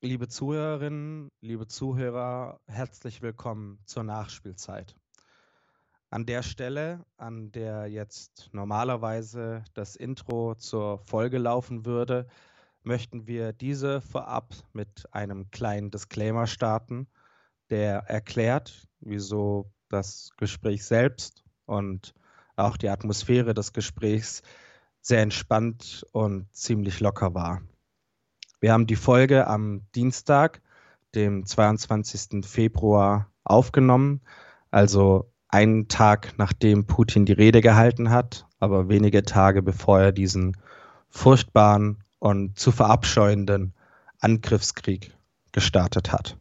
Liebe Zuhörerinnen, liebe Zuhörer, herzlich willkommen zur Nachspielzeit. An der Stelle, an der jetzt normalerweise das Intro zur Folge laufen würde, möchten wir diese vorab mit einem kleinen Disclaimer starten, der erklärt, wieso das Gespräch selbst und auch die Atmosphäre des Gesprächs sehr entspannt und ziemlich locker war. Wir haben die Folge am Dienstag, dem 22. Februar, aufgenommen, also einen Tag nachdem Putin die Rede gehalten hat, aber wenige Tage bevor er diesen furchtbaren und zu verabscheuenden Angriffskrieg gestartet hat.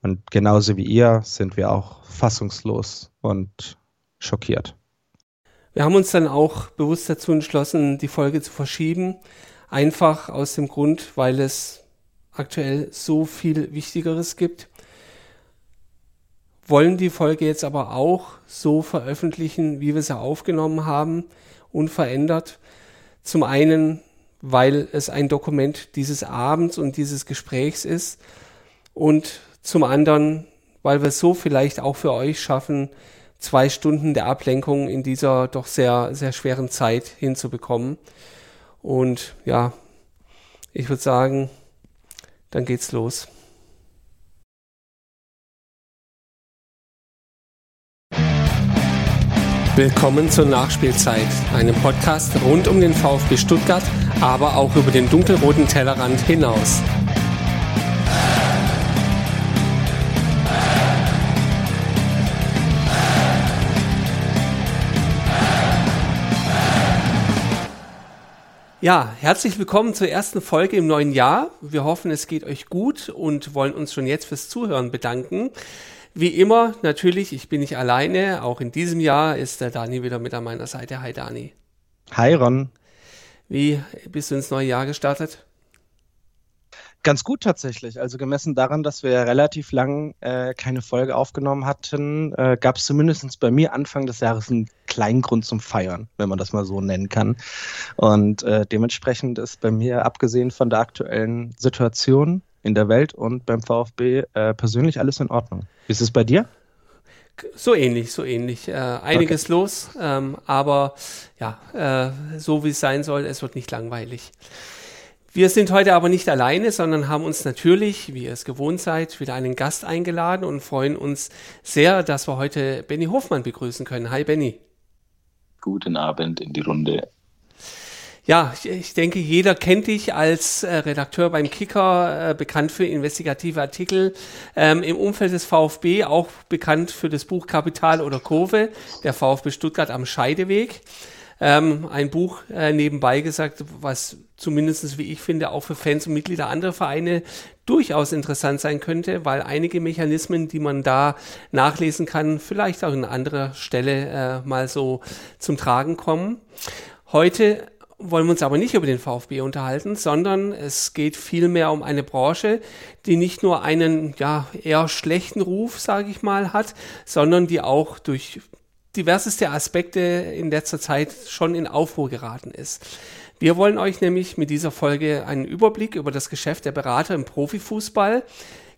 Und genauso wie ihr sind wir auch fassungslos und schockiert. Wir haben uns dann auch bewusst dazu entschlossen, die Folge zu verschieben, Einfach aus dem Grund, weil es aktuell so viel Wichtigeres gibt. Wollen die Folge jetzt aber auch so veröffentlichen, wie wir sie aufgenommen haben, unverändert. Zum einen, weil es ein Dokument dieses Abends und dieses Gesprächs ist und zum anderen, weil wir es so vielleicht auch für euch schaffen, zwei Stunden der Ablenkung in dieser doch sehr, sehr schweren Zeit hinzubekommen. Und ja, ich würde sagen, dann geht's los. Willkommen zur Nachspielzeit, einem Podcast rund um den VfB Stuttgart, aber auch über den dunkelroten Tellerrand hinaus. Ja, herzlich willkommen zur ersten Folge im neuen Jahr. Wir hoffen, es geht euch gut und wollen uns schon jetzt fürs Zuhören bedanken. Wie immer, natürlich, ich bin nicht alleine. Auch in diesem Jahr ist der Dani wieder mit an meiner Seite. Hi Dani. Hi Ron. Wie bist du ins neue Jahr gestartet? Ganz gut tatsächlich. Also gemessen daran, dass wir relativ lang äh, keine Folge aufgenommen hatten, äh, gab es zumindest bei mir Anfang des Jahres einen kleinen Grund zum Feiern, wenn man das mal so nennen kann. Und äh, dementsprechend ist bei mir, abgesehen von der aktuellen Situation in der Welt und beim VfB, äh, persönlich alles in Ordnung. Wie ist es bei dir? So ähnlich, so ähnlich. Äh, einiges okay. los, ähm, aber ja, äh, so wie es sein soll, es wird nicht langweilig. Wir sind heute aber nicht alleine, sondern haben uns natürlich, wie ihr es gewohnt seid, wieder einen Gast eingeladen und freuen uns sehr, dass wir heute Benny Hofmann begrüßen können. Hi Benny. Guten Abend in die Runde. Ja, ich denke, jeder kennt dich als äh, Redakteur beim Kicker, äh, bekannt für investigative Artikel ähm, im Umfeld des VfB, auch bekannt für das Buch Kapital oder Kurve, der VfB Stuttgart am Scheideweg. Ähm, ein Buch äh, nebenbei gesagt, was zumindest wie ich finde, auch für Fans und Mitglieder anderer Vereine durchaus interessant sein könnte, weil einige Mechanismen, die man da nachlesen kann, vielleicht auch an anderer Stelle äh, mal so zum Tragen kommen. Heute wollen wir uns aber nicht über den VfB unterhalten, sondern es geht vielmehr um eine Branche, die nicht nur einen ja eher schlechten Ruf, sage ich mal, hat, sondern die auch durch diverseste Aspekte in letzter Zeit schon in Aufruhr geraten ist. Wir wollen euch nämlich mit dieser Folge einen Überblick über das Geschäft der Berater im Profifußball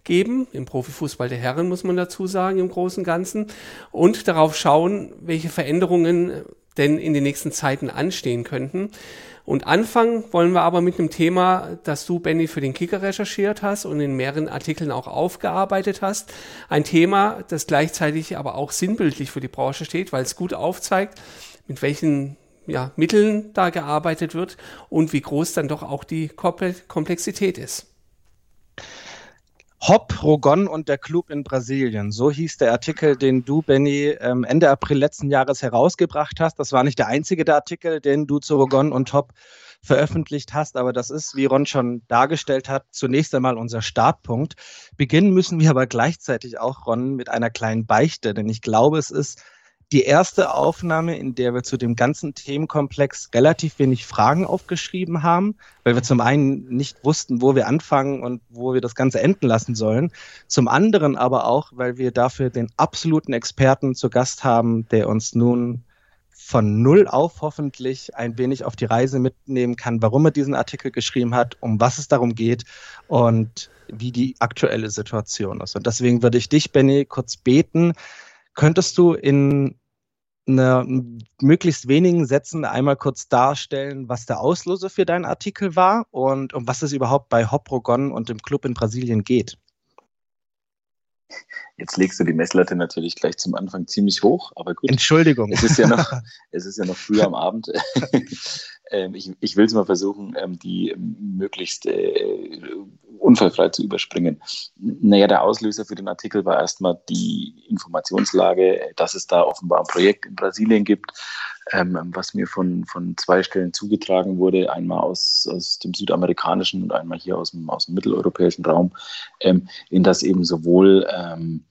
geben, im Profifußball der Herren muss man dazu sagen, im Großen und Ganzen, und darauf schauen, welche Veränderungen denn in den nächsten Zeiten anstehen könnten. Und anfangen wollen wir aber mit einem Thema, das du, Benny, für den Kicker recherchiert hast und in mehreren Artikeln auch aufgearbeitet hast. Ein Thema, das gleichzeitig aber auch sinnbildlich für die Branche steht, weil es gut aufzeigt, mit welchen ja, Mitteln da gearbeitet wird und wie groß dann doch auch die Komplexität ist. Hop, Rogon und der Club in Brasilien. So hieß der Artikel, den du, Benny, ähm, Ende April letzten Jahres herausgebracht hast. Das war nicht der einzige der Artikel, den du zu Rogon und Hop veröffentlicht hast, aber das ist, wie Ron schon dargestellt hat, zunächst einmal unser Startpunkt. Beginnen müssen wir aber gleichzeitig auch, Ron, mit einer kleinen Beichte, denn ich glaube, es ist die erste Aufnahme, in der wir zu dem ganzen Themenkomplex relativ wenig Fragen aufgeschrieben haben, weil wir zum einen nicht wussten, wo wir anfangen und wo wir das Ganze enden lassen sollen. Zum anderen aber auch, weil wir dafür den absoluten Experten zu Gast haben, der uns nun von null auf hoffentlich ein wenig auf die Reise mitnehmen kann, warum er diesen Artikel geschrieben hat, um was es darum geht und wie die aktuelle Situation ist. Und deswegen würde ich dich, Benny, kurz beten, könntest du in einer möglichst wenigen Sätzen einmal kurz darstellen, was der Auslöser für deinen Artikel war und um was es überhaupt bei Hoprogon und dem Club in Brasilien geht? Jetzt legst du die Messlatte natürlich gleich zum Anfang ziemlich hoch, aber gut. Entschuldigung. Es ist ja noch, es ist ja noch früh am Abend. Ähm, ich, ich will es mal versuchen, ähm, die möglichst äh, unfallfrei zu überspringen. Naja, der Auslöser für den Artikel war erstmal die Informationslage, dass es da offenbar ein Projekt in Brasilien gibt, ähm, was mir von, von zwei Stellen zugetragen wurde, einmal aus, aus dem südamerikanischen und einmal hier aus dem, aus dem mitteleuropäischen Raum, ähm, in das eben sowohl ähm,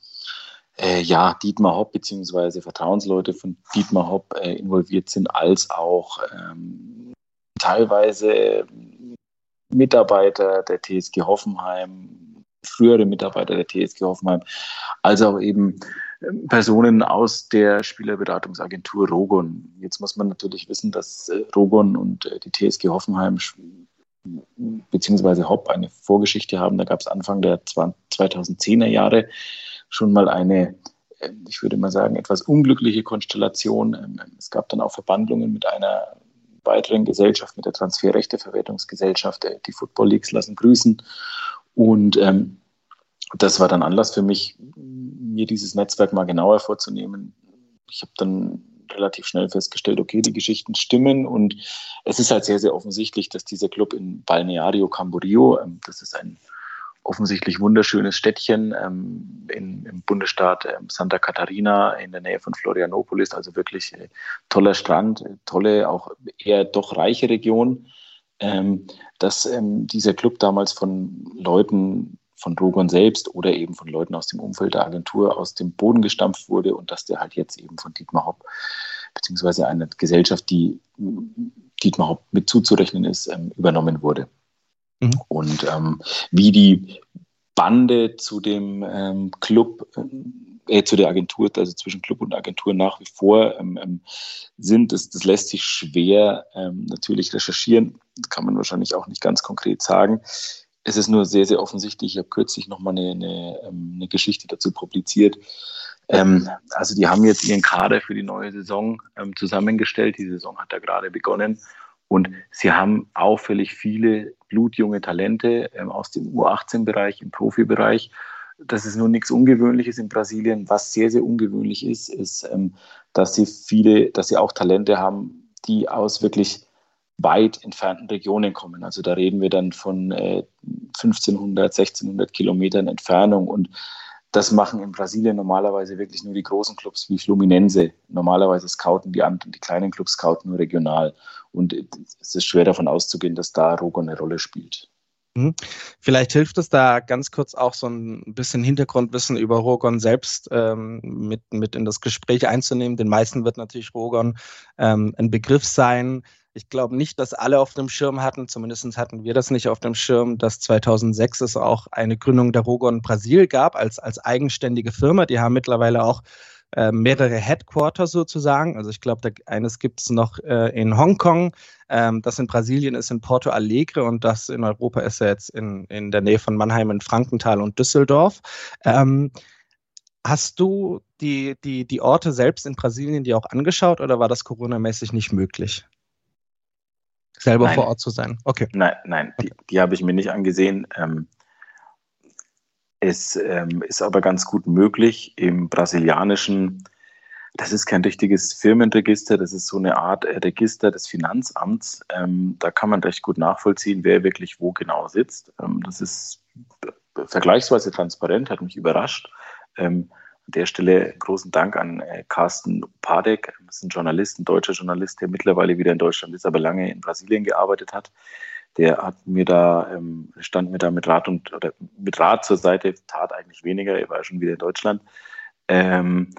äh, ja, Dietmar Hopp beziehungsweise Vertrauensleute von Dietmar Hopp äh, involviert sind, als auch ähm, teilweise Mitarbeiter der TSG Hoffenheim, frühere Mitarbeiter der TSG Hoffenheim, als auch eben ähm, Personen aus der Spielerberatungsagentur Rogon. Jetzt muss man natürlich wissen, dass äh, Rogon und äh, die TSG Hoffenheim beziehungsweise Hopp eine Vorgeschichte haben. Da gab es Anfang der 2010er Jahre schon mal eine, äh, ich würde mal sagen, etwas unglückliche Konstellation. Ähm, es gab dann auch Verbandlungen mit einer weiteren Gesellschaft, mit der Transferrechteverwertungsgesellschaft. Die Football Leagues lassen grüßen. Und ähm, das war dann Anlass für mich, mir dieses Netzwerk mal genauer vorzunehmen. Ich habe dann relativ schnell festgestellt, okay, die Geschichten stimmen und es ist halt sehr, sehr offensichtlich, dass dieser Club in Balneario Camburio, ähm, das ist ein offensichtlich wunderschönes Städtchen ähm, in, im Bundesstaat ähm, Santa Catarina in der Nähe von Florianopolis. Also wirklich äh, toller Strand, äh, tolle, auch eher doch reiche Region. Ähm, dass ähm, dieser Club damals von Leuten von Drogon selbst oder eben von Leuten aus dem Umfeld der Agentur aus dem Boden gestampft wurde und dass der halt jetzt eben von Dietmar Hopp beziehungsweise einer Gesellschaft, die Dietmar Hopp mit zuzurechnen ist, ähm, übernommen wurde. Mhm. Und ähm, wie die Bande zu dem ähm, Club, äh, zu der Agentur, also zwischen Club und Agentur nach wie vor ähm, ähm sind, das, das lässt sich schwer ähm, natürlich recherchieren, das kann man wahrscheinlich auch nicht ganz konkret sagen. Es ist nur sehr, sehr offensichtlich. Ich habe kürzlich nochmal eine, eine, ähm, eine Geschichte dazu publiziert. Ähm, also die haben jetzt ihren Kader für die neue Saison ähm, zusammengestellt. Die Saison hat da gerade begonnen. Und sie haben auffällig viele blutjunge Talente ähm, aus dem U18-Bereich, im Profibereich. Das ist nur nichts Ungewöhnliches in Brasilien. Was sehr, sehr ungewöhnlich ist, ist, ähm, dass sie viele, dass sie auch Talente haben, die aus wirklich weit entfernten Regionen kommen. Also da reden wir dann von äh, 1500, 1600 Kilometern Entfernung und das machen in Brasilien normalerweise wirklich nur die großen Clubs wie Fluminense. Normalerweise scouten die anderen, die kleinen Clubs scouten nur regional. Und es ist schwer davon auszugehen, dass da Rogo eine Rolle spielt. Mhm. Vielleicht hilft es da ganz kurz auch so ein bisschen Hintergrundwissen über Rogon selbst ähm, mit, mit in das Gespräch einzunehmen. Den meisten wird natürlich Rogon ähm, ein Begriff sein. Ich glaube nicht, dass alle auf dem Schirm hatten, zumindest hatten wir das nicht auf dem Schirm, dass 2006 es auch eine Gründung der Rogon Brasil gab als, als eigenständige Firma. Die haben mittlerweile auch äh, mehrere Headquarter sozusagen. Also ich glaube, eines gibt es noch äh, in Hongkong, ähm, das in Brasilien ist in Porto Alegre und das in Europa ist ja jetzt in, in der Nähe von Mannheim in Frankenthal und Düsseldorf. Ähm, hast du die, die, die Orte selbst in Brasilien dir auch angeschaut oder war das coronamäßig nicht möglich? Selber nein. vor Ort zu sein. Okay. Nein, nein, okay. die, die habe ich mir nicht angesehen. Ähm, es ähm, ist aber ganz gut möglich im brasilianischen, das ist kein richtiges Firmenregister, das ist so eine Art Register des Finanzamts. Ähm, da kann man recht gut nachvollziehen, wer wirklich wo genau sitzt. Ähm, das ist vergleichsweise transparent, hat mich überrascht. An der Stelle großen Dank an äh, Carsten Padek, das ist ein Journalist, ein deutscher Journalist, der mittlerweile wieder in Deutschland ist, aber lange in Brasilien gearbeitet hat. Der hat mir da, ähm, stand mir da mit Rat und oder mit Rat zur Seite, tat eigentlich weniger, er war schon wieder in Deutschland. Ähm,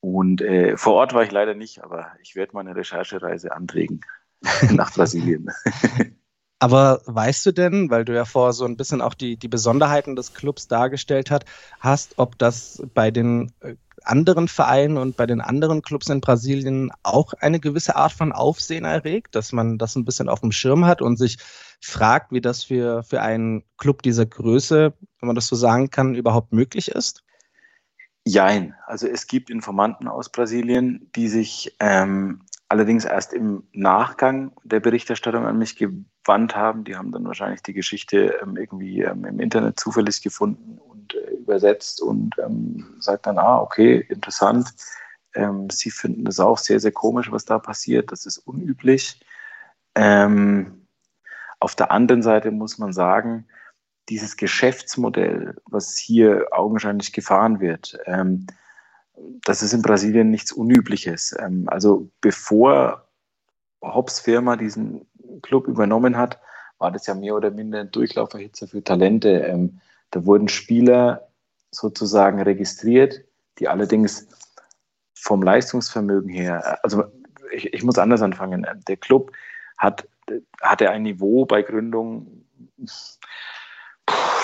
und äh, vor Ort war ich leider nicht, aber ich werde meine Recherchereise anregen nach Brasilien. Aber weißt du denn, weil du ja vorher so ein bisschen auch die, die Besonderheiten des Clubs dargestellt hat, hast, ob das bei den äh, anderen Vereinen und bei den anderen Clubs in Brasilien auch eine gewisse Art von Aufsehen erregt, dass man das ein bisschen auf dem Schirm hat und sich fragt, wie das für, für einen Club dieser Größe, wenn man das so sagen kann, überhaupt möglich ist? Jein. Also es gibt Informanten aus Brasilien, die sich ähm, allerdings erst im Nachgang der Berichterstattung an mich gewandt haben. Die haben dann wahrscheinlich die Geschichte ähm, irgendwie ähm, im Internet zufällig gefunden und äh, übersetzt und ähm, sagt dann, ah, okay, interessant. Ähm, sie finden das auch sehr, sehr komisch, was da passiert. Das ist unüblich. Ähm, auf der anderen Seite muss man sagen, dieses Geschäftsmodell, was hier augenscheinlich gefahren wird, ähm, das ist in Brasilien nichts Unübliches. Ähm, also bevor Hobbs Firma diesen Club übernommen hat, war das ja mehr oder minder ein Durchlauferhitzer für Talente. Ähm, da wurden Spieler sozusagen registriert, die allerdings vom Leistungsvermögen her, also ich, ich muss anders anfangen. Der Club hat, hatte ein Niveau bei Gründung,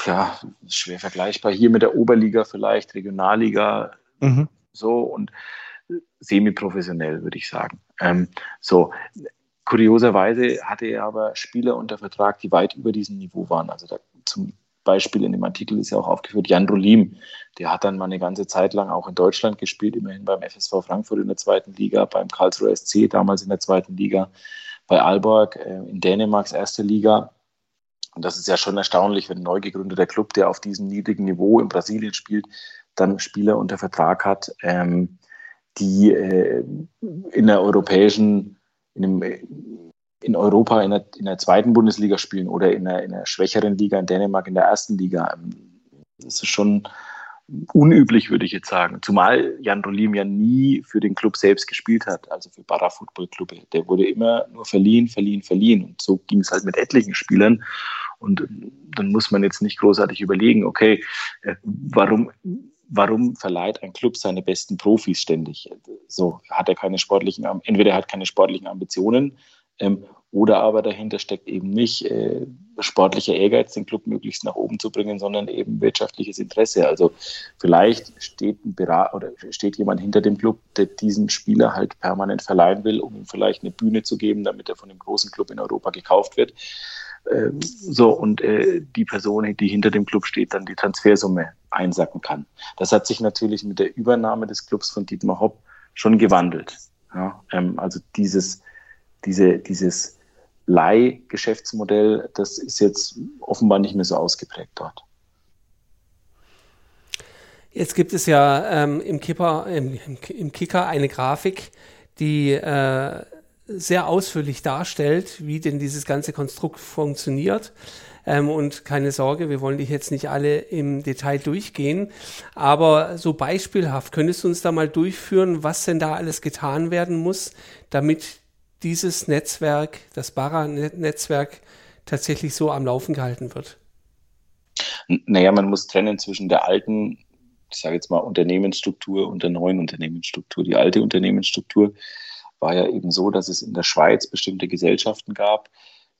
ja, schwer vergleichbar. Hier mit der Oberliga vielleicht, Regionalliga, mhm so und semi-professionell, würde ich sagen. Ähm, so, kurioserweise hatte er aber Spieler unter Vertrag, die weit über diesem Niveau waren. Also da, zum Beispiel in dem Artikel ist ja auch aufgeführt, Jan Rolim, der hat dann mal eine ganze Zeit lang auch in Deutschland gespielt, immerhin beim FSV Frankfurt in der zweiten Liga, beim Karlsruher SC damals in der zweiten Liga, bei Aalborg äh, in Dänemarks erste Liga. Und das ist ja schon erstaunlich, wenn ein neu gegründeter Club, der auf diesem niedrigen Niveau in Brasilien spielt, dann Spieler unter Vertrag hat, ähm, die äh, in der europäischen, in, einem, in Europa in der, in der, zweiten Bundesliga spielen oder in einer, in einer schwächeren Liga in Dänemark in der ersten Liga. Ähm, das ist schon unüblich, würde ich jetzt sagen. Zumal Jan Rolim ja nie für den Club selbst gespielt hat, also für Barra Football Club. Der wurde immer nur verliehen, verliehen, verliehen. Und so ging es halt mit etlichen Spielern. Und dann muss man jetzt nicht großartig überlegen, okay, äh, warum warum verleiht ein Club seine besten Profis ständig? So hat er keine sportlichen, entweder er hat keine sportlichen Ambitionen ähm, oder aber dahinter steckt eben nicht äh, sportlicher Ehrgeiz, den Club möglichst nach oben zu bringen, sondern eben wirtschaftliches Interesse. Also vielleicht steht ein Berat oder steht jemand hinter dem Club, der diesen Spieler halt permanent verleihen will, um ihm vielleicht eine Bühne zu geben, damit er von dem großen Club in Europa gekauft wird. Ähm, so, und äh, die Person, die hinter dem Club steht, dann die Transfersumme einsacken kann. Das hat sich natürlich mit der Übernahme des Clubs von Dietmar Hopp schon gewandelt. Ja, ähm, also dieses, diese, dieses Leihgeschäftsmodell, das ist jetzt offenbar nicht mehr so ausgeprägt dort. Jetzt gibt es ja ähm, im, Kipper, im, im, Kicker eine Grafik, die äh, sehr ausführlich darstellt, wie denn dieses ganze Konstrukt funktioniert. Ähm, und keine Sorge, wir wollen dich jetzt nicht alle im Detail durchgehen, aber so beispielhaft, könntest du uns da mal durchführen, was denn da alles getan werden muss, damit dieses Netzwerk, das Barra-Netzwerk, tatsächlich so am Laufen gehalten wird? Naja, man muss trennen zwischen der alten, ich sage jetzt mal, Unternehmensstruktur und der neuen Unternehmensstruktur. Die alte Unternehmensstruktur war ja eben so, dass es in der Schweiz bestimmte Gesellschaften gab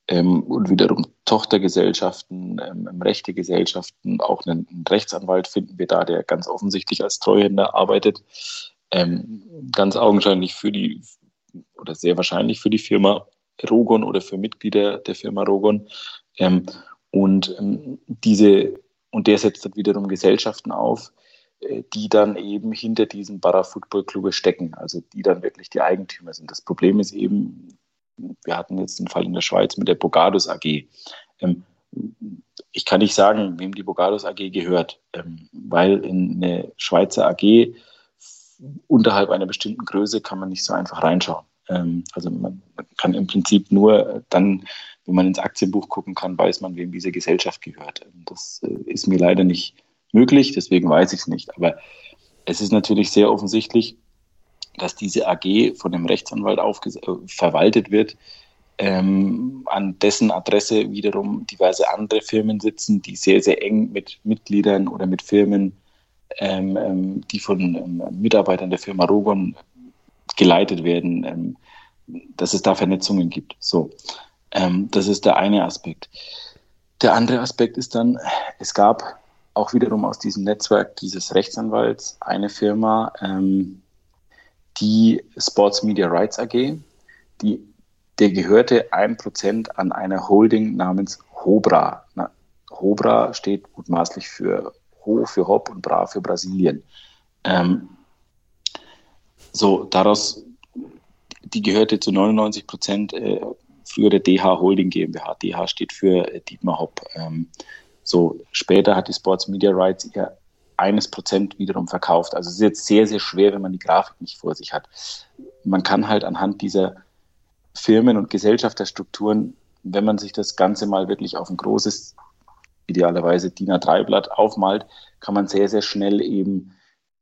ähm, und wiederum Tochtergesellschaften, ähm, rechte Gesellschaften, auch einen, einen, Rechtsanwalt finden wir da, der ganz offensichtlich als Treuhänder arbeitet, ähm, ganz augenscheinlich für die oder sehr wahrscheinlich für die Firma Rogon oder für Mitglieder der Firma Rogon. Ähm, und ähm, diese und der setzt dann wiederum Gesellschaften auf, die dann eben hinter diesen Para-Football-Clubs stecken, also die dann wirklich die Eigentümer sind. Das Problem ist eben, wir hatten jetzt den Fall in der Schweiz mit der Bogados AG. Ähm, ich kann nicht sagen, wem die Bogados AG gehört, ähm, weil in eine Schweizer AG unterhalb einer bestimmten Größe kann man nicht so einfach reinschauen. Ähm, also man kann im Prinzip nur dann, wenn man ins Aktienbuch gucken kann, weiß man, wem diese Gesellschaft gehört. Das äh, ist mir leider nicht möglich, deswegen weiß ich es nicht. Aber es ist natürlich sehr offensichtlich, dass diese AG von dem Rechtsanwalt äh, verwaltet wird, ähm, an dessen Adresse wiederum diverse andere Firmen sitzen, die sehr, sehr eng mit Mitgliedern oder mit Firmen, ähm, ähm, die von ähm, Mitarbeitern der Firma Rogon geleitet werden, ähm, dass es da Vernetzungen gibt. So, ähm, das ist der eine Aspekt. Der andere Aspekt ist dann, es gab auch wiederum aus diesem Netzwerk dieses Rechtsanwalts eine Firma, ähm, die Sports Media Rights AG, die, der gehörte ein Prozent an einer Holding namens Hobra. Na, Hobra steht mutmaßlich für Ho für Hop und Bra für Brasilien. Ähm, so, daraus, die gehörte zu 99 Prozent äh, frühere DH Holding GmbH. DH steht für äh, Dietmar Hopp. Ähm, so, später hat die Sports Media Rights ihr eines Prozent wiederum verkauft. Also es ist jetzt sehr, sehr schwer, wenn man die Grafik nicht vor sich hat. Man kann halt anhand dieser Firmen- und Gesellschafterstrukturen, wenn man sich das Ganze mal wirklich auf ein großes, idealerweise DIN A3-Blatt aufmalt, kann man sehr, sehr schnell eben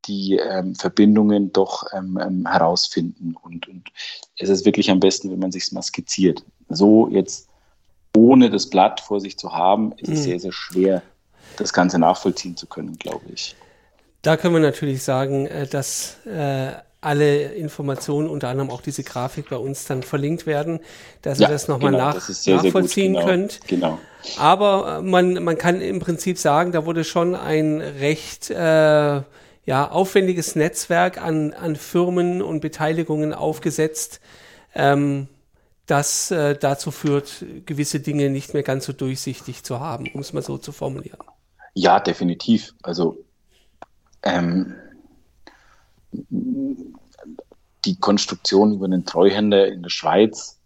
die ähm, Verbindungen doch ähm, ähm, herausfinden. Und, und es ist wirklich am besten, wenn man sich mal skizziert. So jetzt ohne das Blatt vor sich zu haben, ist mhm. es sehr, sehr schwer, das Ganze nachvollziehen zu können, glaube ich. Da können wir natürlich sagen, äh, dass äh, alle Informationen, unter anderem auch diese Grafik bei uns dann verlinkt werden, dass ja, ihr das nochmal genau, nach, sehr, nachvollziehen sehr genau, könnt. Genau. Aber äh, man, man kann im Prinzip sagen, da wurde schon ein recht äh, ja, aufwendiges Netzwerk an, an Firmen und Beteiligungen aufgesetzt, ähm, das äh, dazu führt, gewisse Dinge nicht mehr ganz so durchsichtig zu haben, um es mal so zu formulieren. Ja, definitiv. Also ähm, die Konstruktion über einen Treuhänder in der Schweiz,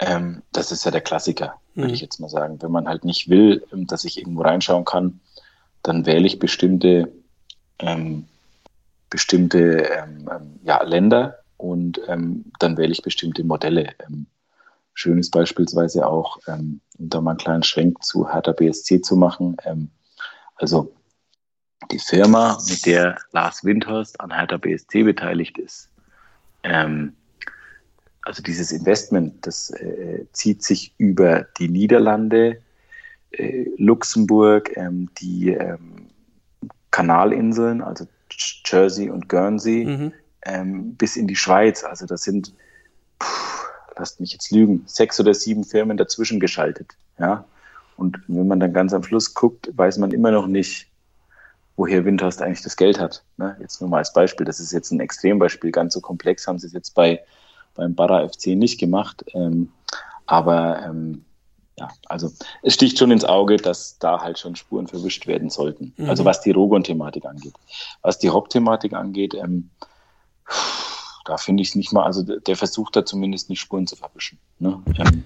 ähm, das ist ja der Klassiker, würde mhm. ich jetzt mal sagen. Wenn man halt nicht will, ähm, dass ich irgendwo reinschauen kann, dann wähle ich bestimmte, ähm, bestimmte ähm, ähm ja, Länder und ähm, dann wähle ich bestimmte Modelle. Schön ist beispielsweise auch, um da mal einen kleinen Schwenk zu Hertha BSC zu machen. also die Firma, mit der Lars Windhorst an Hertha BSC beteiligt ist, ähm, also dieses Investment, das äh, zieht sich über die Niederlande, äh, Luxemburg, ähm, die ähm, Kanalinseln, also Jersey und Guernsey, mhm. Ähm, bis in die Schweiz. Also das sind, puh, lasst mich jetzt lügen, sechs oder sieben Firmen dazwischen geschaltet. Ja? Und wenn man dann ganz am Schluss guckt, weiß man immer noch nicht, woher Windhorst eigentlich das Geld hat. Ne? Jetzt nur mal als Beispiel, das ist jetzt ein Extrembeispiel, ganz so komplex haben sie es jetzt bei, beim Barra FC nicht gemacht. Ähm, aber ähm, ja, also es sticht schon ins Auge, dass da halt schon Spuren verwischt werden sollten. Mhm. Also was die Rogon-Thematik angeht. Was die Haupt-Thematik angeht, ähm, da finde ich es nicht mal, also der versucht da zumindest nicht Spuren zu verwischen. Ne? Ähm,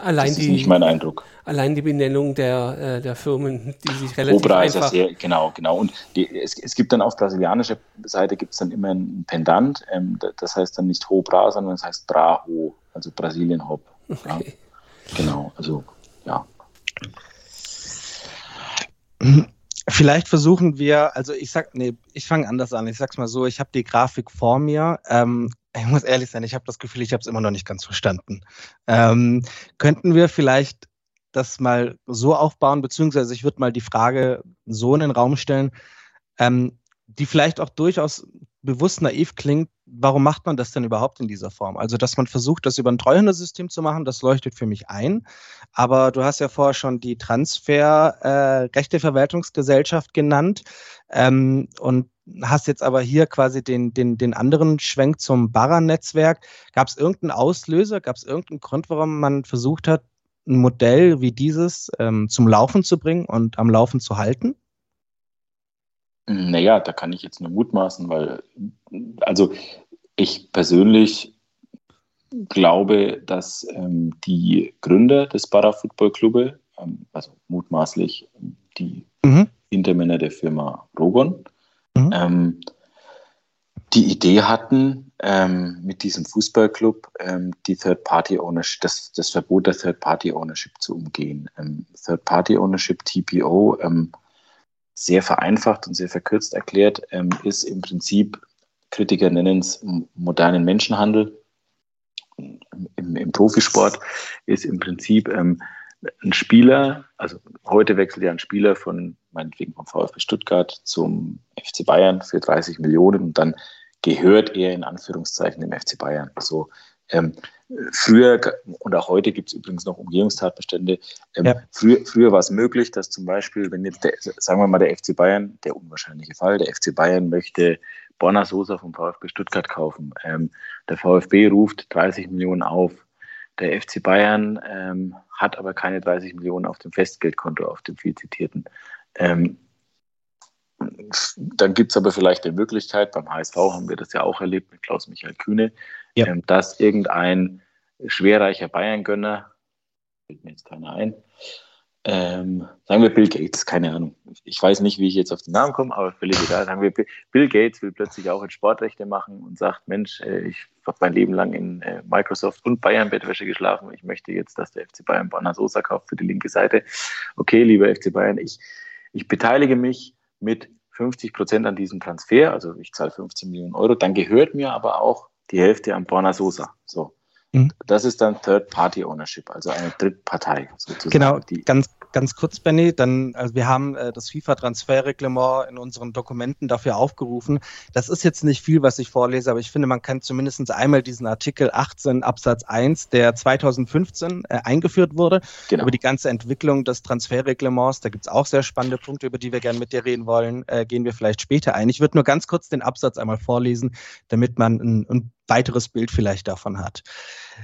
Allein das ist die, nicht mein Eindruck. Allein die Benennung der, äh, der Firmen, die sich relativ Cobra einfach... Ist sehr, genau, genau. Und die, es, es gibt dann auf brasilianischer Seite gibt es dann immer ein Pendant. Ähm, das heißt dann nicht Hobra, sondern das heißt Braho, also Brasilien Hop. Okay. Ja. Genau, also ja. Vielleicht versuchen wir, also ich sag, nee, ich fange anders an. Ich sag's mal so, ich habe die Grafik vor mir. Ähm, ich muss ehrlich sein, ich habe das Gefühl, ich habe es immer noch nicht ganz verstanden. Ähm, könnten wir vielleicht das mal so aufbauen, beziehungsweise ich würde mal die Frage so in den Raum stellen, ähm, die vielleicht auch durchaus bewusst naiv klingt, warum macht man das denn überhaupt in dieser Form? Also, dass man versucht, das über ein Treuhändersystem zu machen, das leuchtet für mich ein. Aber du hast ja vorher schon die Transfer-Rechteverwaltungsgesellschaft äh, genannt ähm, und hast jetzt aber hier quasi den, den, den anderen Schwenk zum Barra-Netzwerk. Gab es irgendeinen Auslöser? Gab es irgendeinen Grund, warum man versucht hat, ein Modell wie dieses ähm, zum Laufen zu bringen und am Laufen zu halten? Naja, da kann ich jetzt nur mutmaßen, weil, also ich persönlich glaube, dass ähm, die Gründer des Para-Football Clube, ähm, also mutmaßlich die mhm. Hintermänner der Firma Rogon, mhm. ähm, die Idee hatten, ähm, mit diesem Fußballclub ähm, die Third-Party-Ownership, das, das Verbot der Third-Party-Ownership zu umgehen. Ähm, Third-Party-Ownership, TPO, ähm, sehr vereinfacht und sehr verkürzt erklärt, ähm, ist im Prinzip, Kritiker nennen es modernen Menschenhandel. Im, im Profisport ist im Prinzip ähm, ein Spieler, also heute wechselt ja ein Spieler von meinetwegen vom VfB Stuttgart zum FC Bayern für 30 Millionen und dann gehört er in Anführungszeichen dem FC Bayern. So, ähm, früher, und auch heute gibt es übrigens noch Umgehungstatbestände, ähm, ja. früher, früher war es möglich, dass zum Beispiel, wenn jetzt, der, sagen wir mal, der FC Bayern, der unwahrscheinliche Fall, der FC Bayern möchte Borna Sosa vom VfB Stuttgart kaufen. Ähm, der VfB ruft 30 Millionen auf. Der FC Bayern ähm, hat aber keine 30 Millionen auf dem Festgeldkonto, auf dem viel zitierten. Ähm, dann gibt es aber vielleicht die Möglichkeit, beim HSV haben wir das ja auch erlebt mit Klaus-Michael Kühne, ja. ähm, dass irgendein schwerreicher Bayern-Gönner, fällt mir jetzt keiner ein, ähm, sagen wir Bill Gates, keine Ahnung. Ich weiß nicht, wie ich jetzt auf den Namen komme, aber völlig egal. Sagen wir, Bill Gates will plötzlich auch in Sportrechte machen und sagt, Mensch, äh, ich habe mein Leben lang in äh, Microsoft und Bayern Bettwäsche geschlafen. Ich möchte jetzt, dass der FC Bayern Banner Sosa kauft für die linke Seite. Okay, lieber FC Bayern, ich, ich beteilige mich mit 50 Prozent an diesem Transfer, also ich zahle 15 Millionen Euro, dann gehört mir aber auch die Hälfte an Borna Sosa. So. Mhm. Das ist dann Third-Party-Ownership, also eine Drittpartei sozusagen. Genau, ganz, ganz kurz, Benny, dann, also wir haben äh, das FIFA-Transferreglement in unseren Dokumenten dafür aufgerufen. Das ist jetzt nicht viel, was ich vorlese, aber ich finde, man kann zumindest einmal diesen Artikel 18 Absatz 1, der 2015 äh, eingeführt wurde, genau. über die ganze Entwicklung des Transferreglements. Da gibt es auch sehr spannende Punkte, über die wir gerne mit dir reden wollen. Äh, gehen wir vielleicht später ein. Ich würde nur ganz kurz den Absatz einmal vorlesen, damit man ein, ein weiteres Bild vielleicht davon hat.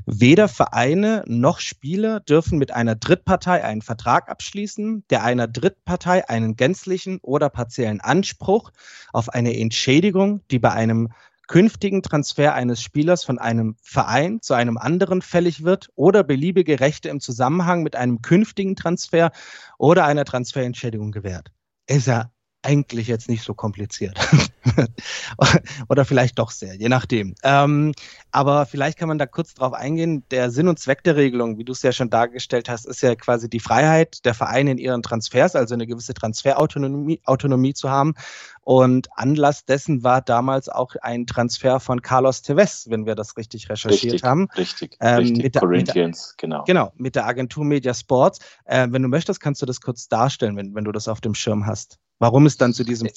Weder Vereine noch Spieler dürfen mit einer Drittpartei einen Vertrag abschließen, der einer Drittpartei einen gänzlichen oder partiellen Anspruch auf eine Entschädigung, die bei einem künftigen Transfer eines Spielers von einem Verein zu einem anderen fällig wird oder beliebige Rechte im Zusammenhang mit einem künftigen Transfer oder einer Transferentschädigung gewährt. Ist ja eigentlich jetzt nicht so kompliziert. Oder vielleicht doch sehr, je nachdem. Ähm, aber vielleicht kann man da kurz drauf eingehen. Der Sinn und Zweck der Regelung, wie du es ja schon dargestellt hast, ist ja quasi die Freiheit der Vereine in ihren Transfers, also eine gewisse Transferautonomie Autonomie zu haben. Und Anlass dessen war damals auch ein Transfer von Carlos Tevez, wenn wir das richtig recherchiert richtig, haben. Richtig, ähm, richtig. Mit der, Corinthians, mit der, genau. Genau, mit der Agentur Media Sports. Äh, wenn du möchtest, kannst du das kurz darstellen, wenn, wenn du das auf dem Schirm hast warum es dann zu diesem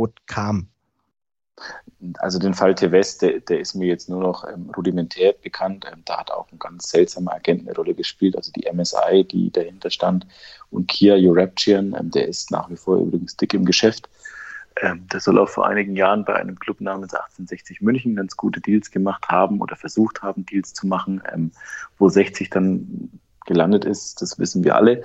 Third-Party-Ownership-Verbot kam. Also den Fall Tevez, der, der, ist mir jetzt nur noch ähm, rudimentär bekannt. Ähm, da hat auch ein ganz seltsamer Agent eine Rolle gespielt, also die MSI, die dahinter stand. Und Kia Eurapchian, ähm, der ist nach wie vor übrigens dick im Geschäft. Ähm, der soll auch vor einigen Jahren bei einem Club namens 1860 München ganz gute Deals gemacht haben oder versucht haben, Deals zu machen. Ähm, wo 60 dann gelandet ist, das wissen wir alle.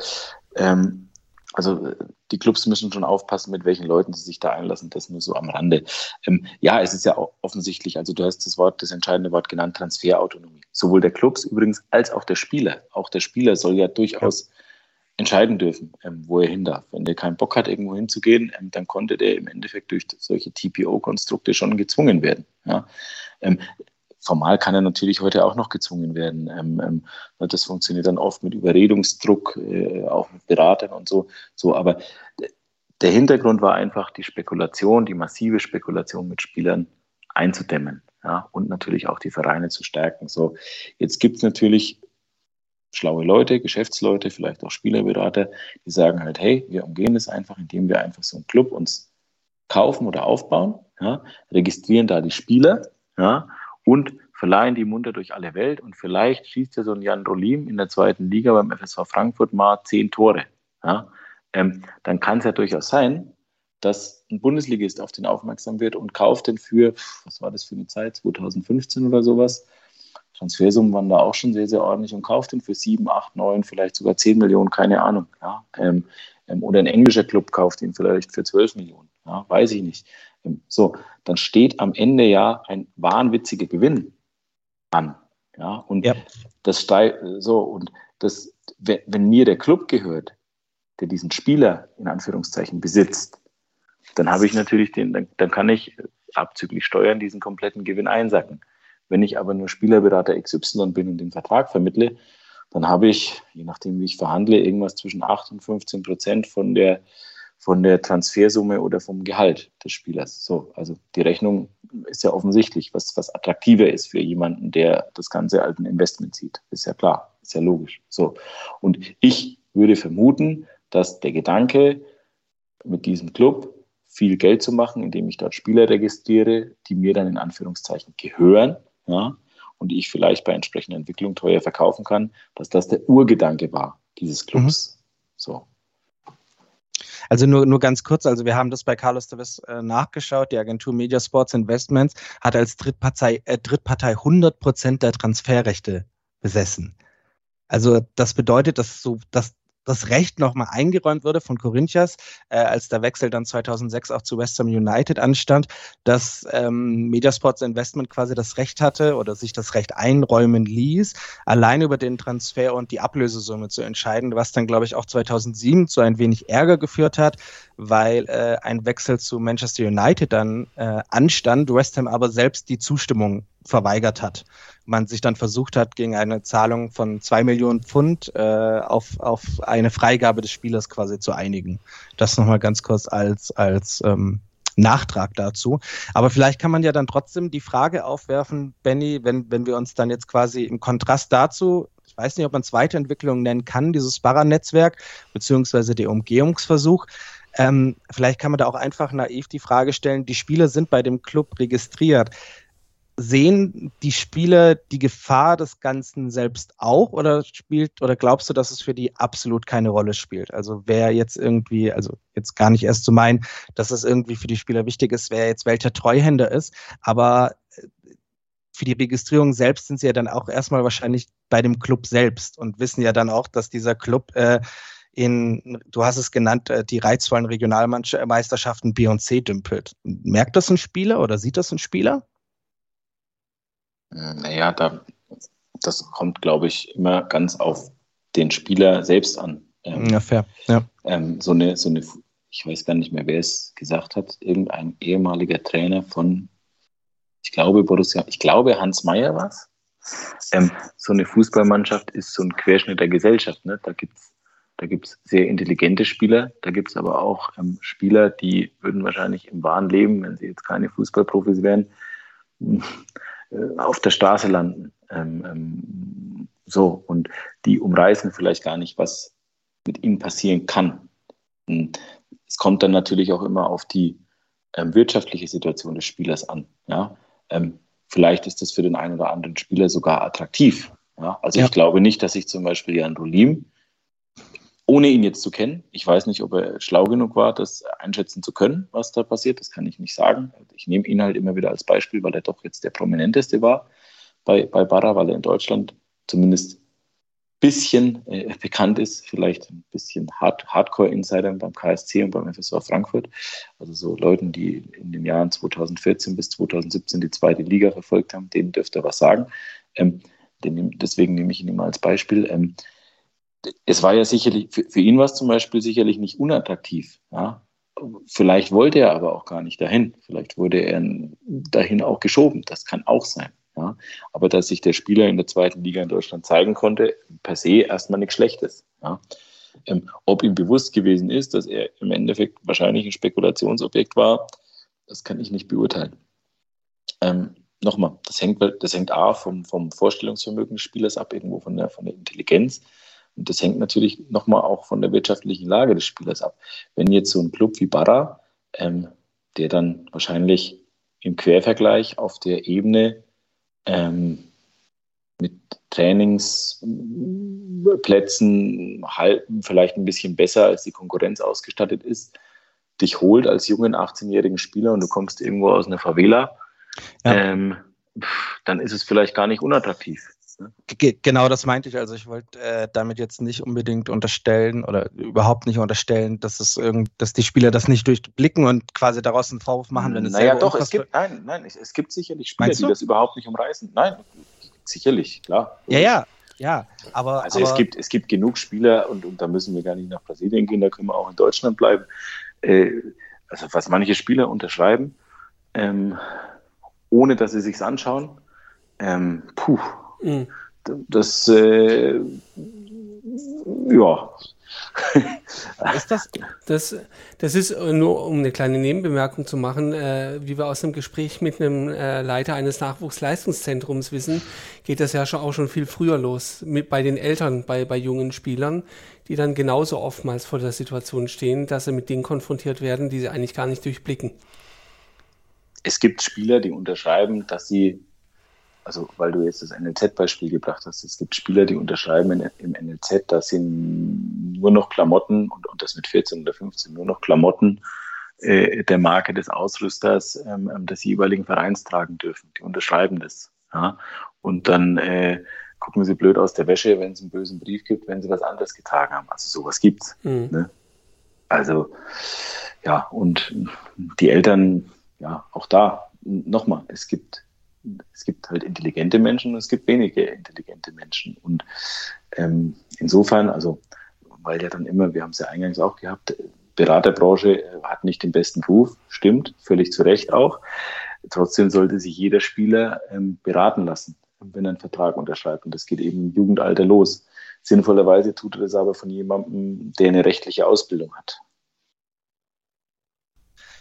Ähm, also äh, die Clubs müssen schon aufpassen, mit welchen Leuten sie sich da einlassen. Das nur so am Rande. Ähm, ja, es ist ja offensichtlich, also du hast das Wort, das entscheidende Wort genannt, Transferautonomie. Sowohl der Clubs übrigens als auch der Spieler. Auch der Spieler soll ja durchaus entscheiden dürfen, ähm, wo er hin darf. Wenn der keinen Bock hat, irgendwo hinzugehen, ähm, dann konnte der im Endeffekt durch solche TPO-Konstrukte schon gezwungen werden. Ja? Ähm, formal kann er natürlich heute auch noch gezwungen werden. Ähm, ähm, das funktioniert dann oft mit Überredungsdruck, äh, auch mit Beratern und so. so aber der Hintergrund war einfach die Spekulation, die massive Spekulation mit Spielern einzudämmen ja, und natürlich auch die Vereine zu stärken. So, jetzt gibt es natürlich schlaue Leute, Geschäftsleute, vielleicht auch Spielerberater, die sagen halt, hey, wir umgehen das einfach, indem wir einfach so einen Club uns kaufen oder aufbauen, ja, registrieren da die Spieler, ja, und verleihen die munter durch alle Welt. Und vielleicht schießt ja so ein Jan Rolim in der zweiten Liga beim FSV Frankfurt mal zehn Tore. Ja? Ähm, dann kann es ja durchaus sein, dass ein Bundesligist auf den aufmerksam wird und kauft den für, was war das für eine Zeit, 2015 oder sowas. Transfersummen waren da auch schon sehr, sehr ordentlich und kauft den für sieben, acht, neun, vielleicht sogar zehn Millionen, keine Ahnung. Ja? Ähm, ähm, oder ein englischer Club kauft ihn vielleicht für zwölf Millionen. Ja? Weiß ich nicht. So, dann steht am Ende ja ein wahnwitziger Gewinn an. Ja, und ja. das steigt so, und das, wenn mir der Club gehört, der diesen Spieler in Anführungszeichen besitzt, dann habe ich natürlich den, dann, dann kann ich abzüglich Steuern diesen kompletten Gewinn einsacken. Wenn ich aber nur Spielerberater XY bin und den Vertrag vermittle, dann habe ich, je nachdem wie ich verhandle, irgendwas zwischen 8 und 15 Prozent von der von der Transfersumme oder vom Gehalt des Spielers. So, also die Rechnung ist ja offensichtlich, was, was attraktiver ist für jemanden, der das Ganze als ein Investment sieht. Ist ja klar, ist ja logisch. So. Und ich würde vermuten, dass der Gedanke, mit diesem Club viel Geld zu machen, indem ich dort Spieler registriere, die mir dann in Anführungszeichen gehören, ja, und die ich vielleicht bei entsprechender Entwicklung teuer verkaufen kann, dass das der Urgedanke war dieses Clubs. Mhm. So. Also nur, nur ganz kurz, also wir haben das bei Carlos Tevez äh, nachgeschaut. Die Agentur Media Sports Investments hat als Drittpartei, äh, Drittpartei 100 Prozent der Transferrechte besessen. Also das bedeutet, dass so, dass das Recht nochmal eingeräumt wurde von Corinthians, äh, als der Wechsel dann 2006 auch zu West Ham United anstand, dass ähm, Mediasports Investment quasi das Recht hatte oder sich das Recht einräumen ließ, allein über den Transfer und die Ablösesumme zu entscheiden, was dann, glaube ich, auch 2007 zu ein wenig Ärger geführt hat, weil äh, ein Wechsel zu Manchester United dann äh, anstand, West Ham aber selbst die Zustimmung verweigert hat. Man sich dann versucht hat, gegen eine Zahlung von zwei Millionen Pfund äh, auf, auf eine Freigabe des Spielers quasi zu einigen. Das nochmal ganz kurz als, als ähm, Nachtrag dazu. Aber vielleicht kann man ja dann trotzdem die Frage aufwerfen, Benny, wenn, wenn wir uns dann jetzt quasi im Kontrast dazu ich weiß nicht, ob man es Weiterentwicklung nennen kann, dieses Barra-Netzwerk, beziehungsweise der Umgehungsversuch. Ähm, vielleicht kann man da auch einfach naiv die Frage stellen, die Spieler sind bei dem Club registriert. Sehen die Spieler die Gefahr des Ganzen selbst auch oder spielt oder glaubst du, dass es für die absolut keine Rolle spielt? Also wer jetzt irgendwie, also jetzt gar nicht erst zu meinen, dass es irgendwie für die Spieler wichtig ist, wer jetzt welcher Treuhänder ist, aber äh, für die Registrierung selbst sind sie ja dann auch erstmal wahrscheinlich bei dem Club selbst und wissen ja dann auch, dass dieser Club äh, in, du hast es genannt, äh, die reizvollen Regionalmeisterschaften B und C dümpelt. Merkt das ein Spieler oder sieht das ein Spieler? Hm, naja, da, das kommt, glaube ich, immer ganz auf den Spieler selbst an. Ähm, ja, fair. Ja. Ähm, so, eine, so eine, ich weiß gar nicht mehr, wer es gesagt hat, irgendein ehemaliger Trainer von, ich glaube, Borussia, ich glaube, Hans Meyer war es. Ähm, so eine Fußballmannschaft ist so ein Querschnitt der Gesellschaft. Ne? Da gibt es da gibt's sehr intelligente Spieler, da gibt es aber auch ähm, Spieler, die würden wahrscheinlich im wahren Leben, wenn sie jetzt keine Fußballprofis wären, auf der Straße landen. Ähm, ähm, so, und die umreißen vielleicht gar nicht, was mit ihnen passieren kann. Und es kommt dann natürlich auch immer auf die ähm, wirtschaftliche Situation des Spielers an. Ja? Ähm, vielleicht ist das für den einen oder anderen Spieler sogar attraktiv. Ja? Also ja. ich glaube nicht, dass ich zum Beispiel Jan Rolim ohne ihn jetzt zu kennen. Ich weiß nicht, ob er schlau genug war, das einschätzen zu können, was da passiert. Das kann ich nicht sagen. Ich nehme ihn halt immer wieder als Beispiel, weil er doch jetzt der prominenteste war bei, bei Barra, weil er in Deutschland zumindest ein bisschen äh, bekannt ist, vielleicht ein bisschen Hard, Hardcore-Insider beim KSC und beim FSV Frankfurt. Also so Leuten, die in den Jahren 2014 bis 2017 die zweite Liga verfolgt haben, denen dürfte er was sagen. Ähm, den, deswegen nehme ich ihn immer als Beispiel. Ähm, es war ja sicherlich, für, für ihn war es zum Beispiel sicherlich nicht unattraktiv. Ja? Vielleicht wollte er aber auch gar nicht dahin. Vielleicht wurde er dahin auch geschoben. Das kann auch sein. Ja? Aber dass sich der Spieler in der zweiten Liga in Deutschland zeigen konnte, per se erstmal nichts Schlechtes. Ja? Ähm, ob ihm bewusst gewesen ist, dass er im Endeffekt wahrscheinlich ein Spekulationsobjekt war, das kann ich nicht beurteilen. Ähm, Nochmal, das hängt, das hängt A vom, vom Vorstellungsvermögen des Spielers ab, irgendwo von der, von der Intelligenz. Und das hängt natürlich nochmal auch von der wirtschaftlichen Lage des Spielers ab. Wenn jetzt so ein Club wie Barra, ähm, der dann wahrscheinlich im Quervergleich auf der Ebene ähm, mit Trainingsplätzen halten, vielleicht ein bisschen besser als die Konkurrenz ausgestattet ist, dich holt als jungen 18-jährigen Spieler und du kommst irgendwo aus einer Favela, ja. ähm, dann ist es vielleicht gar nicht unattraktiv. Ne? Genau das meinte ich. Also ich wollte äh, damit jetzt nicht unbedingt unterstellen oder überhaupt nicht unterstellen, dass es irgend, dass die Spieler das nicht durchblicken und quasi daraus einen Vorwurf machen, wenn es Naja, doch, es gibt, nein, nein, es, es gibt sicherlich Spieler, die das überhaupt nicht umreißen. Nein, sicherlich, klar. Ja, ja, ja, aber. Also aber, es gibt, es gibt genug Spieler und, und da müssen wir gar nicht nach Brasilien gehen, da können wir auch in Deutschland bleiben. Äh, also was manche Spieler unterschreiben, ähm, ohne dass sie sich's anschauen, ähm, puh, Mhm. Das, äh, ja. ist das? das? Das ist nur, um eine kleine Nebenbemerkung zu machen, äh, wie wir aus einem Gespräch mit einem äh, Leiter eines Nachwuchsleistungszentrums wissen, geht das ja schon auch schon viel früher los, mit, bei den Eltern, bei, bei jungen Spielern, die dann genauso oftmals vor der Situation stehen, dass sie mit Dingen konfrontiert werden, die sie eigentlich gar nicht durchblicken. Es gibt Spieler, die unterschreiben, dass sie also weil du jetzt das NLZ-Beispiel gebracht hast, es gibt Spieler, die unterschreiben in, im NLZ, da sind nur noch Klamotten und, und das mit 14 oder 15 nur noch Klamotten äh, der Marke des Ausrüsters ähm, ähm, des jeweiligen Vereins tragen dürfen. Die unterschreiben das. Ja? Und dann äh, gucken sie blöd aus der Wäsche, wenn es einen bösen Brief gibt, wenn sie was anderes getragen haben. Also sowas gibt's. Mhm. Ne? Also ja, und die Eltern, ja, auch da nochmal, es gibt es gibt halt intelligente Menschen und es gibt wenige intelligente Menschen. Und ähm, insofern, also, weil ja dann immer, wir haben es ja eingangs auch gehabt, Beraterbranche hat nicht den besten Ruf, stimmt, völlig zu Recht auch. Trotzdem sollte sich jeder Spieler ähm, beraten lassen, wenn er einen Vertrag unterschreibt. Und das geht eben im Jugendalter los. Sinnvollerweise tut er das aber von jemandem, der eine rechtliche Ausbildung hat.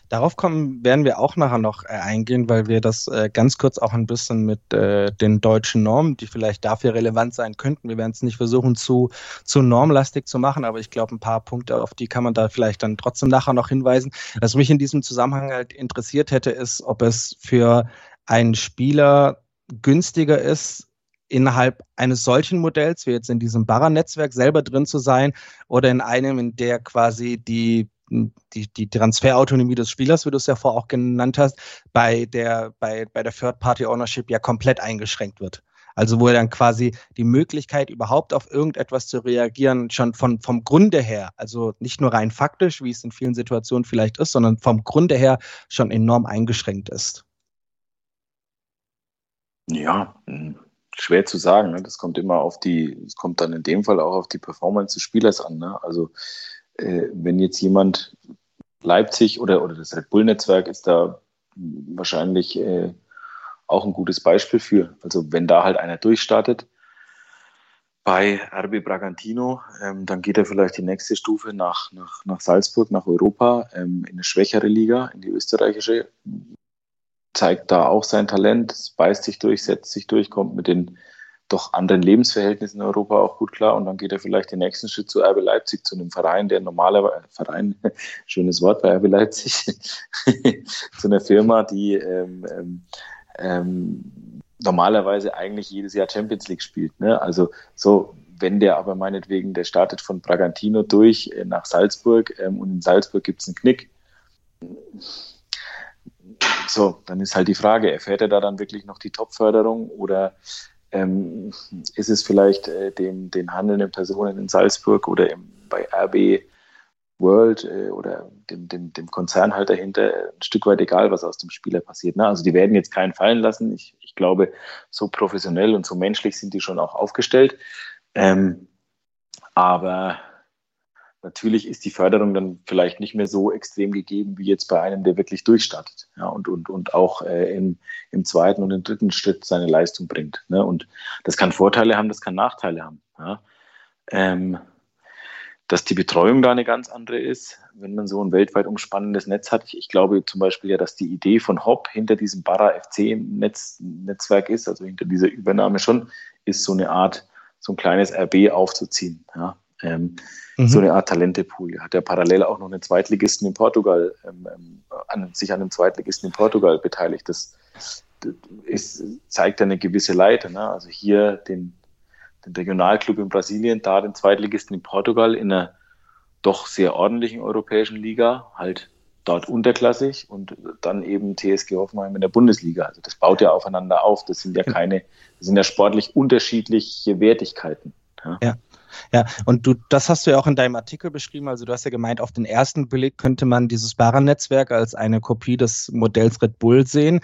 Darauf kommen werden wir auch nachher noch äh, eingehen, weil wir das äh, ganz kurz auch ein bisschen mit äh, den deutschen Normen, die vielleicht dafür relevant sein könnten. Wir werden es nicht versuchen, zu, zu normlastig zu machen, aber ich glaube, ein paar Punkte, auf die kann man da vielleicht dann trotzdem nachher noch hinweisen. Was mich in diesem Zusammenhang halt interessiert hätte, ist, ob es für einen Spieler günstiger ist, innerhalb eines solchen Modells, wie jetzt in diesem Barra-Netzwerk selber drin zu sein, oder in einem, in der quasi die die, die Transferautonomie des Spielers, wie du es ja vorher auch genannt hast, bei der, bei, bei der Third-Party-Ownership ja komplett eingeschränkt wird. Also wo er dann quasi die Möglichkeit, überhaupt auf irgendetwas zu reagieren, schon von, vom Grunde her, also nicht nur rein faktisch, wie es in vielen Situationen vielleicht ist, sondern vom Grunde her schon enorm eingeschränkt ist. Ja, hm, schwer zu sagen. Ne? Das kommt immer auf die, es kommt dann in dem Fall auch auf die Performance des Spielers an. Ne? Also äh, wenn jetzt jemand Leipzig oder, oder das Red Bull-Netzwerk ist da wahrscheinlich äh, auch ein gutes Beispiel für. Also wenn da halt einer durchstartet bei RB Bragantino, ähm, dann geht er vielleicht die nächste Stufe nach, nach, nach Salzburg, nach Europa, ähm, in eine schwächere Liga, in die österreichische, zeigt da auch sein Talent, beißt sich durch, setzt sich durch, kommt mit den doch anderen Lebensverhältnissen in Europa auch gut klar und dann geht er vielleicht den nächsten Schritt zu RB Leipzig, zu einem Verein, der normalerweise, Verein, schönes Wort bei RB Leipzig, zu einer Firma, die ähm, ähm, ähm, normalerweise eigentlich jedes Jahr Champions League spielt. Ne? Also so, wenn der aber meinetwegen, der startet von Bragantino durch äh, nach Salzburg ähm, und in Salzburg gibt es einen Knick. So, dann ist halt die Frage, erfährt er da dann wirklich noch die Top-Förderung oder ähm, ist es vielleicht äh, dem, den handelnden Personen in Salzburg oder im, bei RB World äh, oder dem, dem, dem Konzern halt dahinter ein Stück weit egal, was aus dem Spieler passiert. Ne? Also die werden jetzt keinen fallen lassen. Ich, ich glaube, so professionell und so menschlich sind die schon auch aufgestellt. Ähm, aber Natürlich ist die Förderung dann vielleicht nicht mehr so extrem gegeben wie jetzt bei einem, der wirklich durchstartet ja, und, und, und auch äh, im, im zweiten und im dritten Schritt seine Leistung bringt. Ne? Und das kann Vorteile haben, das kann Nachteile haben. Ja? Ähm, dass die Betreuung da eine ganz andere ist, wenn man so ein weltweit umspannendes Netz hat. Ich, ich glaube zum Beispiel ja, dass die Idee von Hop hinter diesem Barra FC-Netzwerk ist, also hinter dieser Übernahme schon, ist so eine Art, so ein kleines RB aufzuziehen. Ja? Ähm, mhm. So eine Art Talentepool. Hat er parallel auch noch einen Zweitligisten in Portugal, ähm, ähm, an, sich an einem Zweitligisten in Portugal beteiligt. Das, das ist, zeigt eine gewisse Leite. Ne? Also hier den, den Regionalclub in Brasilien, da den Zweitligisten in Portugal in einer doch sehr ordentlichen europäischen Liga, halt dort unterklassig und dann eben TSG Hoffenheim in der Bundesliga. Also das baut ja aufeinander auf. Das sind ja keine, das sind ja sportlich unterschiedliche Wertigkeiten. Ja. ja. Ja, und du, das hast du ja auch in deinem Artikel beschrieben. Also du hast ja gemeint, auf den ersten Blick könnte man dieses Barra-Netzwerk als eine Kopie des Modells Red Bull sehen.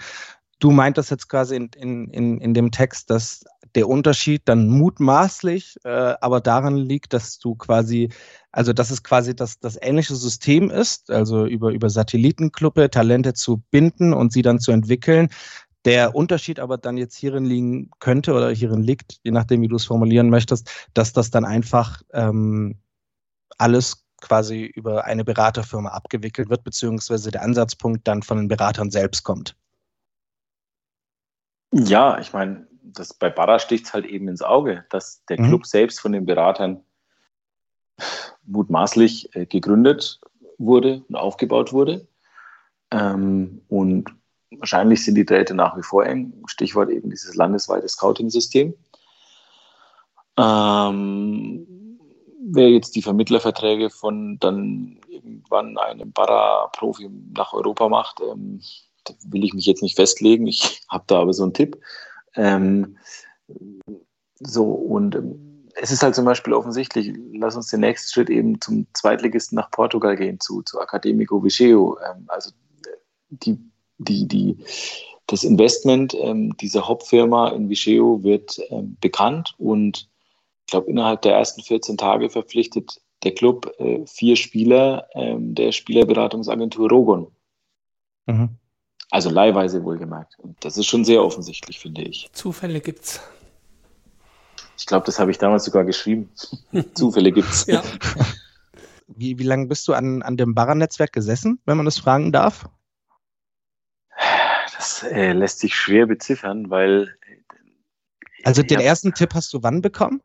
Du meintest jetzt quasi in, in, in, in dem Text, dass der Unterschied dann mutmaßlich äh, aber daran liegt, dass du quasi, also dass es quasi das, das ähnliche System ist, also über, über Satellitenkluppe Talente zu binden und sie dann zu entwickeln, der Unterschied aber dann jetzt hierin liegen könnte oder hierin liegt, je nachdem, wie du es formulieren möchtest, dass das dann einfach ähm, alles quasi über eine Beraterfirma abgewickelt wird, beziehungsweise der Ansatzpunkt dann von den Beratern selbst kommt. Ja, ich meine, das bei Barra sticht es halt eben ins Auge, dass der mhm. Club selbst von den Beratern mutmaßlich äh, gegründet wurde und aufgebaut wurde. Ähm, und wahrscheinlich sind die Drähte nach wie vor eng. Stichwort eben dieses landesweite Scouting-System. Ähm, wer jetzt die Vermittlerverträge von dann irgendwann einem Para-Profi nach Europa macht, ähm, will ich mich jetzt nicht festlegen. Ich habe da aber so einen Tipp. Ähm, so, und ähm, es ist halt zum Beispiel offensichtlich, lass uns den nächsten Schritt eben zum Zweitligisten nach Portugal gehen, zu, zu Academico Vigeo. Ähm, also die, die, die, das Investment ähm, dieser Hauptfirma in Vigeo wird ähm, bekannt und ich glaube, innerhalb der ersten 14 Tage verpflichtet der Club äh, vier Spieler ähm, der Spielerberatungsagentur Rogon. Mhm. Also leihweise wohlgemerkt. Und das ist schon sehr offensichtlich, finde ich. Zufälle gibt's. Ich glaube, das habe ich damals sogar geschrieben. Zufälle gibt's. Ja. Wie, wie lange bist du an, an dem Barra-Netzwerk gesessen, wenn man das fragen darf? Das äh, lässt sich schwer beziffern, weil. Äh, also den hab, ersten Tipp hast du wann bekommen?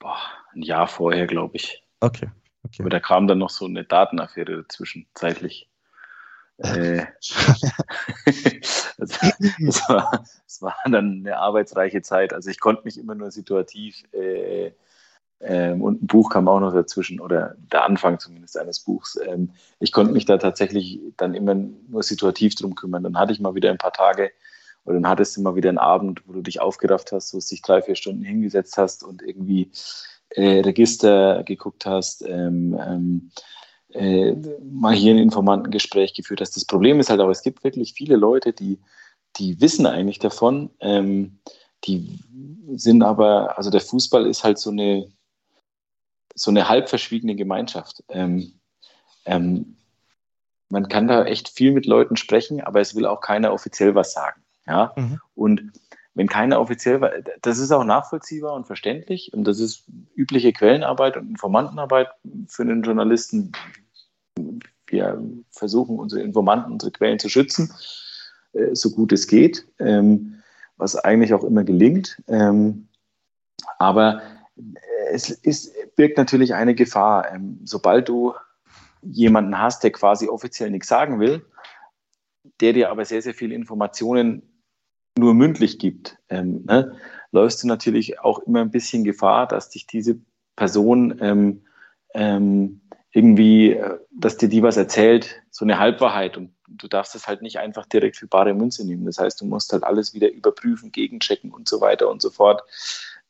Boah, ein Jahr vorher, glaube ich. Okay. okay. Aber da kam dann noch so eine Datenaffäre dazwischen, zeitlich. Äh, also, es, war, es war dann eine arbeitsreiche Zeit. Also ich konnte mich immer nur situativ äh, ähm, und ein Buch kam auch noch dazwischen oder der Anfang zumindest eines Buchs. Ähm, ich konnte mich da tatsächlich dann immer nur situativ drum kümmern. Dann hatte ich mal wieder ein paar Tage oder dann hattest du mal wieder einen Abend, wo du dich aufgerafft hast, wo du dich drei, vier Stunden hingesetzt hast und irgendwie äh, Register geguckt hast. Ähm, ähm äh, mal hier ein Informantengespräch geführt hast. Das Problem ist halt auch, es gibt wirklich viele Leute, die, die wissen eigentlich davon, ähm, die sind aber, also der Fußball ist halt so eine, so eine halb verschwiegene Gemeinschaft. Ähm, ähm, man kann da echt viel mit Leuten sprechen, aber es will auch keiner offiziell was sagen. Ja? Mhm. Und wenn keiner offiziell, das ist auch nachvollziehbar und verständlich und das ist übliche Quellenarbeit und Informantenarbeit für einen Journalisten. Wir versuchen, unsere Informanten, unsere Quellen zu schützen, äh, so gut es geht, ähm, was eigentlich auch immer gelingt. Ähm, aber es ist, birgt natürlich eine Gefahr. Ähm, sobald du jemanden hast, der quasi offiziell nichts sagen will, der dir aber sehr, sehr viele Informationen nur mündlich gibt, ähm, ne, läufst du natürlich auch immer ein bisschen Gefahr, dass dich diese Person ähm, ähm, irgendwie, äh, dass dir die was erzählt, so eine Halbwahrheit und du darfst das halt nicht einfach direkt für bare Münze nehmen. Das heißt, du musst halt alles wieder überprüfen, gegenchecken und so weiter und so fort.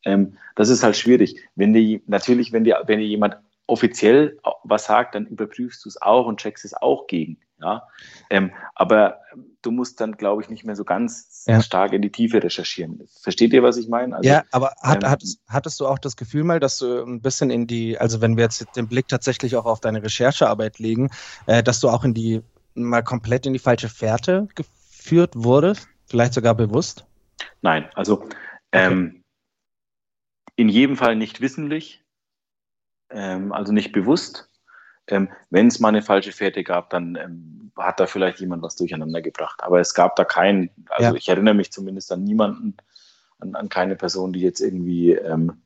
Ähm, das ist halt schwierig. Wenn dir, natürlich, wenn dir, wenn dir jemand offiziell was sagt, dann überprüfst du es auch und checkst es auch gegen. Ja? Ähm, aber du musst dann, glaube ich, nicht mehr so ganz ja. stark in die Tiefe recherchieren. Versteht ihr, was ich meine? Also, ja, aber hat, ähm, hattest, hattest, du auch das Gefühl mal, dass du ein bisschen in die, also wenn wir jetzt den Blick tatsächlich auch auf deine Recherchearbeit legen, äh, dass du auch in die, mal komplett in die falsche Fährte geführt wurdest? Vielleicht sogar bewusst? Nein, also ähm, in jedem Fall nicht wissentlich, ähm, also nicht bewusst. Ähm, Wenn es mal eine falsche Fährte gab, dann ähm, hat da vielleicht jemand was durcheinander gebracht. Aber es gab da keinen, also ja. ich erinnere mich zumindest an niemanden, an, an keine Person, die jetzt irgendwie ähm,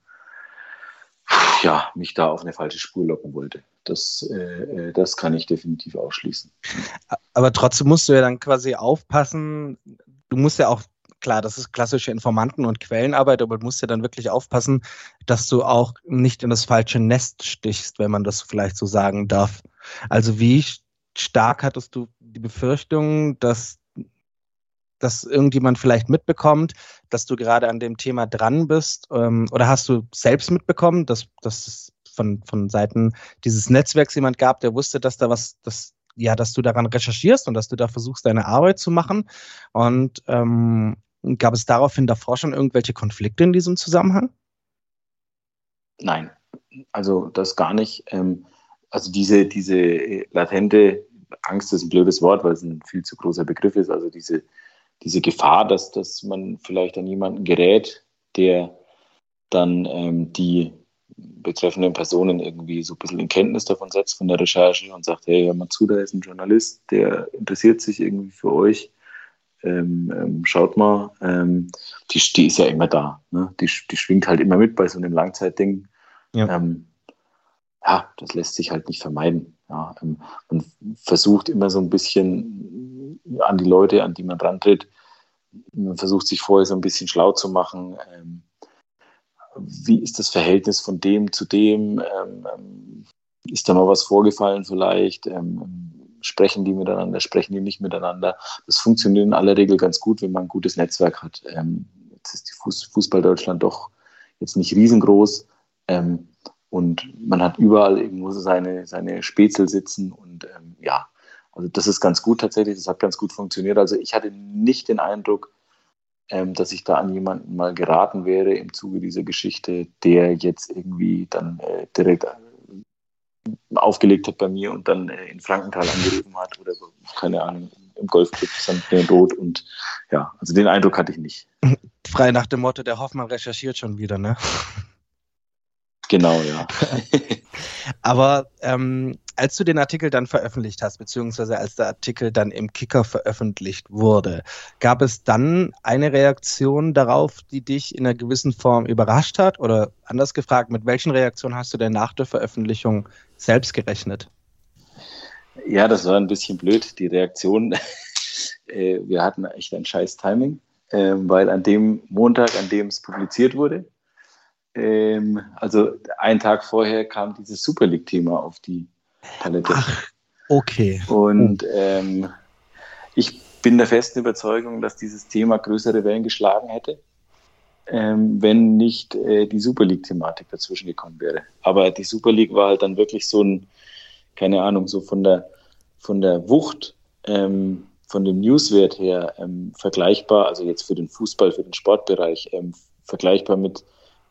ja, mich da auf eine falsche Spur locken wollte. Das, äh, äh das kann ich definitiv ausschließen. Aber trotzdem musst du ja dann quasi aufpassen, du musst ja auch klar, das ist klassische Informanten- und Quellenarbeit, aber du musst ja dann wirklich aufpassen, dass du auch nicht in das falsche Nest stichst, wenn man das vielleicht so sagen darf. Also wie stark hattest du die Befürchtung, dass dass irgendjemand vielleicht mitbekommt, dass du gerade an dem Thema dran bist? Ähm, oder hast du selbst mitbekommen, dass, dass es von, von Seiten dieses Netzwerks jemand gab, der wusste, dass da was, dass, ja, dass du daran recherchierst und dass du da versuchst, deine Arbeit zu machen? Und ähm, Gab es daraufhin davor schon irgendwelche Konflikte in diesem Zusammenhang? Nein, also das gar nicht. Ähm, also diese, diese latente Angst ist ein blödes Wort, weil es ein viel zu großer Begriff ist. Also diese, diese Gefahr, dass, dass man vielleicht an jemanden gerät, der dann ähm, die betreffenden Personen irgendwie so ein bisschen in Kenntnis davon setzt von der Recherche und sagt, hey, hör mal zu, da ist ein Journalist, der interessiert sich irgendwie für euch ähm, ähm, schaut mal, ähm, die, die ist ja immer da. Ne? Die, die schwingt halt immer mit bei so einem Langzeitding. Ja. Ähm, ja, das lässt sich halt nicht vermeiden. Ja, ähm, man versucht immer so ein bisschen an die Leute, an die man rantritt. Man versucht sich vorher so ein bisschen schlau zu machen. Ähm, wie ist das Verhältnis von dem zu dem? Ist da noch was vorgefallen vielleicht? Sprechen die miteinander, sprechen die nicht miteinander? Das funktioniert in aller Regel ganz gut, wenn man ein gutes Netzwerk hat. Ähm, jetzt ist die Fußball Deutschland doch jetzt nicht riesengroß. Ähm, und man hat überall irgendwo seine, seine Spätzle sitzen und ähm, ja, also das ist ganz gut tatsächlich, das hat ganz gut funktioniert. Also ich hatte nicht den Eindruck, ähm, dass ich da an jemanden mal geraten wäre im Zuge dieser Geschichte, der jetzt irgendwie dann äh, direkt aufgelegt hat bei mir und dann äh, in Frankenthal angerufen hat oder keine Ahnung, im Golfclub St. Rot und ja, also den Eindruck hatte ich nicht. Frei nach dem Motto, der Hoffmann recherchiert schon wieder, ne? Genau, ja. Aber ähm, als du den Artikel dann veröffentlicht hast, beziehungsweise als der Artikel dann im Kicker veröffentlicht wurde, gab es dann eine Reaktion darauf, die dich in einer gewissen Form überrascht hat? Oder anders gefragt, mit welchen Reaktionen hast du denn nach der Veröffentlichung selbst gerechnet? Ja, das war ein bisschen blöd, die Reaktion. Äh, wir hatten echt ein scheiß Timing, ähm, weil an dem Montag, an dem es publiziert wurde, ähm, also einen Tag vorher kam dieses Super League-Thema auf die Palette. Ach, okay. Und ähm, ich bin der festen Überzeugung, dass dieses Thema größere Wellen geschlagen hätte, ähm, wenn nicht äh, die Super League-Thematik dazwischen gekommen wäre. Aber die Super League war halt dann wirklich so ein, keine Ahnung, so von der, von der Wucht, ähm, von dem Newswert her ähm, vergleichbar, also jetzt für den Fußball, für den Sportbereich, ähm, vergleichbar mit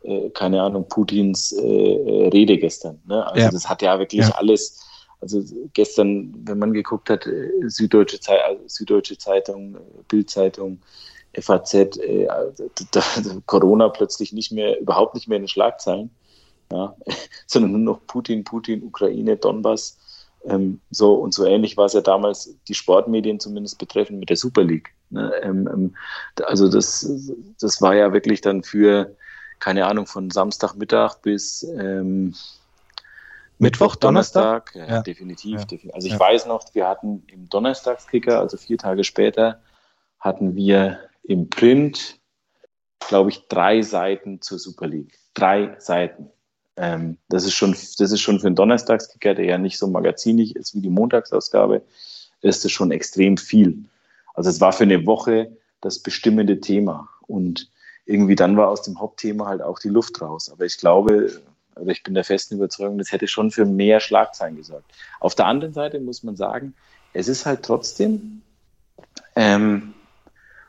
äh, keine Ahnung, Putins äh, äh, Rede gestern. Ne? Also ja. das hat ja wirklich ja. alles, also gestern, wenn man geguckt hat, äh, Süddeutsche, Zei also Süddeutsche Zeitung, Bildzeitung, FAZ, äh, da, Corona plötzlich nicht mehr, überhaupt nicht mehr in den Schlagzeilen, ja? sondern nur noch Putin, Putin, Ukraine, Donbass. Ähm, so und so ähnlich war es ja damals die Sportmedien zumindest betreffend mit der Super League. Ne? Ähm, ähm, also das, das war ja wirklich dann für keine Ahnung, von Samstagmittag bis ähm, Mittwoch, Donnerstag. Donnerstag. Ja, ja. Definitiv, ja. definitiv. Also ich weiß noch, wir hatten im Donnerstagskicker, also vier Tage später, hatten wir im Print, glaube ich, drei Seiten zur Super League. Drei Seiten. Ähm, das, ist schon, das ist schon für einen Donnerstagskicker, der ja nicht so magazinig ist wie die Montagsausgabe, ist das schon extrem viel. Also es war für eine Woche das bestimmende Thema. Und irgendwie dann war aus dem Hauptthema halt auch die Luft raus. Aber ich glaube, oder ich bin der festen Überzeugung, das hätte schon für mehr Schlagzeilen gesorgt. Auf der anderen Seite muss man sagen, es ist halt trotzdem ähm,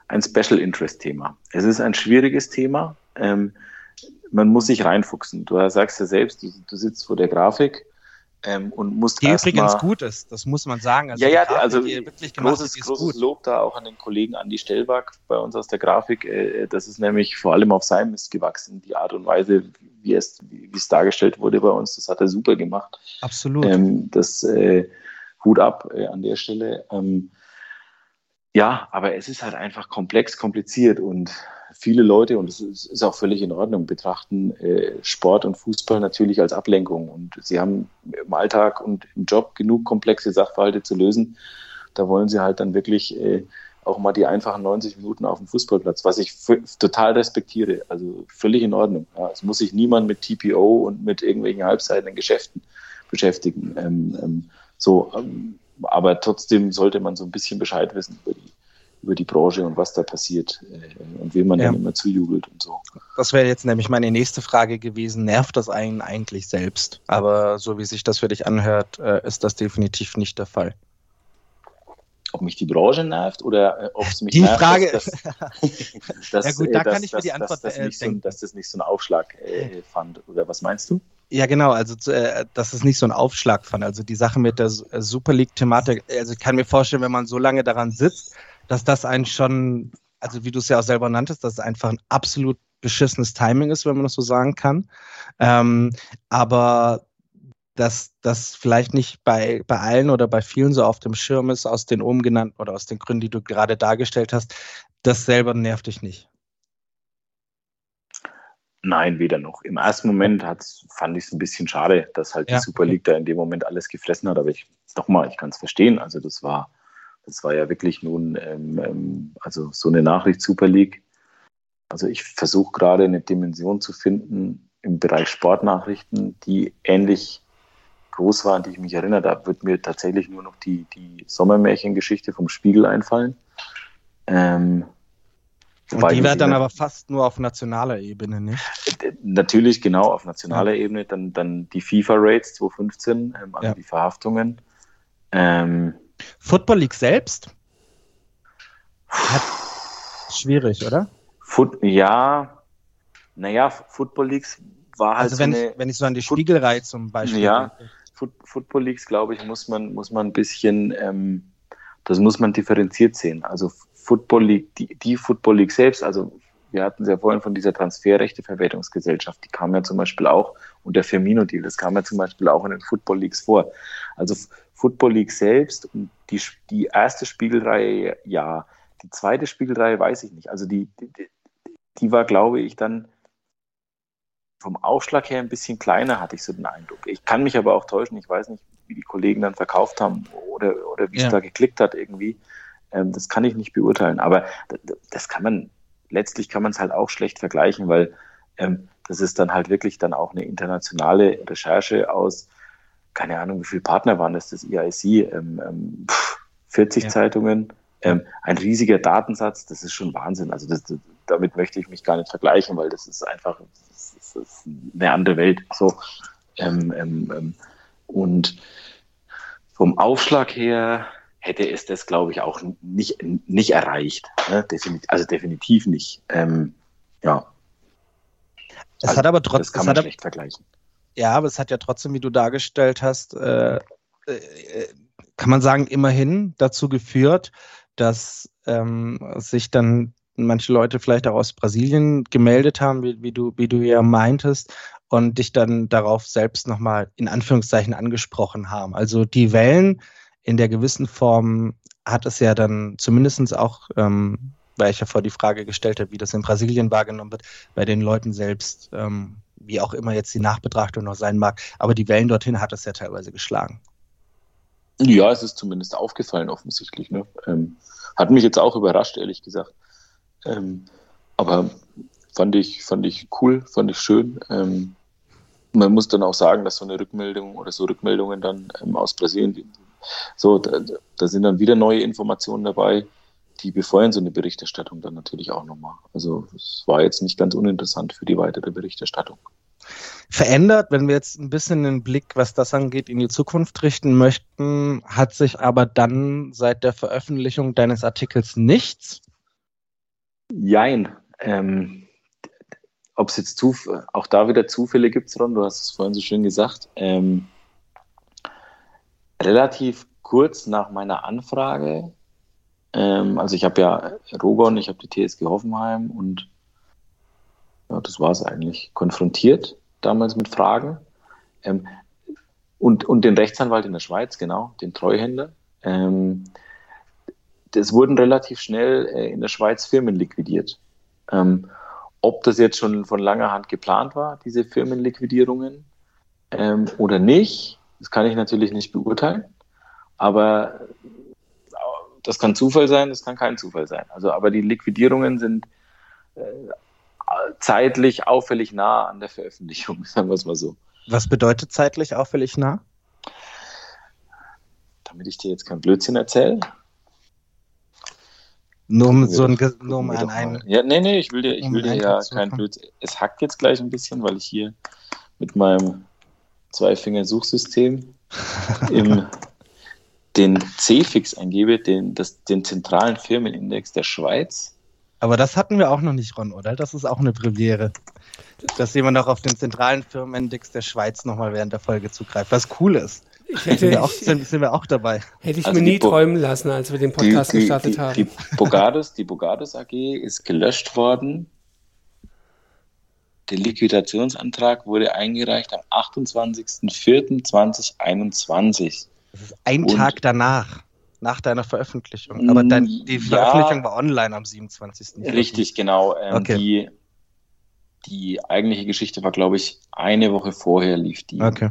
ein Special Interest Thema. Es ist ein schwieriges Thema. Ähm, man muss sich reinfuchsen. Du sagst ja selbst, du, du sitzt vor der Grafik ähm, und musst die übrigens mal, gut ist, das muss man sagen. Also ja, ja, Grafik, also wirklich großes, großes Lob da auch an den Kollegen Andi Stellback bei uns aus der Grafik. Äh, das ist nämlich vor allem auf seinem Mist gewachsen. Die Art und Weise, wie es, wie es dargestellt wurde bei uns, das hat er super gemacht. Absolut. Ähm, das äh, Hut ab äh, an der Stelle. Ähm, ja, aber es ist halt einfach komplex, kompliziert und viele Leute, und es ist auch völlig in Ordnung, betrachten äh, Sport und Fußball natürlich als Ablenkung. Und sie haben im Alltag und im Job genug komplexe Sachverhalte zu lösen. Da wollen sie halt dann wirklich äh, auch mal die einfachen 90 Minuten auf dem Fußballplatz, was ich total respektiere. Also völlig in Ordnung. Es muss sich niemand mit TPO und mit irgendwelchen halbseitigen Geschäften beschäftigen. Ähm, ähm, so, ähm, aber trotzdem sollte man so ein bisschen Bescheid wissen über die über die Branche und was da passiert äh, und wem man ja. dann immer zujubelt und so. Das wäre jetzt nämlich meine nächste Frage gewesen. Nervt das einen eigentlich selbst? Aber so wie sich das für dich anhört, äh, ist das definitiv nicht der Fall. Ob mich die Branche nervt oder äh, ob es mich die nervt, Frage dass, dass, ja gut, da kann ich mir die Antwort dass, dass, so, dass das nicht so ein Aufschlag äh, fand. Oder was meinst du? Ja, genau, also äh, dass es nicht so ein Aufschlag fand. Also die Sache mit der Super League-Thematik, also ich kann mir vorstellen, wenn man so lange daran sitzt, dass das ein schon, also wie du es ja auch selber nanntest, dass es einfach ein absolut beschissenes Timing ist, wenn man das so sagen kann. Ähm, aber dass das vielleicht nicht bei, bei allen oder bei vielen so auf dem Schirm ist, aus den oben genannten oder aus den Gründen, die du gerade dargestellt hast, das selber nervt dich nicht. Nein, weder noch. Im ersten Moment fand ich es ein bisschen schade, dass halt ja. die Super League da in dem Moment alles gefressen hat. Aber ich nochmal, ich kann es verstehen. Also das war es war ja wirklich nun, ähm, ähm, also so eine Nachricht Super League. Also ich versuche gerade eine Dimension zu finden im Bereich Sportnachrichten, die ähnlich groß war, an die ich mich erinnere. Da wird mir tatsächlich nur noch die, die Sommermärchengeschichte vom Spiegel einfallen. Ähm, und die wäre dann aber fast nur auf nationaler Ebene, nicht? Natürlich, genau, auf nationaler ja. Ebene. Dann, dann die FIFA-Rates 2015, ähm, also ja. die Verhaftungen. Ähm, Football League selbst? Hat schwierig, oder? Foot, ja, naja, Football Leagues war halt. Also wenn, so eine, ich, wenn ich so an die Spiegelreihe zum Beispiel. Ja, Foot, Football Leagues, glaube ich, muss man, muss man ein bisschen, ähm, das muss man differenziert sehen. Also Football League, die, die Football League selbst, also wir hatten es ja vorhin von dieser Transferrechteverwertungsgesellschaft, die kam ja zum Beispiel auch, und der Firmino-Deal, das kam ja zum Beispiel auch in den Football Leagues vor. Also Football League selbst und die, die erste Spiegelreihe, ja. Die zweite Spiegelreihe weiß ich nicht. Also die, die, die war, glaube ich, dann vom Aufschlag her ein bisschen kleiner, hatte ich so den Eindruck. Ich kann mich aber auch täuschen, ich weiß nicht, wie die Kollegen dann verkauft haben oder, oder wie ja. es da geklickt hat irgendwie. Ähm, das kann ich nicht beurteilen. Aber das kann man, letztlich kann man es halt auch schlecht vergleichen, weil ähm, das ist dann halt wirklich dann auch eine internationale Recherche aus, keine Ahnung, wie viele Partner waren das, das EIC, ähm, ähm, 40 ja. Zeitungen, ähm, ein riesiger Datensatz, das ist schon Wahnsinn. Also das, damit möchte ich mich gar nicht vergleichen, weil das ist einfach das ist, das ist eine andere Welt. So, ähm, ähm, ähm und vom Aufschlag her hätte es das, glaube ich, auch nicht, nicht erreicht. Ne? Definitiv, also definitiv nicht. Ähm, ja. Es also, hat aber trotzdem. Das kann man schlecht vergleichen. Ja, aber es hat ja trotzdem, wie du dargestellt hast, äh, äh, kann man sagen, immerhin dazu geführt, dass ähm, sich dann manche Leute vielleicht auch aus Brasilien gemeldet haben, wie, wie, du, wie du ja meintest, und dich dann darauf selbst nochmal in Anführungszeichen angesprochen haben. Also die Wellen in der gewissen Form hat es ja dann zumindest auch, ähm, weil ich ja vor die Frage gestellt habe, wie das in Brasilien wahrgenommen wird, bei den Leuten selbst, ähm, wie auch immer jetzt die Nachbetrachtung noch sein mag, aber die Wellen dorthin hat es ja teilweise geschlagen. Ja, es ist zumindest aufgefallen offensichtlich. Ne? Ähm, hat mich jetzt auch überrascht, ehrlich gesagt. Ähm, aber fand ich, fand ich cool, fand ich schön. Ähm, man muss dann auch sagen, dass so eine Rückmeldung oder so Rückmeldungen dann ähm, aus Brasilien, so, da, da, sind dann wieder neue Informationen dabei, die befeuern so eine Berichterstattung dann natürlich auch nochmal. Also es war jetzt nicht ganz uninteressant für die weitere Berichterstattung. Verändert, wenn wir jetzt ein bisschen den Blick, was das angeht, in die Zukunft richten möchten, hat sich aber dann seit der Veröffentlichung deines Artikels nichts? Jein. Ähm, Ob es jetzt Zuf auch da wieder Zufälle gibt, Ron, du hast es vorhin so schön gesagt. Ähm, relativ kurz nach meiner Anfrage, ähm, also ich habe ja Rogon, ich habe die TSG Hoffenheim und ja, das war es eigentlich, konfrontiert damals mit Fragen. Ähm, und, und den Rechtsanwalt in der Schweiz, genau, den Treuhänder. Ähm, das wurden relativ schnell äh, in der Schweiz Firmen liquidiert. Ähm, ob das jetzt schon von langer Hand geplant war, diese Firmenliquidierungen, ähm, oder nicht, das kann ich natürlich nicht beurteilen, aber das kann Zufall sein, das kann kein Zufall sein. Also, aber die Liquidierungen sind äh, zeitlich auffällig nah an der Veröffentlichung, sagen wir es mal so. Was bedeutet zeitlich auffällig nah? Damit ich dir jetzt kein Blödsinn erzähle. Nur um so ein, nur um ein, ein Ja, nee, nee, ich will dir, ich will dir ja kein Blödsinn. Es hackt jetzt gleich ein bisschen, weil ich hier mit meinem Zweifinger-Suchsystem im den C-Fix eingebe, den, das, den zentralen Firmenindex der Schweiz. Aber das hatten wir auch noch nicht, Ron, oder? Das ist auch eine Premiere. Dass jemand auch auf den zentralen Firmenindex der Schweiz nochmal während der Folge zugreift. Was cool ist. Hätte, sind, wir auch, sind, sind, wir auch dabei. Hätte ich also mir nie träumen lassen, als wir den Podcast die, die, gestartet die, haben. Die Bogados, die Bogados AG ist gelöscht worden der Liquidationsantrag wurde eingereicht am 28.04.2021. Das ist ein Und Tag danach, nach deiner Veröffentlichung. Aber dein, die Veröffentlichung war online am 27. Richtig, genau. Ähm, okay. die, die eigentliche Geschichte war, glaube ich, eine Woche vorher lief die. Okay.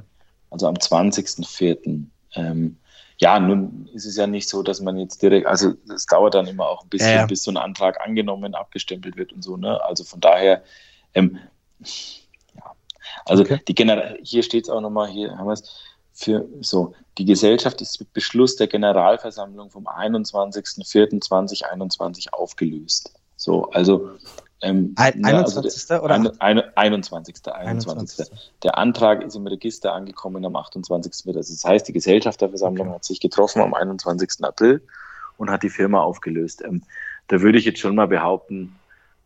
Also am 20.04. Ähm, ja, nun ist es ja nicht so, dass man jetzt direkt, also es dauert dann immer auch ein bisschen, Ja, bis so ein Antrag angenommen, abgestempelt wird und so, ne? Also von daher, ähm, ja. Also Okay. die General, hier steht es auch nochmal, hier haben wir es, für so, die Gesellschaft ist mit Beschluss der Generalversammlung vom 21.04.2021 aufgelöst. So, also ähm, Ein, also 21. der- oder? ein- eine- 21. 21. 21. Der Antrag ist im Register angekommen am 28. März. Das heißt, die Gesellschafterversammlung hat sich getroffen am 21. April und hat die Firma aufgelöst. Ähm, da würde ich jetzt schon mal behaupten,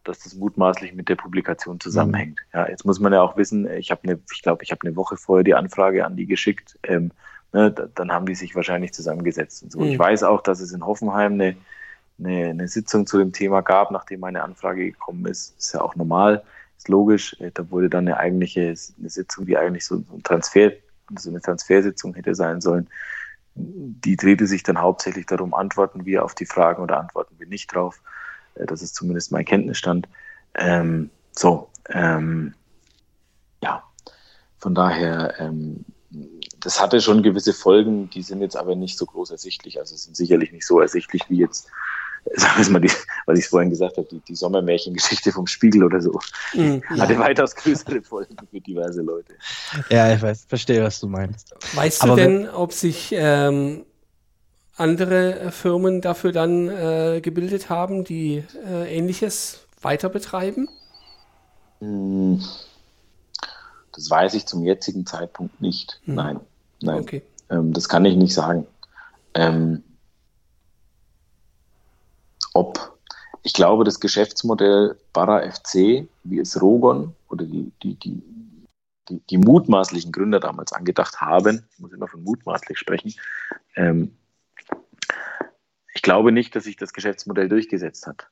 dass das mutmaßlich mit der Publikation zusammenhängt. Ja, jetzt muss man ja auch wissen, ich habe eine, ich glaube, ich habe eine Woche vorher die Anfrage an die geschickt. Ähm, ne, da, dann haben die sich wahrscheinlich zusammengesetzt und so. Mhm. Ich weiß auch, dass es in Hoffenheim eine, eine, eine Sitzung zu dem Thema gab, nachdem meine Anfrage gekommen ist. Ist ja auch normal, ist logisch. Äh, Da wurde dann eine eigentliche eine Sitzung, die eigentlich so ein Transfer, so eine Transfersitzung hätte sein sollen. Die drehte sich dann hauptsächlich darum, antworten wir auf die Fragen oder antworten wir nicht drauf. Äh, Das ist zumindest mein Kenntnisstand. Ähm, so, ähm, ja, von daher, ähm, das hatte schon gewisse Folgen, die sind jetzt aber nicht so groß ersichtlich. Also sind sicherlich nicht so ersichtlich wie jetzt, sagen wir es mal, die, weil ich vorhin gesagt habe, die, die Sommermärchengeschichte vom Spiegel oder so. Mhm. Hatte weitaus größere Folgen für diverse Leute. Ja, ich weiß, verstehe, was du meinst. Weißt du Aber denn, ob sich ähm, andere Firmen dafür dann äh, gebildet haben, die äh, Ähnliches weiter betreiben? Hm, Das weiß ich zum jetzigen Zeitpunkt nicht. Hm. Nein, nein. Okay. Ähm, das kann ich nicht sagen. Ähm, ob, ich glaube, das Geschäftsmodell Barra FC, wie es Rogon oder die, die, die, die, die mutmaßlichen Gründer damals angedacht haben, ich muss immer von mutmaßlich sprechen, ähm, ich glaube nicht, dass sich das Geschäftsmodell durchgesetzt hat.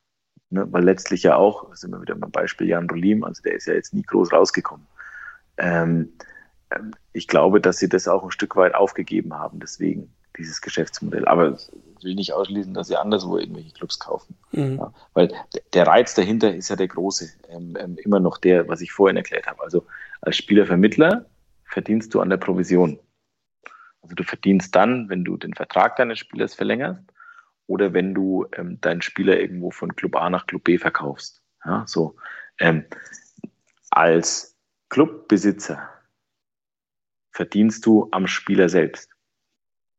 Ne? Weil letztlich ja auch, sind wir wieder beim Beispiel Jan Rolim, also der ist ja jetzt nie groß rausgekommen. Ähm, ähm, ich glaube, dass sie das auch ein Stück weit aufgegeben haben, deswegen dieses Geschäftsmodell. Aber ich will nicht ausschließen, dass sie anderswo irgendwelche Clubs kaufen. Mhm. Ja, weil der Reiz dahinter ist ja der große, ähm, ähm, immer noch der, was ich vorhin erklärt habe. Also als Spielervermittler verdienst du an der Provision. Also du verdienst dann, wenn du den Vertrag deines Spielers verlängerst oder wenn du ähm, deinen Spieler irgendwo von Club A nach Club B verkaufst. Ja, so. Ähm, als Clubbesitzer verdienst du am Spieler selbst.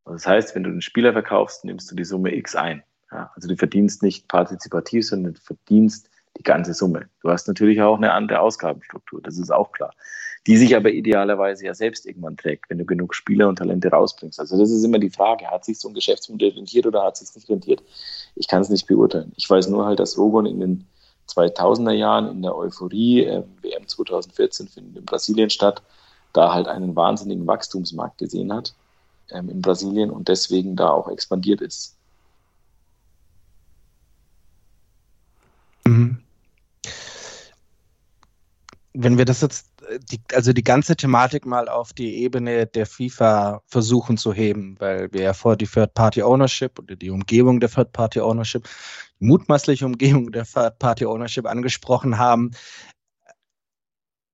Also das heißt, wenn du den Spieler verkaufst, nimmst du die Summe X ein. Ja, also du verdienst nicht partizipativ, sondern du verdienst die ganze Summe. Du hast natürlich auch eine andere Ausgabenstruktur, das ist auch klar. Die sich aber idealerweise ja selbst irgendwann trägt, wenn du genug Spieler und Talente rausbringst. Also das ist immer die Frage, hat sich so ein Geschäftsmodell rentiert oder hat sich nicht rentiert? Ich kann es nicht beurteilen. Ich weiß nur halt, dass Rogon in den 2000er Jahren in der Euphorie, äh, WM 2014 findet in Brasilien statt, da halt einen wahnsinnigen Wachstumsmarkt gesehen hat in Brasilien und deswegen da auch expandiert ist. Mhm. Wenn wir das jetzt, äh, die, also die ganze Thematik mal auf die Ebene der FIFA versuchen zu heben, weil wir ja vor die Third-Party-Ownership oder die Umgebung der Third-Party-Ownership, mutmaßliche Umgebung der Third-Party-Ownership angesprochen haben.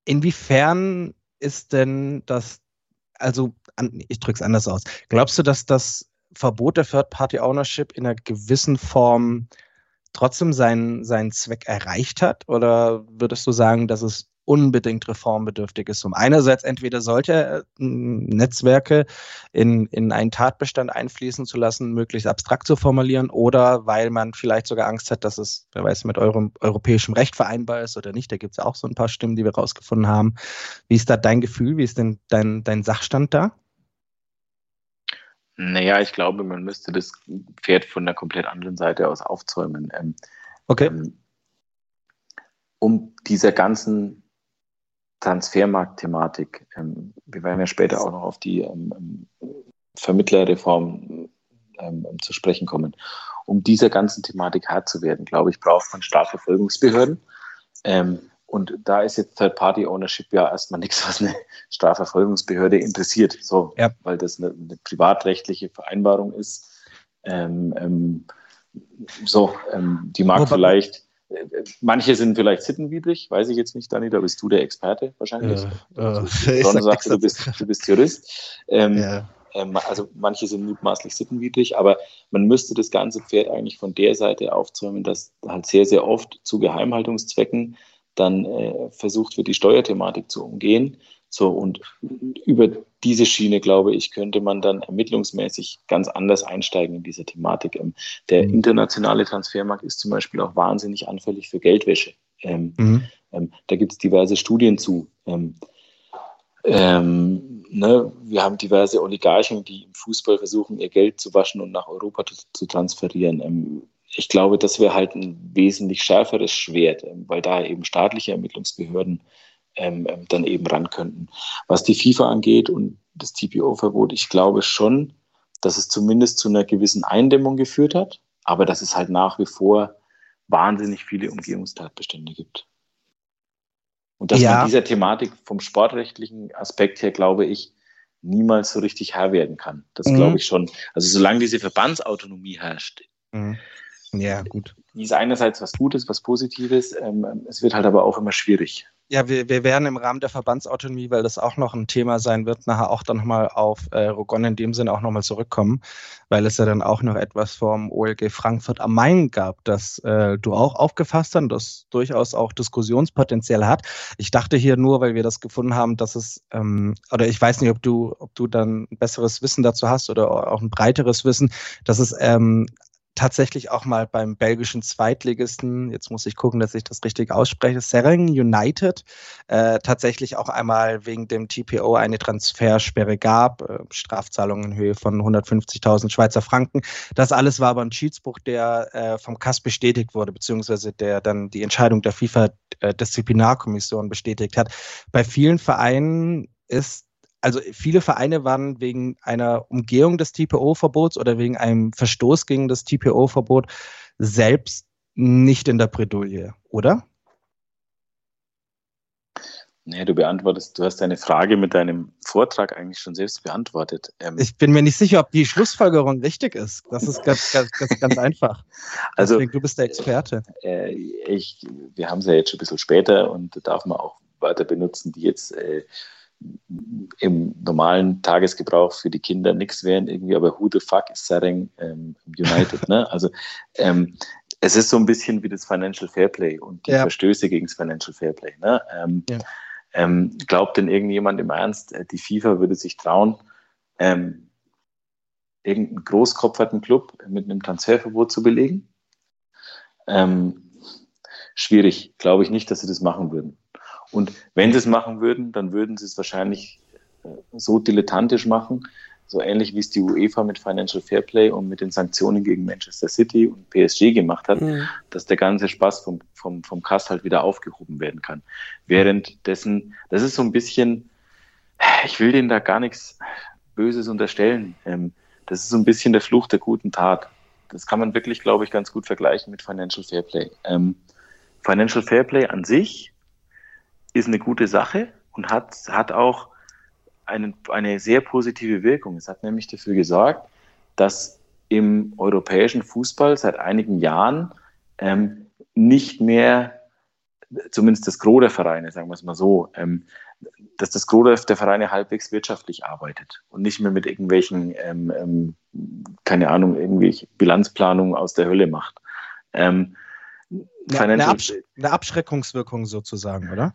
Inwiefern ist denn das, also an, ich drücke es anders aus, glaubst du, dass das Verbot der Third-Party-Ownership in einer gewissen Form trotzdem seinen, seinen Zweck erreicht hat? Oder würdest du sagen, dass es unbedingt reformbedürftig ist, um einerseits entweder solche äh, Netzwerke in, in einen Tatbestand einfließen zu lassen, möglichst abstrakt zu formulieren, oder weil man vielleicht sogar Angst hat, dass es, wer weiß, mit eurem europäischem Recht vereinbar ist oder nicht. Da gibt es auch so ein paar Stimmen, die wir rausgefunden haben. Wie ist da dein Gefühl? Wie ist denn dein, dein Sachstand da? Naja, ich glaube, man müsste das Pferd von der komplett anderen Seite aus aufzäumen. Ähm, Okay. ähm, um dieser ganzen Transfermarkt-Thematik, ähm, wir werden ja später auch noch auf die ähm, ähm, Vermittlerreform ähm, zu sprechen kommen, um dieser ganzen Thematik Herr zu werden, glaube ich, braucht man Strafverfolgungsbehörden. Ähm, und da ist jetzt Third-Party-Ownership ja erstmal nichts, was eine Strafverfolgungsbehörde interessiert, so, Ja. weil das eine, eine privatrechtliche Vereinbarung ist. Ähm, ähm, so, ähm, die mag Wobei- vielleicht, äh, manche sind vielleicht sittenwidrig, weiß ich jetzt nicht, Dani, da bist du der Experte wahrscheinlich. Äh, äh, Also, ich sag sagte, du bist, du bist Jurist. Ähm, Ja. ähm, also manche sind mutmaßlich sittenwidrig, aber man müsste das ganze Pferd eigentlich von der Seite aufzäumen, dass halt sehr, sehr oft zu Geheimhaltungszwecken dann äh, versucht wird, die Steuerthematik zu umgehen. So, und über diese Schiene, glaube ich, könnte man dann ermittlungsmäßig ganz anders einsteigen in diese Thematik. Ähm, der mhm. internationale Transfermarkt ist zum Beispiel auch wahnsinnig anfällig für Geldwäsche. Ähm, mhm. ähm, da gibt es diverse Studien zu. Ähm, ähm, ne, wir haben diverse Oligarchen, die im Fußball versuchen, ihr Geld zu waschen und nach Europa zu, zu transferieren. Ich glaube, das wäre halt ein wesentlich schärferes Schwert, ähm, weil da eben staatliche Ermittlungsbehörden ähm, ähm dann eben ran könnten. Was die FIFA angeht und das TPO-Verbot, ich glaube schon, dass es zumindest zu einer gewissen Eindämmung geführt hat, aber dass es halt nach wie vor wahnsinnig viele Umgehungstatbestände gibt. Und dass ja. man dieser Thematik vom sportrechtlichen Aspekt her, glaube ich, niemals so richtig Herr werden kann. Das mhm. glaube ich schon. Also solange diese Verbandsautonomie herrscht. Mhm. Ja, gut. Die ist einerseits was Gutes, was Positives. Ähm, es wird halt aber auch immer schwierig. Ja, wir, wir werden im Rahmen der Verbandsautonomie, weil das auch noch ein Thema sein wird, nachher auch dann nochmal auf äh, Rogon in dem Sinne auch nochmal zurückkommen, weil es ja dann auch noch etwas vom OLG Frankfurt am Main gab, das äh, du auch aufgefasst hast, das durchaus auch Diskussionspotenzial hat. Ich dachte hier nur, weil wir das gefunden haben, dass es, ähm, oder ich weiß nicht, ob du, ob du dann besseres Wissen dazu hast oder auch ein breiteres Wissen, dass es ähm, tatsächlich auch mal beim belgischen Zweitligisten, jetzt muss ich gucken, dass ich das richtig ausspreche, Sereng United, äh, tatsächlich auch einmal wegen dem TPO eine Transfersperre gab, äh, Strafzahlungen in Höhe von 150.000 Schweizer Franken. Das alles war aber ein Schiedsbuch, der äh, vom KAS bestätigt wurde, beziehungsweise der dann die Entscheidung der FIFA-Disziplinarkommission bestätigt hat. Bei vielen Vereinen ist also viele Vereine waren wegen einer Umgehung des TPO-Verbots oder wegen einem Verstoß gegen das TPO-Verbot selbst nicht in der Bredouille, oder? Nee, du beantwortest, du hast deine Frage mit deinem Vortrag eigentlich schon selbst beantwortet. Ähm ich bin mir nicht sicher, ob die Schlussfolgerung richtig ist. Das ist ganz, ganz, ganz, ganz einfach. Also, Deswegen, du bist der Experte. Äh, ich, wir haben es ja jetzt schon ein bisschen später und darf man auch weiter benutzen, die jetzt äh, im normalen Tagesgebrauch für die Kinder nichts wären irgendwie, aber who the fuck is Sareng ähm, United? ne? Also ähm, es ist so ein bisschen wie das Financial Fairplay und die ja. Verstöße gegen das Financial Fairplay. Ne? Ähm, ja. ähm, glaubt denn irgendjemand im Ernst, äh, die FIFA würde sich trauen, ähm, irgendeinen großkopferten Club mit einem Transferverbot zu belegen? Ähm, schwierig, glaube ich nicht, dass sie das machen würden. Und wenn sie es machen würden, dann würden sie es wahrscheinlich äh, so dilettantisch machen, so ähnlich wie es die UEFA mit Financial Fairplay und mit den Sanktionen gegen Manchester City und PSG gemacht hat, mhm. dass der ganze Spaß vom, vom, vom Kass halt wieder aufgehoben werden kann. Währenddessen, das ist so ein bisschen, ich will denen da gar nichts Böses unterstellen. Ähm, das ist so ein bisschen der Fluch der guten Tat. Das kann man wirklich, glaube ich, ganz gut vergleichen mit Financial Fairplay. Ähm, Financial Fairplay an sich ist eine gute Sache und hat, hat auch eine, eine sehr positive Wirkung. Es hat nämlich dafür gesorgt, dass im europäischen Fußball seit einigen Jahren ähm, nicht mehr, zumindest das Gros der Vereine, sagen wir es mal so, ähm, dass das Gros der Vereine halbwegs wirtschaftlich arbeitet und nicht mehr mit irgendwelchen, ähm, ähm keine Ahnung, irgendwelche Bilanzplanungen aus der Hölle macht. Ähm, eine, eine, Absch eine, Abschreckungswirkung sozusagen, oder?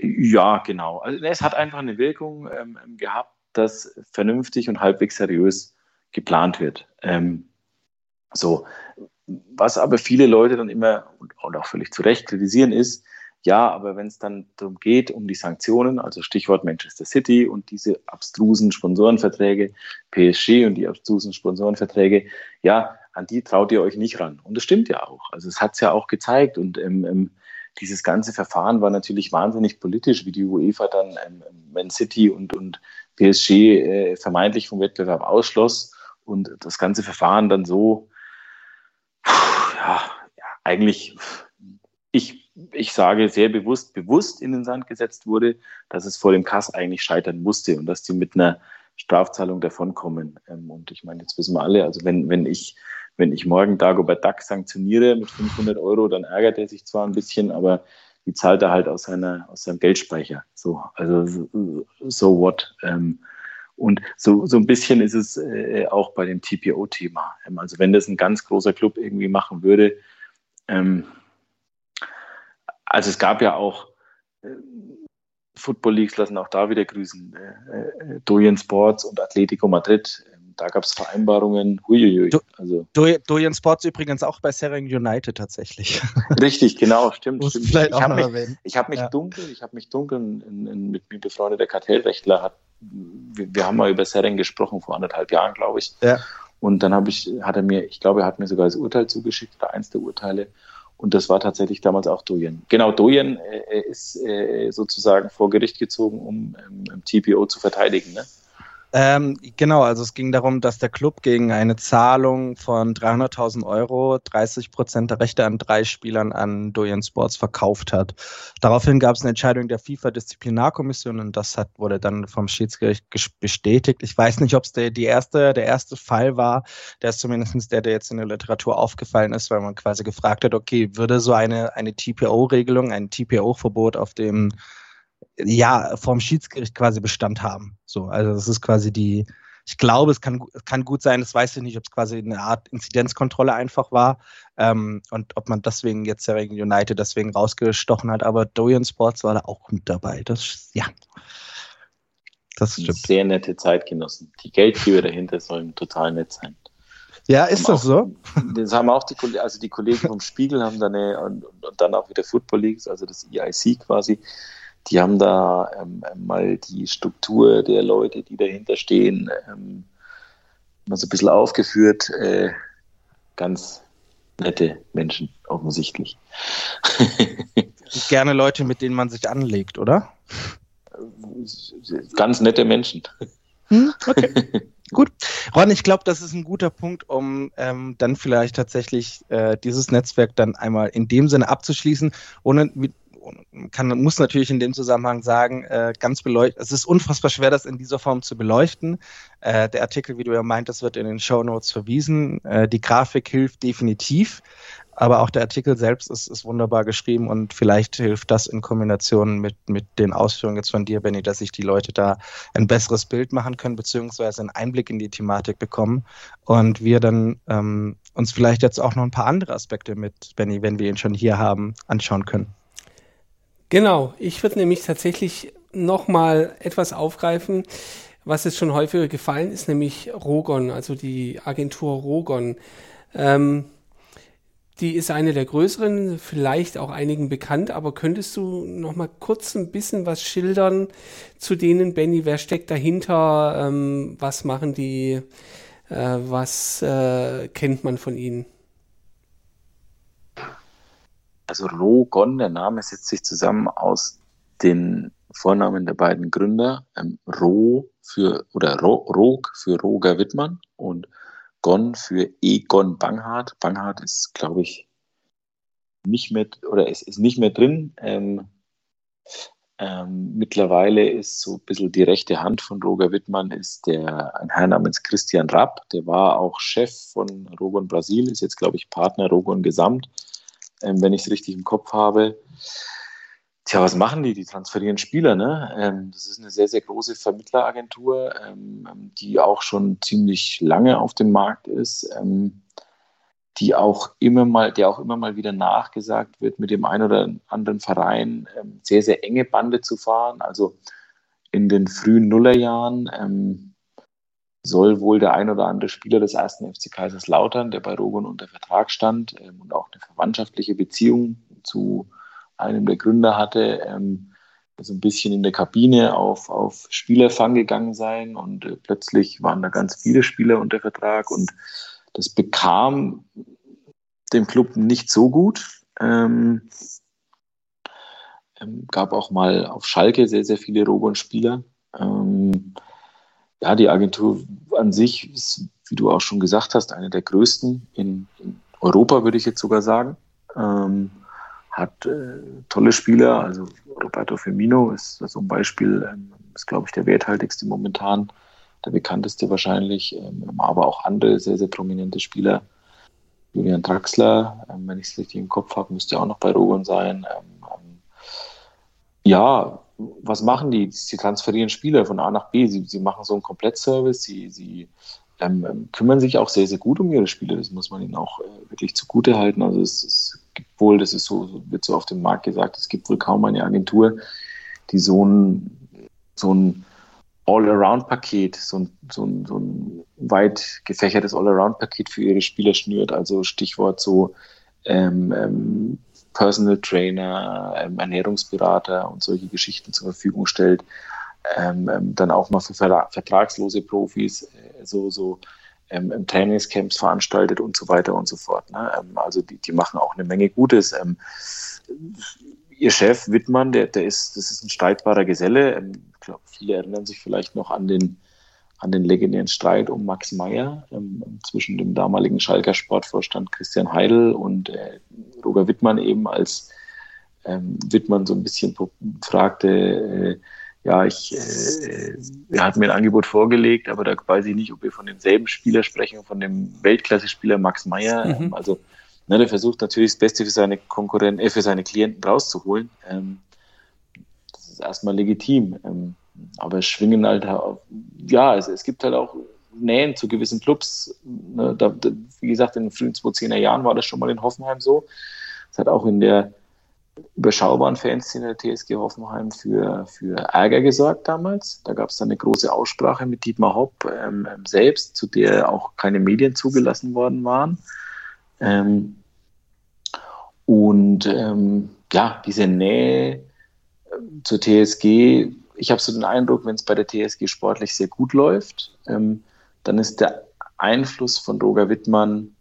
Ja, genau. Also es hat einfach eine Wirkung ähm, gehabt, dass vernünftig und halbwegs seriös geplant wird. Ähm, so. Was aber viele Leute dann immer und auch völlig zu Recht kritisieren ist, ja, aber wenn es dann darum geht, um die Sanktionen, also Stichwort Manchester City und diese abstrusen Sponsorenverträge, PSG und die abstrusen Sponsorenverträge, ja, an die traut ihr euch nicht ran. Und das stimmt ja auch. Also es hat es ja auch gezeigt. Und ähm, ähm, dieses ganze Verfahren war natürlich wahnsinnig politisch, wie die UEFA dann ähm, Man City und, und PSG äh, vermeintlich vom Wettbewerb ausschloss und das ganze Verfahren dann so, ja, ja eigentlich, ich, ich sage sehr bewusst, bewusst in den Sand gesetzt wurde, dass es vor dem Kass eigentlich scheitern musste und dass die mit einer Strafzahlung davonkommen. Ähm, und ich meine, jetzt wissen wir alle, also wenn, wenn ich wenn ich morgen Dagobert Duck sanktioniere mit 500 Euro, dann ärgert er sich zwar ein bisschen, aber die zahlt er halt aus, seiner, aus seinem Geldspeicher. So, also so what. Ähm, Und so, so ein bisschen ist es äh, auch bei dem TPO-Thema. Ähm, also wenn das ein ganz großer Club irgendwie machen würde, ähm, also es gab ja auch äh, Football Leagues lassen auch da wieder grüßen. Äh, Doyen Sports und Atletico Madrid. Da gab es Vereinbarungen. Huiuiui. Also, Doyen Sports übrigens auch bei Sering United tatsächlich. Richtig, genau, stimmt. stimmt. Vielleicht ich habe mich, erwähnen. ich hab mich ja. dunkel, ich habe mich dunkel in, in, mit mir befreundeter Kartellrechtler hat. Wir, wir, haben mal über Sering gesprochen vor anderthalb Jahren, glaube ich. Ja. Und dann habe ich, hat er mir, ich glaube, er hat mir sogar das Urteil zugeschickt oder eins der Urteile. Und das war tatsächlich damals auch Doyen. Genau, Doyen äh, ist äh, sozusagen vor Gericht gezogen, um ähm, TPO zu verteidigen. Ne? Ähm, genau, also es ging darum, dass der Club gegen eine Zahlung von 300.000 Euro 30 Prozent der Rechte an drei Spielern an Doyen Sports verkauft hat. Daraufhin gab es eine Entscheidung der FIFA-Disziplinarkommission und das hat, wurde dann vom Schiedsgericht bestätigt. Ich weiß nicht, ob es der, die erste, der erste Fall war, der ist zumindest der, der jetzt in der Literatur aufgefallen ist, weil man quasi gefragt hat, okay, würde so eine, eine TPO-Regelung, ein TPO-Verbot auf dem ja, vom Schiedsgericht quasi Bestand haben. So, also das ist quasi die, ich glaube, es kann, kann gut sein, das weiß ich nicht, ob es quasi eine Art Inzidenzkontrolle einfach war ähm, und ob man deswegen jetzt der United deswegen rausgestochen hat, aber Doyen Sports war da auch mit dabei. Das, ja. Das stimmt. Sehr nette Zeitgenossen. Die Geldgeber dahinter sollen total nett sein. Ja, ist das auch, so? Das haben auch die, also die Kollegen vom Spiegel haben dann eine, und, und dann auch wieder Football Leagues, also das EIC quasi, die haben da ähm, mal die Struktur der Leute, die dahinter stehen, ähm, mal so ein bisschen aufgeführt. Äh, ganz nette Menschen, offensichtlich. Gerne Leute, mit denen man sich anlegt, oder? Ganz nette Menschen. Hm, okay. Gut. Ron, ich glaube, das ist ein guter Punkt, um ähm, dann vielleicht tatsächlich äh, dieses Netzwerk dann einmal in dem Sinne abzuschließen, ohne kann, muss natürlich in dem Zusammenhang sagen, äh, ganz beleuchtet, es ist unfassbar schwer, das in dieser Form zu beleuchten. Äh, der Artikel, wie du ja meintest, wird in den Show Notes verwiesen. Äh, die Grafik hilft definitiv, aber auch der Artikel selbst ist, ist wunderbar geschrieben und vielleicht hilft das in Kombination mit, mit den Ausführungen jetzt von dir, Benny, dass sich die Leute da ein besseres Bild machen können, beziehungsweise einen Einblick in die Thematik bekommen und wir dann ähm, uns vielleicht jetzt auch noch ein paar andere Aspekte mit Benny, wenn wir ihn schon hier haben, anschauen können. Genau, ich würde nämlich tatsächlich nochmal etwas aufgreifen, was jetzt schon häufiger gefallen ist, nämlich Rogon, also die Agentur Rogon. Ähm, die ist eine der größeren, vielleicht auch einigen bekannt, aber könntest du noch mal kurz ein bisschen was schildern zu denen, Benny? Wer steckt dahinter? Ähm, was machen die? Äh, was äh, kennt man von ihnen? Also Rogon, der Name setzt sich zusammen aus den Vornamen der beiden Gründer. Ähm, Ro für oder Ro, Rog für Roger Wittmann und Gon für Egon Banghart. Banghart ist, glaube ich, nicht mehr oder ist, ist nicht mehr drin. Ähm, ähm, mittlerweile ist so ein bisschen die rechte Hand von Roger Wittmann ist der ein Herr namens Christian Rapp, der war auch Chef von Rogon Brasil, ist jetzt glaube ich Partner Rogon Gesamt ähm, wenn ich es richtig im Kopf habe. Tja, was machen die? Die transferieren Spieler. Ne? Ähm, das ist eine sehr, sehr große Vermittleragentur, ähm, die auch schon ziemlich lange auf dem Markt ist, ähm, die auch immer mal, der auch immer mal wieder nachgesagt wird, mit dem einen oder anderen Verein ähm, sehr, sehr enge Bande zu fahren. Also in den frühen Nullerjahren ähm, soll wohl der ein oder andere Spieler des ersten FC Kaiserslautern, der bei Rogon unter Vertrag stand ähm, und auch eine verwandtschaftliche Beziehung zu einem der Gründer hatte, ähm, so ein bisschen in der Kabine auf, auf Spielerfang gegangen sein und äh, plötzlich waren da ganz viele Spieler unter Vertrag und das bekam dem Club nicht so gut. Ähm, ähm gab auch mal auf Schalke sehr, sehr viele Rogon-Spieler. Ähm, ja, die Agentur an sich ist, wie du auch schon gesagt hast, eine der größten in, in Europa, würde ich jetzt sogar sagen. Ähm, hat äh, tolle Spieler, also Roberto Firmino ist so ein Beispiel, ähm, ist glaube ich der werthaltigste momentan, der bekannteste wahrscheinlich, ähm, aber auch andere sehr, sehr prominente Spieler. Julian Draxler, ähm, wenn ich es richtig im Kopf habe, müsste auch noch bei Rogon sein. Ähm, ähm, ja, was machen die? Sie transferieren Spieler von A nach B. Sie, sie machen so einen Komplettservice. Sie, sie ähm, ähm, kümmern sich auch sehr, sehr gut um ihre Spieler. Das muss man ihnen auch äh, wirklich zugute halten. Also es, es, gibt wohl, das ist so, wird so auf dem Markt gesagt, es gibt wohl kaum eine Agentur, die so ein, so ein All-Around-Paket, so ein, so, ein, so ein weit gefächertes All-Around-Paket für ihre Spieler schnürt. Also Stichwort so ähm, ähm, Personal Trainer, ähm, Ernährungsberater und solche Geschichten zur Verfügung stellt. Ähm, ähm, dann auch mal für vertragslose Profis äh, so, so ähm, Trainingscamps veranstaltet und so weiter und so fort. Ne? Ähm, also die, die machen auch eine Menge Gutes. Ähm, ihr Chef Wittmann, der, der ist, das ist ein streitbarer Geselle. Ähm, ich glaube, viele erinnern sich vielleicht noch an den, an den legendären Streit um Max Meyer ähm, zwischen dem damaligen Schalker Sportvorstand Christian Heidel und äh, Roger Wittmann eben, als ähm, Wittmann so ein bisschen fragte, äh, ja, ich, äh, er hat mir ein Angebot vorgelegt, aber da weiß ich nicht, ob wir von demselben Spieler sprechen, von dem Weltklasse-Spieler Max Meyer. Mhm. Ähm, also, ne, der versucht natürlich das Beste für seine Konkurrenten, äh, für seine Klienten rauszuholen. Ähm, das ist erstmal legitim. Aber es schwingen halt, ja, es, es gibt halt auch Nähen zu gewissen Clubs. Ne, da, wie gesagt, in den frühen 2010er Jahren war das schon mal in Hoffenheim so. Es hat auch in der überschaubaren Fanszene der TSG Hoffenheim für, für Ärger gesorgt damals. Da gab es dann eine große Aussprache mit Dietmar Hopp ähm, ähm, selbst, zu der auch keine Medien zugelassen worden waren. Ähm, und ähm, ja, diese Nähe äh, zur TSG, ich habe so den Eindruck, wenn es bei der TSG sportlich sehr gut läuft, ähm, dann ist der Einfluss von Roger Wittmann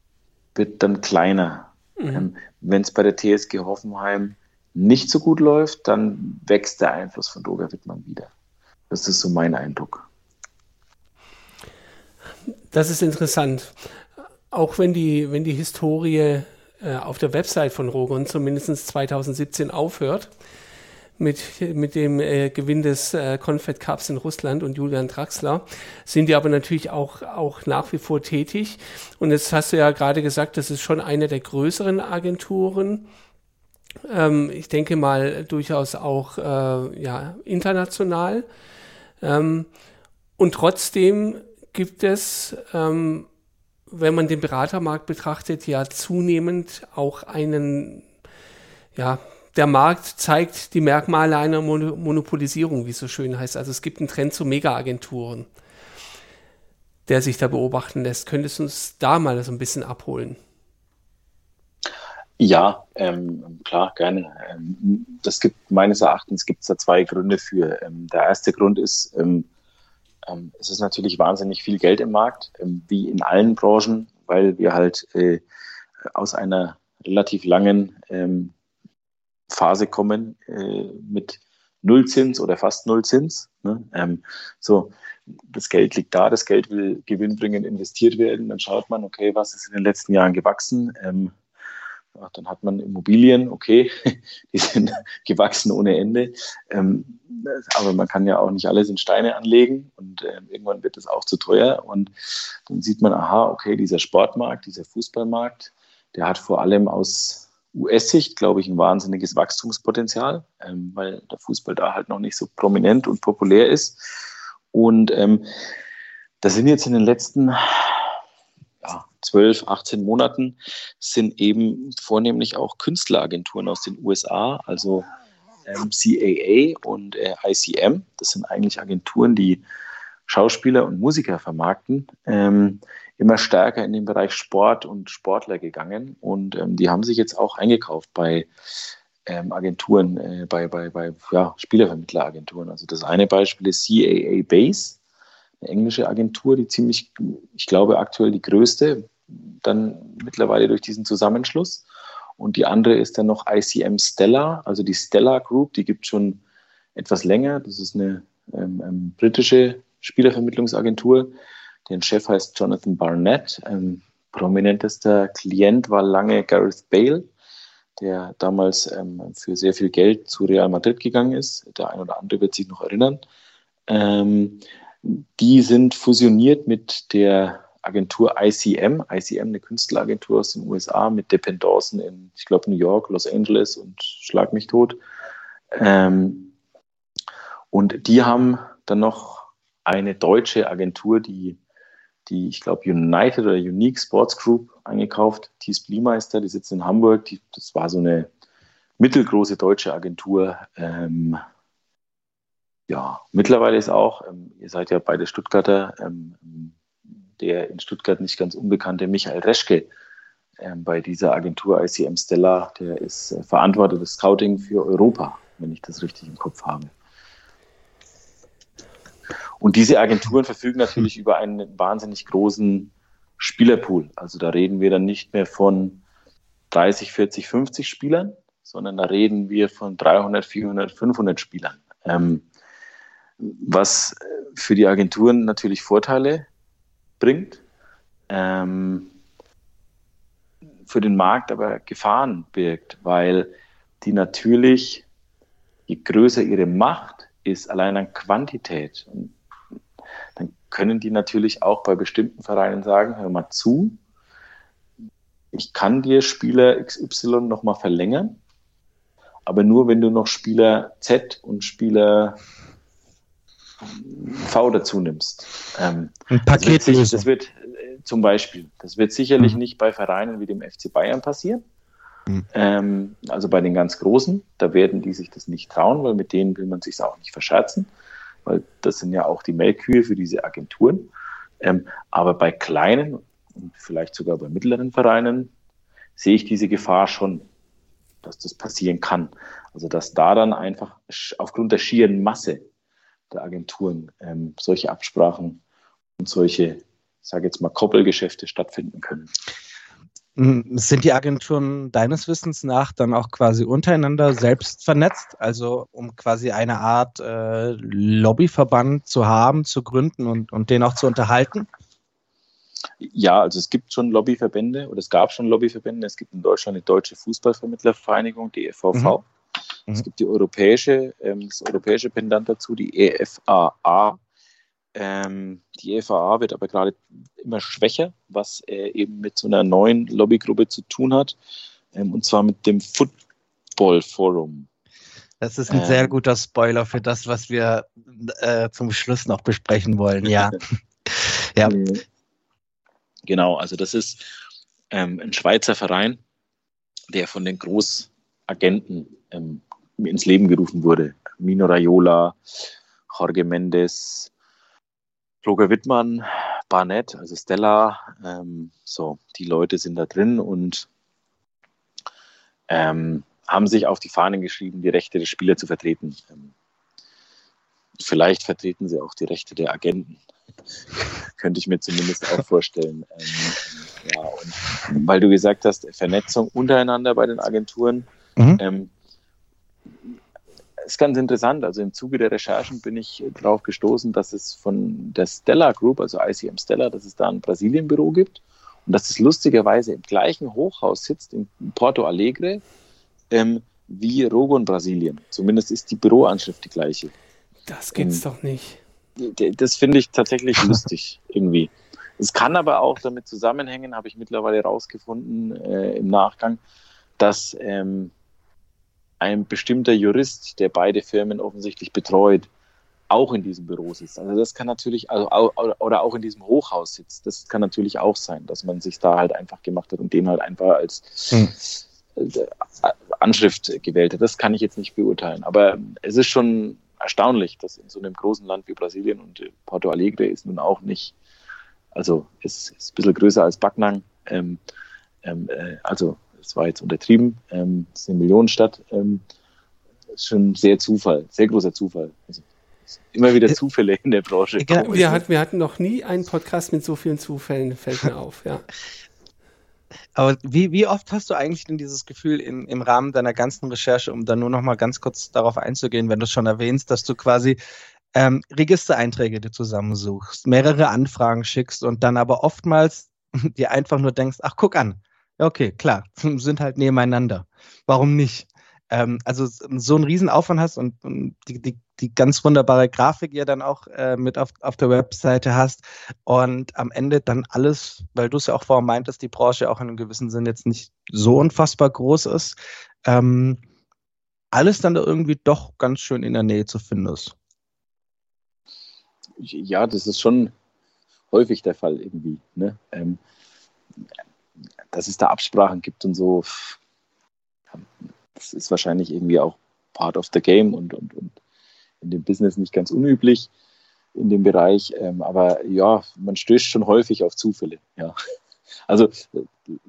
wird dann kleiner. Mhm. Ähm, wenn es bei der TSG Hoffenheim nicht so gut läuft, dann wächst der Einfluss von Roger Wittmann wieder. Das ist so mein Eindruck. Das ist interessant. Auch wenn die, wenn die Historie äh, auf der Website von Rogon zumindest 2017 aufhört, mit, mit dem äh, Gewinn des äh, Confed Cups in Russland und Julian Draxler, sind die aber natürlich auch, auch nach wie vor tätig. Und jetzt hast du ja gerade gesagt, das ist schon eine der größeren Agenturen ähm, ich denke mal durchaus auch äh, ja, international. Ähm, und trotzdem gibt es, ähm, wenn man den Beratermarkt betrachtet, ja zunehmend auch einen, ja, der Markt zeigt die Merkmale einer Mon Monopolisierung, wie es so schön heißt. Also es gibt einen Trend zu Mega-Agenturen, der sich da beobachten lässt. Könntest du uns da mal so ein bisschen abholen? Ja, ähm, klar, gerne. Ähm, das gibt meines Erachtens gibt es da zwei Gründe für. Ähm, der erste Grund ist, ähm, ähm, es ist natürlich wahnsinnig viel Geld im Markt, ähm, wie in allen Branchen, weil wir halt äh, aus einer relativ langen Phase kommen äh, mit Nullzins oder fast Nullzins. Ne? so, das Geld liegt da, das Geld will gewinnbringend investiert werden. Dann schaut man, okay, was ist in den letzten Jahren gewachsen? Ach, dann hat man Immobilien, okay, die sind gewachsen ohne Ende. Ähm, aber man kann ja auch nicht alles in Steine anlegen und äh, irgendwann wird es auch zu teuer. Und dann sieht man, aha, okay, dieser Sportmarkt, dieser Fußballmarkt, der hat vor allem aus US-Sicht, glaube ich, ein wahnsinniges Wachstumspotenzial, ähm, weil der Fußball da halt noch nicht so prominent und populär ist. Und ähm, da sind jetzt in den letzten ja, 12, 18 Monaten sind eben vornehmlich auch Künstleragenturen aus den USA, also ähm, CAA und äh, ICM. Das sind eigentlich Agenturen, die Schauspieler und Musiker vermarkten, ähm, immer stärker in den Bereich Sport und Sportler gegangen. Und ähm, die haben sich jetzt auch eingekauft bei ähm, Agenturen, äh, bei, bei, bei ja, Spielervermittleragenturen. Also das eine Beispiel ist CAA Base eine englische Agentur, die ziemlich, ich glaube, aktuell die größte, dann mittlerweile durch diesen Zusammenschluss. Und die andere ist dann noch ICM Stella, also die Stella Group, die gibt schon etwas länger. Das ist eine ähm, ähm, britische Spielervermittlungsagentur. Deren Chef heißt Jonathan Barnett. Ein prominentester Klient war lange Gareth Bale, der damals ähm, für sehr viel Geld zu Real Madrid gegangen ist. Der ein oder andere wird sich noch erinnern. Ähm, die sind fusioniert mit der Agentur ICM, ICM, eine Künstleragentur aus den USA mit Dependancen in, ich glaube, New York, Los Angeles und Schlag mich tot. Ähm, Und die haben dann noch eine deutsche Agentur, die, die ich glaube, United oder Unique Sports Group eingekauft. Thies Bliemeister, die sitzt in Hamburg. Die, das war so eine mittelgroße deutsche Agentur. Ähm, ja, mittlerweile ist auch, ähm, ihr seid ja beide Stuttgarter, ähm, der in Stuttgart nicht ganz unbekannte Michael Reschke ähm, bei dieser Agentur ICM Stella, der ist äh, verantwortet Scouting für Europa, wenn ich das richtig im Kopf habe. Und diese Agenturen verfügen natürlich über einen wahnsinnig großen Spielerpool. Also da reden wir dann nicht mehr von 30, 40, 50 Spielern, sondern da reden wir von 300, 400, 500 Spielern. Ähm, was für die Agenturen natürlich Vorteile bringt, ähm, für den Markt aber Gefahren birgt, weil die natürlich, je größer ihre Macht ist, allein an Quantität, dann können die natürlich auch bei bestimmten Vereinen sagen, hör mal zu, ich kann dir Spieler XY nochmal verlängern, aber nur wenn du noch Spieler Z und Spieler V dazu nimmst. Ähm, Ein Paket. Das wird, das wird äh, zum Beispiel, das wird sicherlich mhm. nicht bei Vereinen wie dem FC Bayern passieren. Mhm. Ähm, also bei den ganz Großen, da werden die sich das nicht trauen, weil mit denen will man sich auch nicht verscherzen, weil das sind ja auch die Melkkühe für diese Agenturen. Ähm, aber bei kleinen und vielleicht sogar bei mittleren Vereinen sehe ich diese Gefahr schon, dass das passieren kann. Also dass da dann einfach aufgrund der schieren Masse der Agenturen ähm, solche Absprachen und solche, ich sage jetzt mal, Koppelgeschäfte stattfinden können. Hm, sind die Agenturen deines Wissens nach dann auch quasi untereinander selbst vernetzt, also um quasi eine Art äh, Lobbyverband zu haben, zu gründen und, und den auch zu unterhalten? Ja, also es gibt schon Lobbyverbände oder es gab schon Lobbyverbände. Es gibt in Deutschland die Deutsche Fußballvermittlervereinigung, die EVV. Mhm. Mhm. Es gibt die europäische, ähm, das europäische Pendant dazu, die EFAA. Ähm, die EFAA wird aber gerade immer schwächer, was äh, eben mit so einer neuen Lobbygruppe zu tun hat, ähm, und zwar mit dem Football Forum. Das ist ein sehr ähm. guter Spoiler für das, was wir äh, zum Schluss noch besprechen wollen. Ja. ja. Genau, also das ist ähm, ein Schweizer Verein, der von den Großagenten ähm, ins Leben gerufen wurde. Mino Raiola, Jorge Mendes, Roger Wittmann, Barnett, also Stella, ähm, so, die Leute sind da drin und ähm, haben sich auf die Fahnen geschrieben, die Rechte der Spieler zu vertreten. Ähm, vielleicht vertreten sie auch die Rechte der Agenten. Könnte ich mir zumindest auch vorstellen. Ähm, ja, und weil du gesagt hast, Vernetzung untereinander bei den Agenturen, mhm. Ist ganz interessant. Also im Zuge der Recherchen bin ich darauf gestoßen, dass es von der Stella Group, also ICM Stella, dass es da ein Brasilien-Büro gibt und dass es lustigerweise im gleichen Hochhaus sitzt, in Porto Alegre, ähm, wie Rogo in Brasilien. Zumindest ist die Büroanschrift die gleiche. Das gibt's ähm, doch nicht. Das finde ich tatsächlich lustig irgendwie. Es kann aber auch damit zusammenhängen, habe ich mittlerweile herausgefunden äh, im Nachgang, dass ähm, ein bestimmter Jurist, der beide Firmen offensichtlich betreut, auch in diesem Büro sitzt. Also das kann natürlich, also, oder auch in diesem Hochhaus sitzt. Das kann natürlich auch sein, dass man sich da halt einfach gemacht hat und den halt einfach als hm. Äh, Anschrift gewählt hat. Das kann ich jetzt nicht beurteilen. Aber es ist schon erstaunlich, dass in so einem großen Land wie Brasilien und Porto Alegre ist nun auch nicht, also ist, ist ein bisschen größer als Backnang. Ähm, ähm, äh, also das war jetzt untertrieben, ähm, das ist eine Millionenstadt, ähm, ist schon sehr Zufall, sehr großer Zufall. Also, immer wieder äh, Zufälle in der Branche. Genau, wir, hatten, wir hatten noch nie einen Podcast mit so vielen Zufällen, fällt mir auf, ja. Aber wie, wie oft hast du eigentlich denn dieses Gefühl in, im Rahmen deiner ganzen Recherche, um dann nur noch mal ganz kurz darauf einzugehen, wenn du es schon erwähnst, dass du quasi ähm, Registereinträge dir zusammensuchst, mehrere Anfragen schickst und dann aber oftmals dir einfach nur denkst, ach guck an, Okay, klar, sind halt nebeneinander. Warum nicht? Ähm, also so einen Riesenaufwand hast und, und die, die, die, ganz wunderbare Grafik ja dann auch äh, mit auf, auf der Webseite hast und am Ende dann alles, weil du es ja auch vorher meintest, die Branche auch in einem gewissen Sinn jetzt nicht so unfassbar groß ist, ähm, alles dann da irgendwie doch ganz schön in der Nähe zu finden ist. ja, das ist schon häufig der Fall irgendwie. Ne? Ähm, dass es da Absprachen gibt und so, das ist wahrscheinlich irgendwie auch part of the game und, und, und in dem Business nicht ganz unüblich in dem Bereich. Ähm, aber ja, man stößt schon häufig auf Zufälle. Ja. Also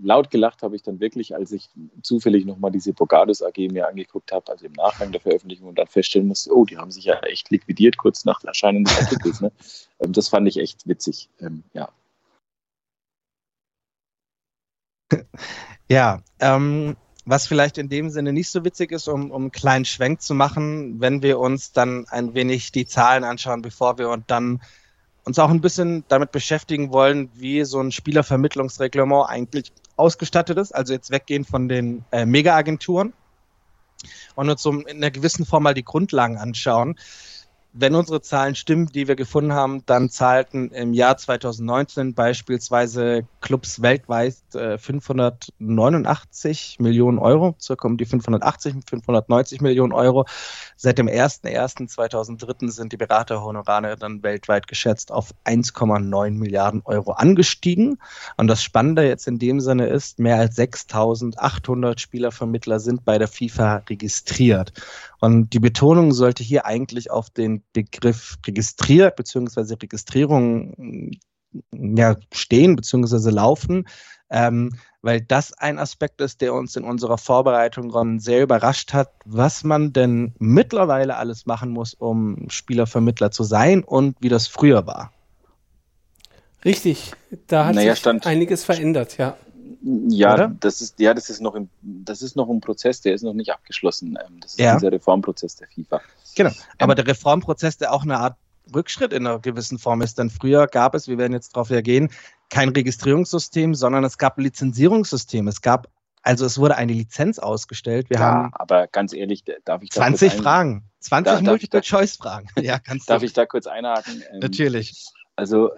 laut gelacht habe ich dann wirklich, als ich zufällig nochmal diese Bogados AG mir angeguckt habe, also im Nachgang der Veröffentlichung und dann feststellen musste, oh, die haben sich ja echt liquidiert kurz nach Erscheinen des Artikels. Ne? Ähm, das fand ich echt witzig. Ähm, ja. Ja, ähm, was vielleicht in dem Sinne nicht so witzig ist, um, um einen kleinen Schwenk zu machen, wenn wir uns dann ein wenig die Zahlen anschauen, bevor wir und dann uns auch ein bisschen damit beschäftigen wollen, wie so ein Spielervermittlungsreglement eigentlich ausgestattet ist. Also jetzt weggehen von den äh, Mega-Agenturen und uns so in einer gewissen Form mal die Grundlagen anschauen wenn unsere Zahlen stimmen, die wir gefunden haben, dann zahlten im Jahr 2019 beispielsweise Clubs weltweit äh, 589 Millionen Euro, circa um die 580, 590 Millionen Euro. Seit dem 01.01.2003 sind die Beraterhonorare dann weltweit geschätzt auf 1,9 Milliarden Euro angestiegen. Und das Spannende jetzt in dem Sinne ist, mehr als 6800 Spielervermittler sind bei der FIFA registriert. Und die Betonung sollte hier eigentlich auf den Begriff registriert bzw. Registrierung ja, stehen bzw. laufen, ähm, weil das ein Aspekt ist, der uns in unserer Vorbereitung sehr überrascht hat, was man denn mittlerweile alles machen muss, um Spielervermittler zu sein und wie das früher war. Richtig, da hat naja, sich stand, einiges verändert, ja. Ja, Oder? das ist, ja, das ist noch im, das ist noch ein Prozess, der ist noch nicht abgeschlossen. Ähm, das ist ja. dieser Reformprozess der FIFA. Genau. Aber ähm, der Reformprozess, der auch eine Art Rückschritt in einer gewissen Form ist. Denn früher gab es, wir werden jetzt darauf reagieren, kein Registrierungssystem, sondern es gab ein Lizenzierungssystem. Es gab, also es wurde eine Lizenz ausgestellt. Wir ja, haben aber ganz ehrlich, darf ich da 20 Fragen, 20 Multiple-Choice-Fragen. Ja, kannst Darf ich da kurz einhaken? Ähm, Natürlich. Also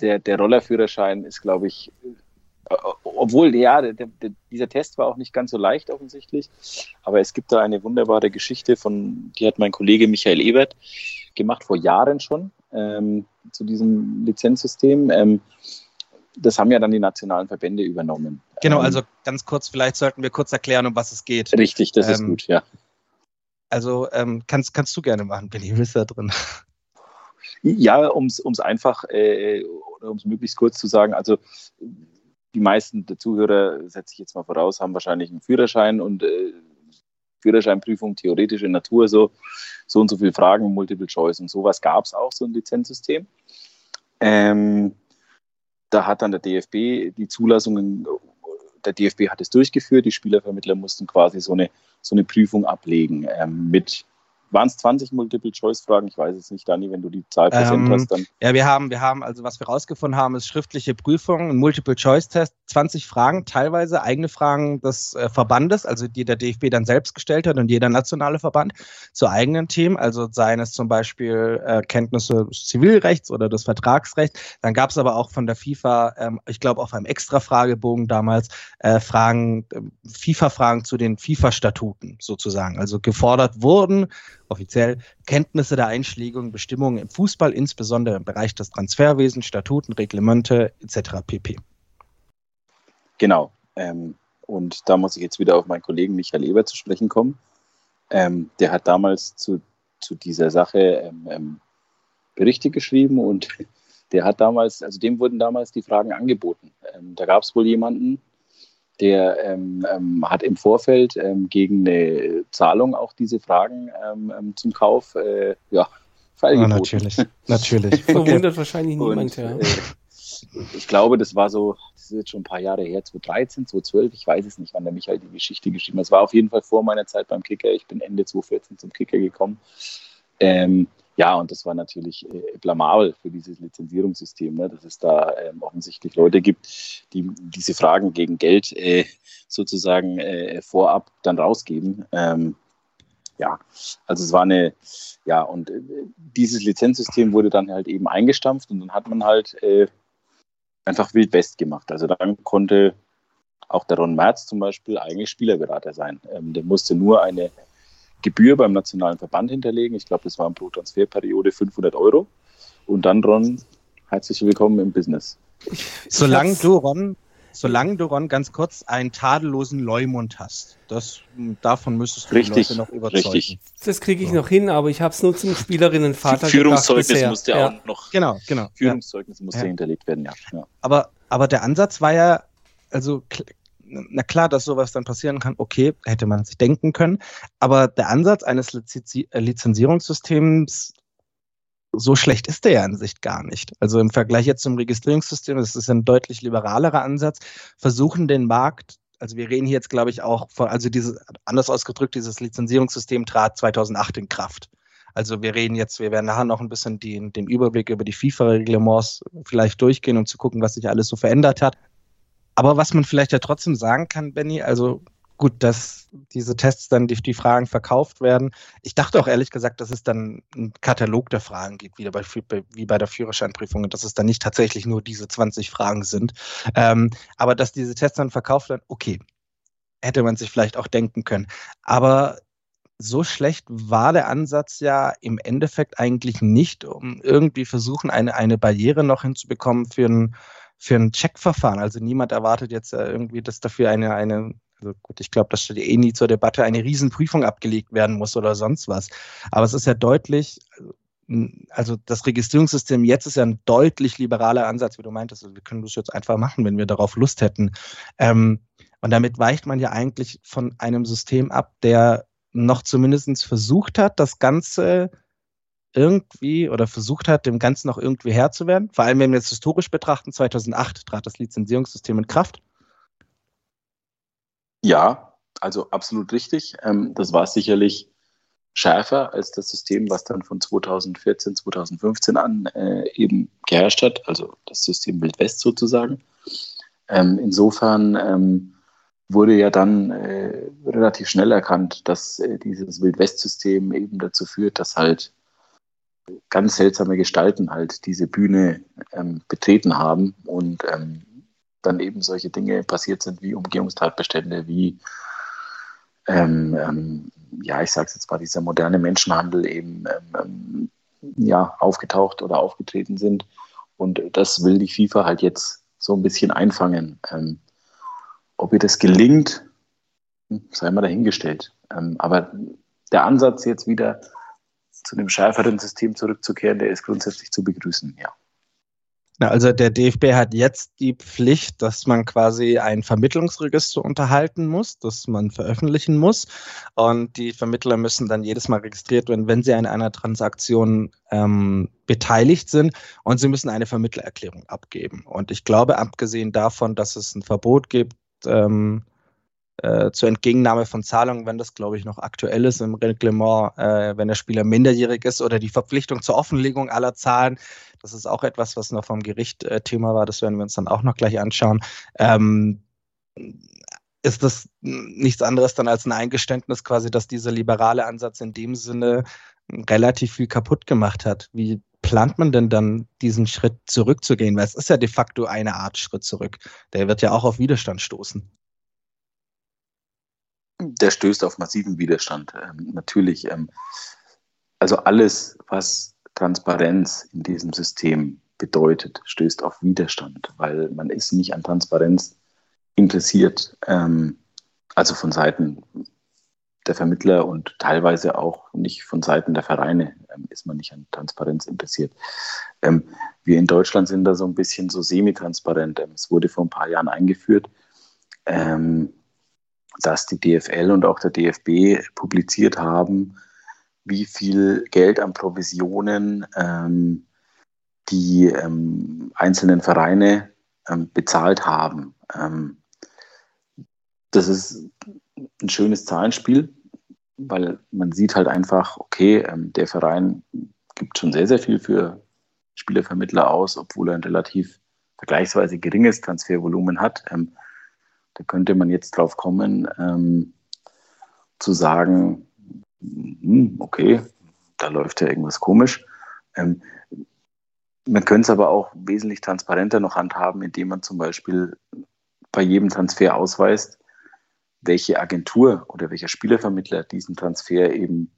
der, der Rollerführerschein ist, glaube ich, äh, obwohl, ja, der, der, dieser Test war auch nicht ganz so leicht offensichtlich, aber es gibt da eine wunderbare Geschichte von, die hat mein Kollege Michael Ebert gemacht, vor Jahren schon, ähm, zu diesem Lizenzsystem. Ähm, das haben ja dann die nationalen Verbände übernommen. Genau, ähm, also ganz kurz, vielleicht sollten wir kurz erklären, um was es geht. Richtig, das ist ähm, gut, ja. Also ähm, kannst, kannst du gerne machen, Billy, du bist da drin. Ja, um es einfach äh, oder um es möglichst kurz zu sagen, also die meisten der Zuhörer, setze ich jetzt mal voraus, haben wahrscheinlich einen Führerschein und äh, Führerscheinprüfung theoretische Natur, so, so und so viele Fragen, Multiple Choice und sowas gab es auch, so ein Lizenzsystem. Ähm, da hat dann der DFB die Zulassungen, der DFB hat es durchgeführt, die Spielervermittler mussten quasi so eine, so eine Prüfung ablegen ähm, mit waren es 20 Multiple-Choice-Fragen? Ich weiß es nicht, Dani, wenn du die Zahl präsent ähm, hast, dann. Ja, wir haben, wir haben, also was wir rausgefunden haben, ist schriftliche Prüfung, ein Multiple-Choice-Test, 20 Fragen, teilweise eigene Fragen des äh, Verbandes, also die der DFB dann selbst gestellt hat und jeder nationale Verband zu eigenen Themen, also seien es zum Beispiel äh, Kenntnisse des Zivilrechts oder des Vertragsrechts. Dann gab es aber auch von der FIFA, ähm, ich glaube auf einem Extra-Fragebogen damals, äh, Fragen, äh, FIFA-Fragen zu den FIFA-Statuten sozusagen. Also gefordert wurden offiziell Kenntnisse der Einschlägigen, Bestimmungen im Fußball, insbesondere im Bereich des Transferwesens, Statuten, Reglemente etc. pp. Genau. Ähm, und da muss ich jetzt wieder auf meinen Kollegen Michael Eber zu sprechen kommen. Ähm, der hat damals zu, zu dieser Sache ähm, ähm Berichte geschrieben und der hat damals, also dem wurden damals die Fragen angeboten. Ähm, da gab es wohl jemanden, der ähm, ähm, hat im Vorfeld ähm, gegen eine Zahlung auch diese Fragen ähm, ähm, zum Kauf äh, ja, feilgeboten. Ja, natürlich, natürlich. Verwundert wahrscheinlich niemand, ja. Äh, ich glaube, das war so, das ist jetzt schon ein paar Jahre her, 2013, 2012, ich weiß es nicht, wann der Michael die Geschichte geschrieben hat. Es war auf jeden Fall vor meiner Zeit beim Kicker. Ich bin Ende 2014 zum Kicker gekommen. Ähm, ja, und das war natürlich äh, blamabel für dieses Lizenzierungssystem, ne, dass es da ähm, offensichtlich Leute gibt, die diese Fragen gegen Geld äh, sozusagen äh, vorab dann rausgeben. Ähm, ja, also es war eine, ja, und äh, dieses Lizenzsystem wurde dann halt eben eingestampft und dann hat man halt äh, einfach Wild West gemacht. Also dann konnte auch der Ron Merz zum Beispiel eigentlich Spielerberater sein. Ähm, der musste nur eine Gebühr beim nationalen Verband hinterlegen. Ich glaube, das waren pro Transferperiode 500 Euro. Und dann, Ron, herzlich willkommen im Business. Solange du, Ron, solange du, Ron, ganz kurz einen tadellosen Leumund hast. Das, davon müsstest du richtig, die Leute noch überzeugen. Richtig. Das kriege ich so. noch hin, aber ich habe es nur zum Spielerinnenvater Führungszeugnis musste ja auch noch. Genau, genau. Führungszeugnis musste ja. hinterlegt werden, ja. ja. Aber, aber der Ansatz war ja, also na klar, dass sowas dann passieren kann, okay, hätte man sich denken können. Aber der Ansatz eines äh, Lizenzierungssystems so schlecht ist der ja an sich gar nicht. Also im Vergleich jetzt zum Registrierungssystem, das ist ein deutlich liberalerer Ansatz, versuchen den Markt, also wir reden hier jetzt, glaube ich, auch von, also dieses, anders ausgedrückt, dieses Lizenzierungssystem trat 2008 in Kraft. Also wir reden jetzt, wir werden nachher noch ein bisschen den, den Überblick über die FIFA-Reglements vielleicht durchgehen, um zu gucken, was sich alles so verändert hat. Aber was man vielleicht ja trotzdem sagen kann, Benny, also gut, dass diese Tests dann die, die Fragen verkauft werden. Ich dachte auch ehrlich gesagt, dass es dann einen Katalog der Fragen gibt, wie bei, wie bei der Führerscheinprüfung, und dass es dann nicht tatsächlich nur diese 20 Fragen sind. Ähm, aber dass diese Tests dann verkauft werden, okay, hätte man sich vielleicht auch denken können. Aber so schlecht war der Ansatz ja im Endeffekt eigentlich nicht, um irgendwie versuchen, eine, eine Barriere noch hinzubekommen für ein, für ein Checkverfahren. Also niemand erwartet jetzt äh, irgendwie, dass dafür eine, eine also gut, ich glaube, dass steht eh nie zur Debatte, eine Riesenprüfung abgelegt werden muss oder sonst was. Aber es ist ja deutlich, also das Registrierungssystem jetzt ist ja ein deutlich liberaler Ansatz, wie du meintest. Also wir können das jetzt einfach machen, wenn wir darauf Lust hätten. Ähm, und damit weicht man ja eigentlich von einem System ab, der noch zumindest versucht hat, das Ganze irgendwie oder versucht hat, dem Ganzen noch irgendwie Herr zu werden. Vor allem, wenn wir es historisch betrachten, 2008 trat das Lizenzierungssystem in Kraft. Ja, also absolut richtig. Ähm, das war sicherlich schärfer als das System, was dann von 2014, 2015 an äh, eben geherrscht hat, also das System Wildwest sozusagen. Ähm, insofern ähm, wurde ja dann äh, relativ schnell erkannt, dass äh, dieses Wildwest-System eben dazu führt, dass halt ganz seltsame Gestalten halt diese Bühne ähm, betreten haben und ähm, dann eben solche Dinge passiert sind wie Umgehungstatbestände, wie ähm, ähm, ja, ich sage es jetzt mal, dieser moderne Menschenhandel eben ähm, ähm, ja, aufgetaucht oder aufgetreten sind. Und das will die FIFA halt jetzt so ein bisschen einfangen. Ob ihr das gelingt, hm, sei mal dahingestellt. Aber der Ansatz jetzt wieder zu einem schärferen System zurückzukehren, der ist grundsätzlich zu begrüßen, ja. Also der DFB hat jetzt die Pflicht, dass man quasi ein Vermittlungsregister unterhalten muss, das man veröffentlichen muss. Und die Vermittler müssen dann jedes Mal registriert werden, wenn sie an einer Transaktion ähm, beteiligt sind. Und sie müssen eine Vermittlererklärung abgeben. Und ich glaube, abgesehen davon, dass es ein Verbot gibt, ähm, äh, zur Entgegennahme von Zahlungen, wenn das, glaube ich, noch aktuell ist im Reglement, äh, wenn der Spieler minderjährig ist oder die Verpflichtung zur Offenlegung aller Zahlen. Das ist auch etwas, was noch vom Gericht äh, Thema war. Das werden wir uns dann auch noch gleich anschauen. Ähm, ist das nichts anderes dann als ein Eingeständnis quasi, dass dieser liberale Ansatz in dem Sinne relativ viel kaputt gemacht hat. Wie plant man denn dann diesen Schritt zurückzugehen? Weil es ist ja de facto eine Art Schritt zurück. Der wird ja auch auf Widerstand stoßen. Der stößt auf massiven Widerstand. Ähm, natürlich. Ähm, also alles, was Transparenz in diesem System bedeutet, stößt auf Widerstand, weil man ist nicht an Transparenz interessiert, ähm, also von Seiten der Vermittler und teilweise auch nicht von Seiten der Vereine ähm, ist man nicht an Transparenz interessiert. Ähm, wir in Deutschland sind da so ein bisschen so semi-transparent. Ähm, es wurde vor ein paar Jahren eingeführt, ähm, dass die DFL und auch der DFB publiziert haben, wie viel Geld an Provisionen ähm, die ähm, einzelnen Vereine ähm, bezahlt haben. Ähm, das ist ein schönes Zahlenspiel, weil man sieht halt einfach, okay, ähm, der Verein gibt schon sehr, sehr viel für Spielervermittler aus, obwohl er ein relativ vergleichsweise geringes Transfervolumen hat. Ähm, da könnte man jetzt drauf kommen, zu sagen, hm, okay, da läuft ja irgendwas komisch. Ähm, man könnte es aber auch wesentlich transparenter noch handhaben, indem man zum Beispiel bei jedem Transfer ausweist, welche Agentur oder welcher Spielervermittler diesen Transfer eben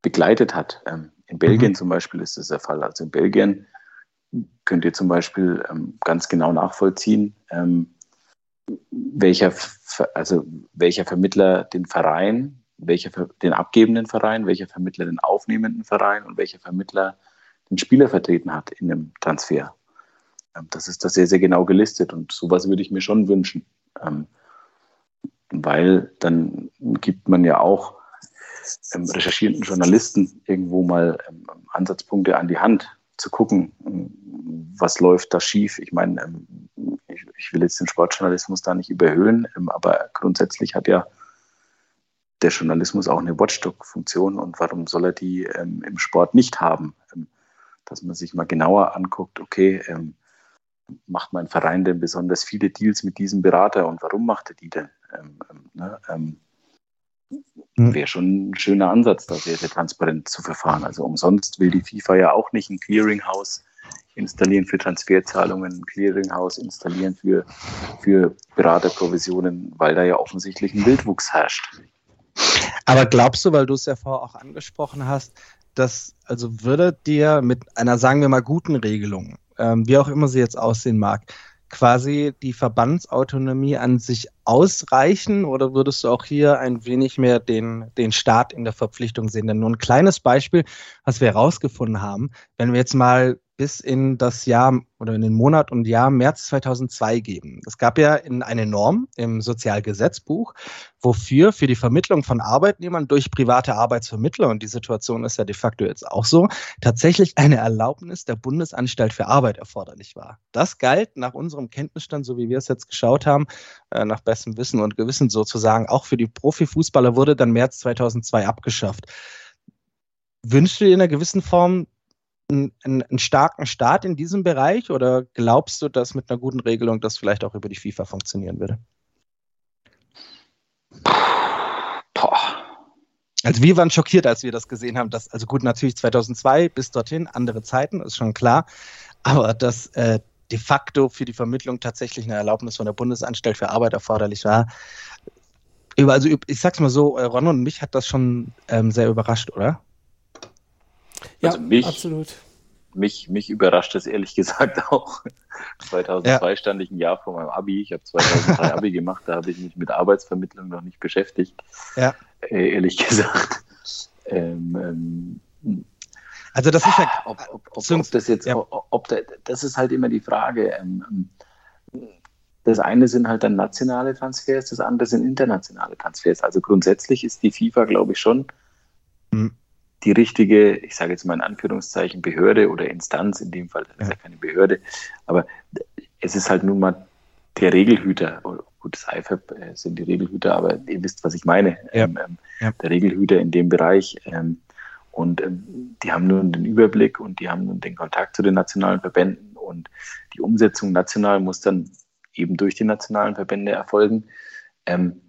begleitet hat. Ähm, in Belgien mhm. zum Beispiel ist das der Fall. Also in Belgien könnt ihr zum Beispiel ähm, ganz genau nachvollziehen, ähm, welcher, also welcher Vermittler den Verein, welcher den abgebenden Verein, welcher Vermittler den aufnehmenden Verein und welcher Vermittler den Spieler vertreten hat in dem Transfer. Ähm, das ist da sehr, sehr genau gelistet und sowas würde ich mir schon wünschen. Ähm, weil dann gibt man ja auch ähm, recherchierenden Journalisten irgendwo mal Ansatzpunkte an die Hand, zu gucken, ähm, was läuft da schief. Ich meine, ähm, ich, will jetzt den Sportjournalismus da nicht überhöhen, ähm, aber grundsätzlich hat ja der Journalismus auch eine Watchdog-Funktion und warum soll er die im Sport nicht haben? dass man sich mal genauer anguckt, okay, macht mein Verein denn besonders viele Deals mit diesem Berater und warum macht er die denn? Ne? Hm. wäre schon ein schöner Ansatz, da sehr, sehr transparent zu verfahren. Also umsonst will die FIFA ja auch nicht ein Clearinghouse installieren für Transferzahlungen, ein Clearinghouse installieren für, für Beraterprovisionen, weil da ja offensichtlich ein Wildwuchs herrscht. Aber glaubst du, weil du es ja vorher auch angesprochen hast, dass, also würde dir mit einer, sagen wir mal, guten Regelung, ähm, wie auch immer sie jetzt aussehen mag, quasi die Verbandsautonomie an sich ausreichen oder würdest du auch hier ein wenig mehr den, den Staat in der Verpflichtung sehen? Denn nur ein kleines Beispiel, was wir herausgefunden haben, wenn wir jetzt mal bis in das Jahr oder in den Monat und Jahr März 2002 geben. Es gab ja in eine Norm im Sozialgesetzbuch, wofür für die Vermittlung von Arbeitnehmern durch private Arbeitsvermittler, und die Situation ist ja de facto jetzt auch so, tatsächlich eine Erlaubnis der Bundesanstalt für Arbeit erforderlich war. Das galt nach unserem Kenntnisstand, so wie wir es jetzt geschaut haben, äh, nach bestem Wissen und Gewissen sozusagen, auch für die Profifußballer wurde dann März 2002 abgeschafft. Wünschst du in einer gewissen Form einen, einen, starken Start in diesem Bereich oder glaubst du, dass mit einer guten Regelung das vielleicht auch über die FIFA funktionieren würde? Boah. Also wir waren schockiert, als wir das gesehen haben. Dass, also gut, natürlich 2002 bis dorthin, andere Zeiten, ist schon klar. Aber dass äh, de facto für die Vermittlung tatsächlich eine Erlaubnis von der Bundesanstalt für Arbeit erforderlich war. Also ich sag's mal so, äh, Ron und mich hat das schon ähm, sehr überrascht, oder? Ja, also mich, absolut. Mich, mich überrascht das ehrlich gesagt auch. 2002 ja. stand ich ein Jahr vor meinem Abi. Ich habe 2003 Abi gemacht, da habe ich mich mit Arbeitsvermittlung noch nicht beschäftigt. Ja. Äh, ehrlich gesagt. Ähm, ähm, also das ist ja, ob, ob, ob, ob das jetzt, ja. ob, da, das ist halt immer die Frage. Ähm, ähm, das eine sind halt dann nationale Transfers, das andere sind internationale Transfers. Also grundsätzlich ist die FIFA, glaube ich, schon mhm die richtige, ich sage jetzt mal in Anführungszeichen, Behörde oder Instanz, in dem Fall, das ist ja keine Behörde, aber es ist halt nun mal der Regelhüter, gut, das IFAB äh, sind die Regelhüter, aber ihr wisst, was ich meine, ja. Ähm, ähm, ja. der Regelhüter in dem Bereich. Ähm, und ähm, die haben nun den Überblick und die haben nun den Kontakt zu den nationalen Verbänden und die Umsetzung national muss dann eben durch die nationalen Verbände erfolgen. Ähm,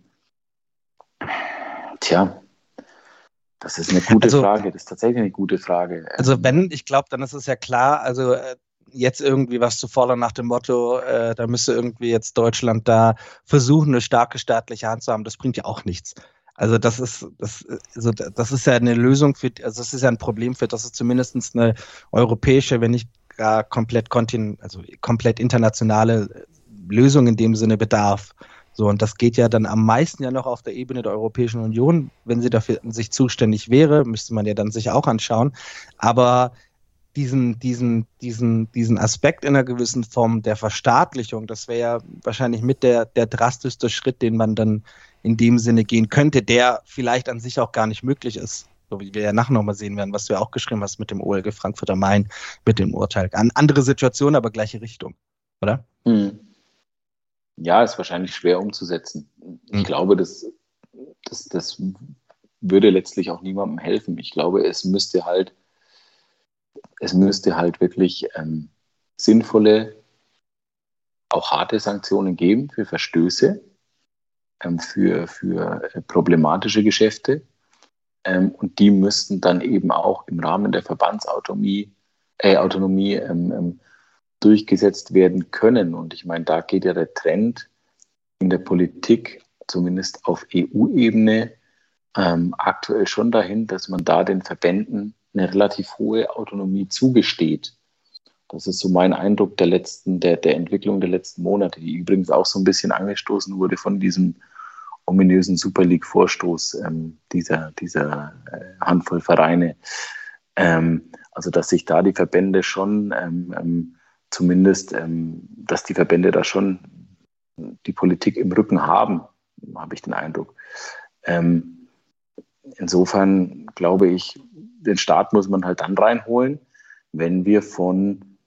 tja, das ist eine gute also, Frage. Das ist tatsächlich eine gute Frage. Also wenn, ich glaube, dann ist es ja klar, also äh, jetzt irgendwie was zu fordern nach dem Motto, äh, da müsste irgendwie jetzt Deutschland da versuchen, eine starke staatliche Hand zu haben, das bringt ja auch nichts. Also das ist, das, also das ist ja eine Lösung für, also das ist ja ein Problem für, dass es zumindest eine europäische, wenn nicht gar komplett kontin, also komplett internationale Lösung in dem Sinne bedarf. So, und das geht ja dann am meisten ja noch auf der Ebene der Europäischen Union. Wenn sie dafür sich zuständig wäre, müsste man ja dann sich auch anschauen. Aber diesen, diesen, diesen, diesen Aspekt in einer gewissen Form der Verstaatlichung, das wäre ja wahrscheinlich mit der, der drastischste Schritt, den man dann in dem Sinne gehen könnte, der vielleicht an sich auch gar nicht möglich ist. So wie wir ja nachher nochmal sehen werden, was du ja auch geschrieben hast mit dem OLG Frankfurter Main, mit dem Urteil. An andere Situation, aber gleiche Richtung, oder? Hm ja, ist wahrscheinlich schwer umzusetzen. Ich mhm. glaube, das, das, das würde letztlich auch niemandem helfen. Ich glaube, es müsste halt, es müsste halt wirklich ähm, sinnvolle, auch harte Sanktionen geben für Verstöße, für, für äh, problematische Geschäfte. Ähm, und die müssten dann eben auch im Rahmen der Verbandsautonomie äh, Autonomie, ähm, ähm durchgesetzt werden können. Und ich meine, da geht ja der Trend in der Politik zumindest auf EU-Ebene ähm, aktuell schon dahin, dass man da den Verbänden eine relativ hohe Autonomie zugesteht. Das ist so mein Eindruck der letzten, der, der Entwicklung der letzten Monate, die übrigens auch so ein bisschen angestoßen wurde von diesem ominösen Super League-Vorstoß ähm, dieser, dieser äh, Handvoll Vereine. Ähm, also dass sich da die Verbände schon ähm, ähm zumindest, ähm, dass die Verbände da schon die Politik im Rücken haben, habe ich den Eindruck. Ähm, insofern glaube ich, den Staat muss man halt dann reinholen, wenn wir von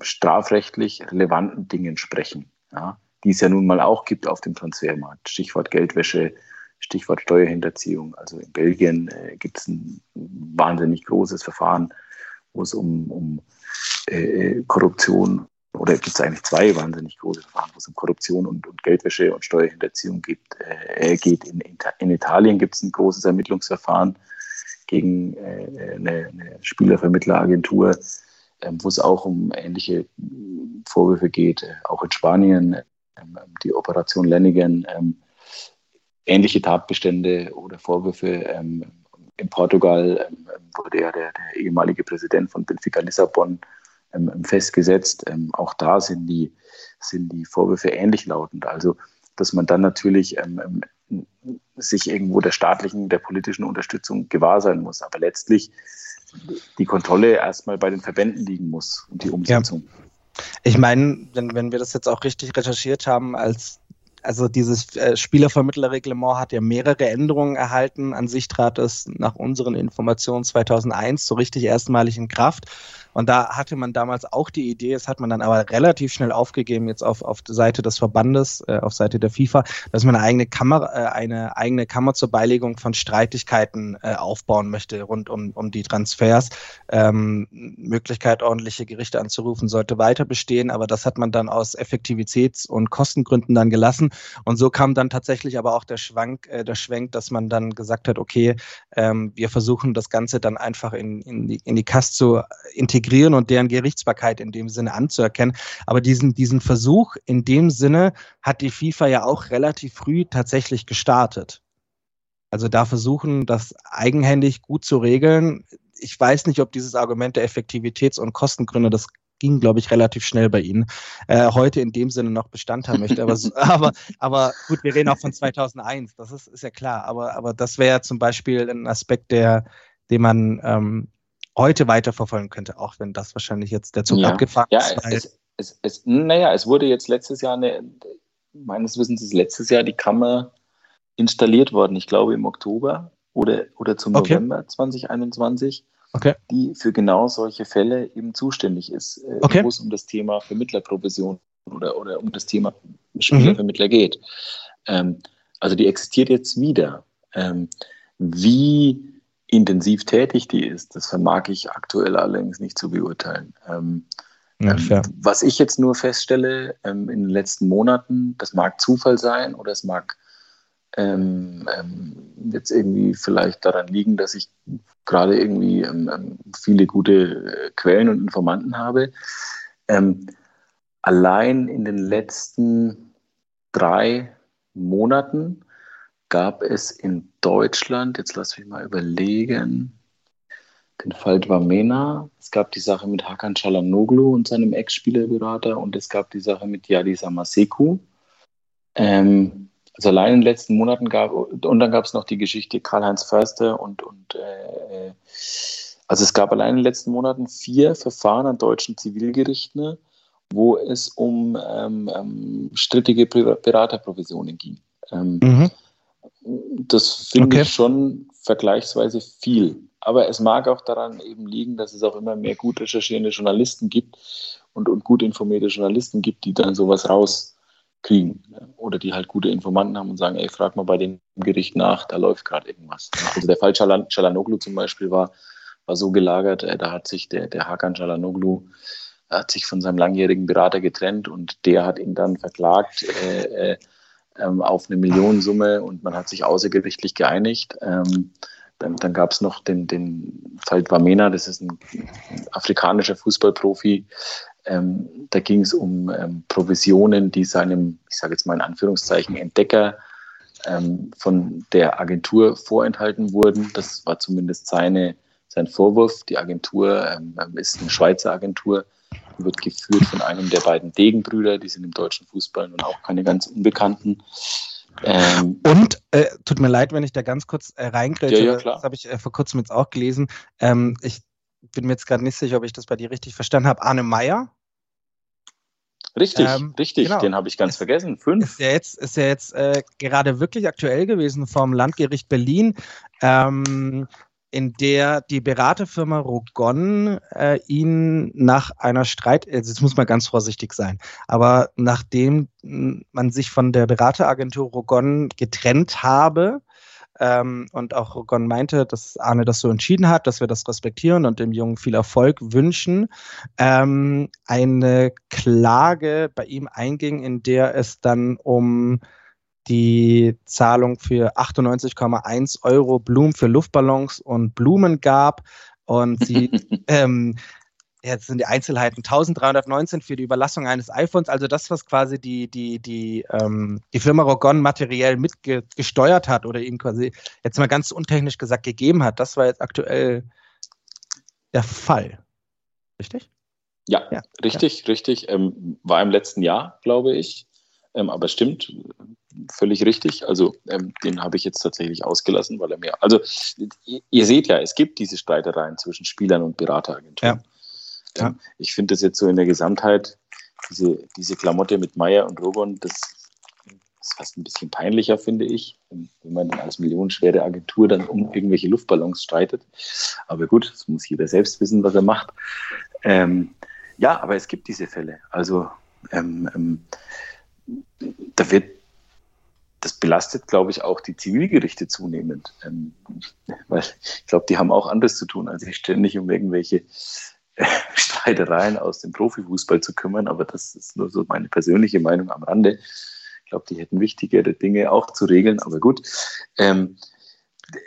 strafrechtlich relevanten Dingen sprechen, ja, die es ja nun mal auch gibt auf dem Transfermarkt. Stichwort Geldwäsche, Stichwort Steuerhinterziehung. Also in Belgien äh, gibt es ein wahnsinnig großes Verfahren, wo es um, um äh, Korruption oder gibt es eigentlich zwei wahnsinnig große Verfahren, wo es um Korruption und, und Geldwäsche und Steuerhinterziehung gibt, äh, geht. In, in Italien gibt es ein großes Ermittlungsverfahren gegen äh, eine, eine Spielervermittleragentur, äh, wo es auch um ähnliche Vorwürfe geht. Äh, auch in Spanien die Operation Lennigan, ähm, ähnliche Tatbestände oder Vorwürfe. Ähm, in Portugal ähm, wurde ja der, der ehemalige Präsident von Benfica Lissabon ähm, ähm, festgesetzt. Ähm, auch da sind die, sind die Vorwürfe ähnlich lautend. Also, dass man dann natürlich ähm, ähm, sich irgendwo der staatlichen, der politischen Unterstützung gewahr sein muss. Aber letztlich die Kontrolle erstmal bei den Verbänden liegen muss und die Umsetzung. Ja. Ich meine, wenn, wenn wir das jetzt auch richtig recherchiert haben, als also dieses äh, Spielervermittlerreglement hat ja mehrere Änderungen erhalten. An sich trat es nach unseren Informationen 2001 so richtig erstmalig in Kraft. Und da hatte man damals auch die Idee, das hat man dann aber relativ schnell aufgegeben, jetzt auf, auf Seite des Verbandes, äh, auf Seite der FIFA, dass man eine eigene Kammer, äh, eine eigene Kammer zur Beilegung von Streitigkeiten äh, aufbauen möchte rund um, um die Transfers. Ähm, Möglichkeit, ordentliche Gerichte anzurufen, sollte weiter bestehen, aber das hat man dann aus Effektivitäts- und Kostengründen dann gelassen. Und so kam dann tatsächlich aber auch der Schwank, äh, der Schwenk, dass man dann gesagt hat, okay, ähm, wir versuchen das Ganze dann einfach in, in, die, in die Kasse zu integrieren integrieren und deren Gerichtsbarkeit in dem Sinne anzuerkennen. Aber diesen, diesen Versuch in dem Sinne hat die FIFA ja auch relativ früh tatsächlich gestartet. Also da versuchen, das eigenhändig gut zu regeln. Ich weiß nicht, ob dieses Argument der Effektivitäts- und Kostengründe, das ging, glaube ich, relativ schnell bei Ihnen, äh, heute in dem Sinne noch Bestand haben möchte. Aber, aber, aber gut, wir reden auch von 2001, das ist, ist ja klar. Aber, aber das wäre zum Beispiel ein Aspekt, der, den man ähm, heute weiterverfolgen könnte, auch wenn das wahrscheinlich jetzt der Zug ja. abgefahren ja, ist. Es, es, es, naja, es wurde jetzt letztes Jahr, eine, meines Wissens ist letztes Jahr die Kammer installiert worden, ich glaube im Oktober oder, oder zum okay. November 2021, okay. die für genau solche Fälle eben zuständig ist, äh, okay. wo es um das Thema Vermittlerprovision oder, oder um das Thema Spielervermittler mhm. geht. Ähm, also die existiert jetzt wieder. Ähm, wie intensiv tätig die ist, das vermag ich aktuell allerdings nicht zu beurteilen. Ähm, ja, ähm, was ich jetzt nur feststelle ähm, in den letzten Monaten, das mag Zufall sein oder es mag ähm, ähm, jetzt irgendwie vielleicht daran liegen, dass ich gerade irgendwie ähm, viele gute äh, Quellen und Informanten habe. allein in den letzten drei Monaten gab es in Deutschland, jetzt lass mich mal überlegen, den Fall Dwamena, es gab die Sache mit Hakan Çalhanoğlu und seinem Ex-Spielerberater und es gab die Sache mit Yadi Samaseku. Ähm, also allein in den letzten Monaten gab und dann gab es noch die Geschichte Karl-Heinz Förster und, und äh, also es gab allein in den letzten Monaten vier Verfahren an deutschen Zivilgerichten, wo es um ähm, ähm, strittige Beraterprovisionen ging. Ähm, mhm. Das finde okay. ich schon vergleichsweise viel. Aber es mag auch daran eben liegen, dass es auch immer mehr gut recherchierende Journalisten gibt und, und gut informierte Journalisten gibt, die dann sowas rauskriegen. Oder die halt gute Informanten haben und sagen, ey, frag mal bei dem Gericht nach, da läuft gerade irgendwas. Also der Fall Chalanoglu zum Beispiel war, war so gelagert, äh, da hat sich der, der Hakan Chalanoglu hat sich von seinem langjährigen Berater getrennt und der hat ihn dann verklagt, äh, äh, ähm, auf eine Millionensumme und man hat sich außergerichtlich geeinigt. Ähm, Dann, dann gab es noch den, den Fall Wamena, das ist ein afrikanischer Fußballprofi. Ähm, da ging es um ähm, Provisionen, die seinem, ich sage jetzt mal in Anführungszeichen, Entdecker ähm, von der Agentur vorenthalten wurden. Das war zumindest seine, sein Vorwurf. Die Agentur ähm, ist eine Schweizer Agentur, wird geführt von einem der beiden Degenbrüder, die sind im deutschen Fußball nun auch keine ganz Unbekannten. Ähm, und äh, tut mir leid, wenn ich da ganz kurz äh, reingrätsche. Ja, ja, das habe ich äh, vor kurzem jetzt auch gelesen. Ähm, ich bin mir jetzt gerade nicht sicher, ob ich das bei dir richtig verstanden habe. Arne Meyer. Richtig, ähm, richtig, genau. den habe ich ganz ist, vergessen. Fünf. Ist ja jetzt, ist ja jetzt äh, gerade wirklich aktuell gewesen vom Landgericht Berlin. Ähm, in der die Beraterfirma Rogon äh, ihn nach einer Streit, also jetzt muss man ganz vorsichtig sein, aber nachdem man sich von der Berateragentur Rogon getrennt habe, ähm, und auch Rogon meinte, dass Arne das so entschieden hat, dass wir das respektieren und dem Jungen viel Erfolg wünschen, ähm, eine Klage bei ihm einging, in der es dann um die Zahlung für 98,1 Euro Blumen für Luftballons und Blumen gab. Und sie, ähm, jetzt sind die Einzelheiten 1319 für die Überlassung eines iPhones, also das, was quasi die, die, die, ähm, die Firma Rogon materiell mitgesteuert hat oder ihm quasi jetzt mal ganz untechnisch gesagt gegeben hat, das war jetzt aktuell der Fall. Richtig? Ja, ja richtig, ja. richtig. Ähm, war im letzten Jahr, glaube ich. Ähm, aber stimmt, völlig richtig. Also ähm, den habe ich jetzt tatsächlich ausgelassen, weil er mir. Also ihr, ihr, seht ja, es gibt diese Streitereien zwischen Spielern und Berateragenturen. Ja. Ähm, ich finde das jetzt so in der Gesamtheit, diese, diese Klamotte mit Meier und Rogon, das ist fast ein bisschen peinlicher, finde ich, wenn man dann als millionenschwere Agentur dann um irgendwelche Luftballons streitet. Aber gut, das muss jeder selbst wissen, was er macht. Ähm, ja, aber es gibt diese Fälle. Also ähm, ähm da wird das belastet, glaube ich, auch die Zivilgerichte zunehmend. Ähm, weil ich glaube, die haben auch anderes zu tun, als sich ständig um irgendwelche äh, Streitereien aus dem Profifußball zu kümmern. Aber das ist nur so meine persönliche Meinung am Rande. Ich glaube, die hätten wichtigere Dinge auch zu regeln, aber gut. Ähm,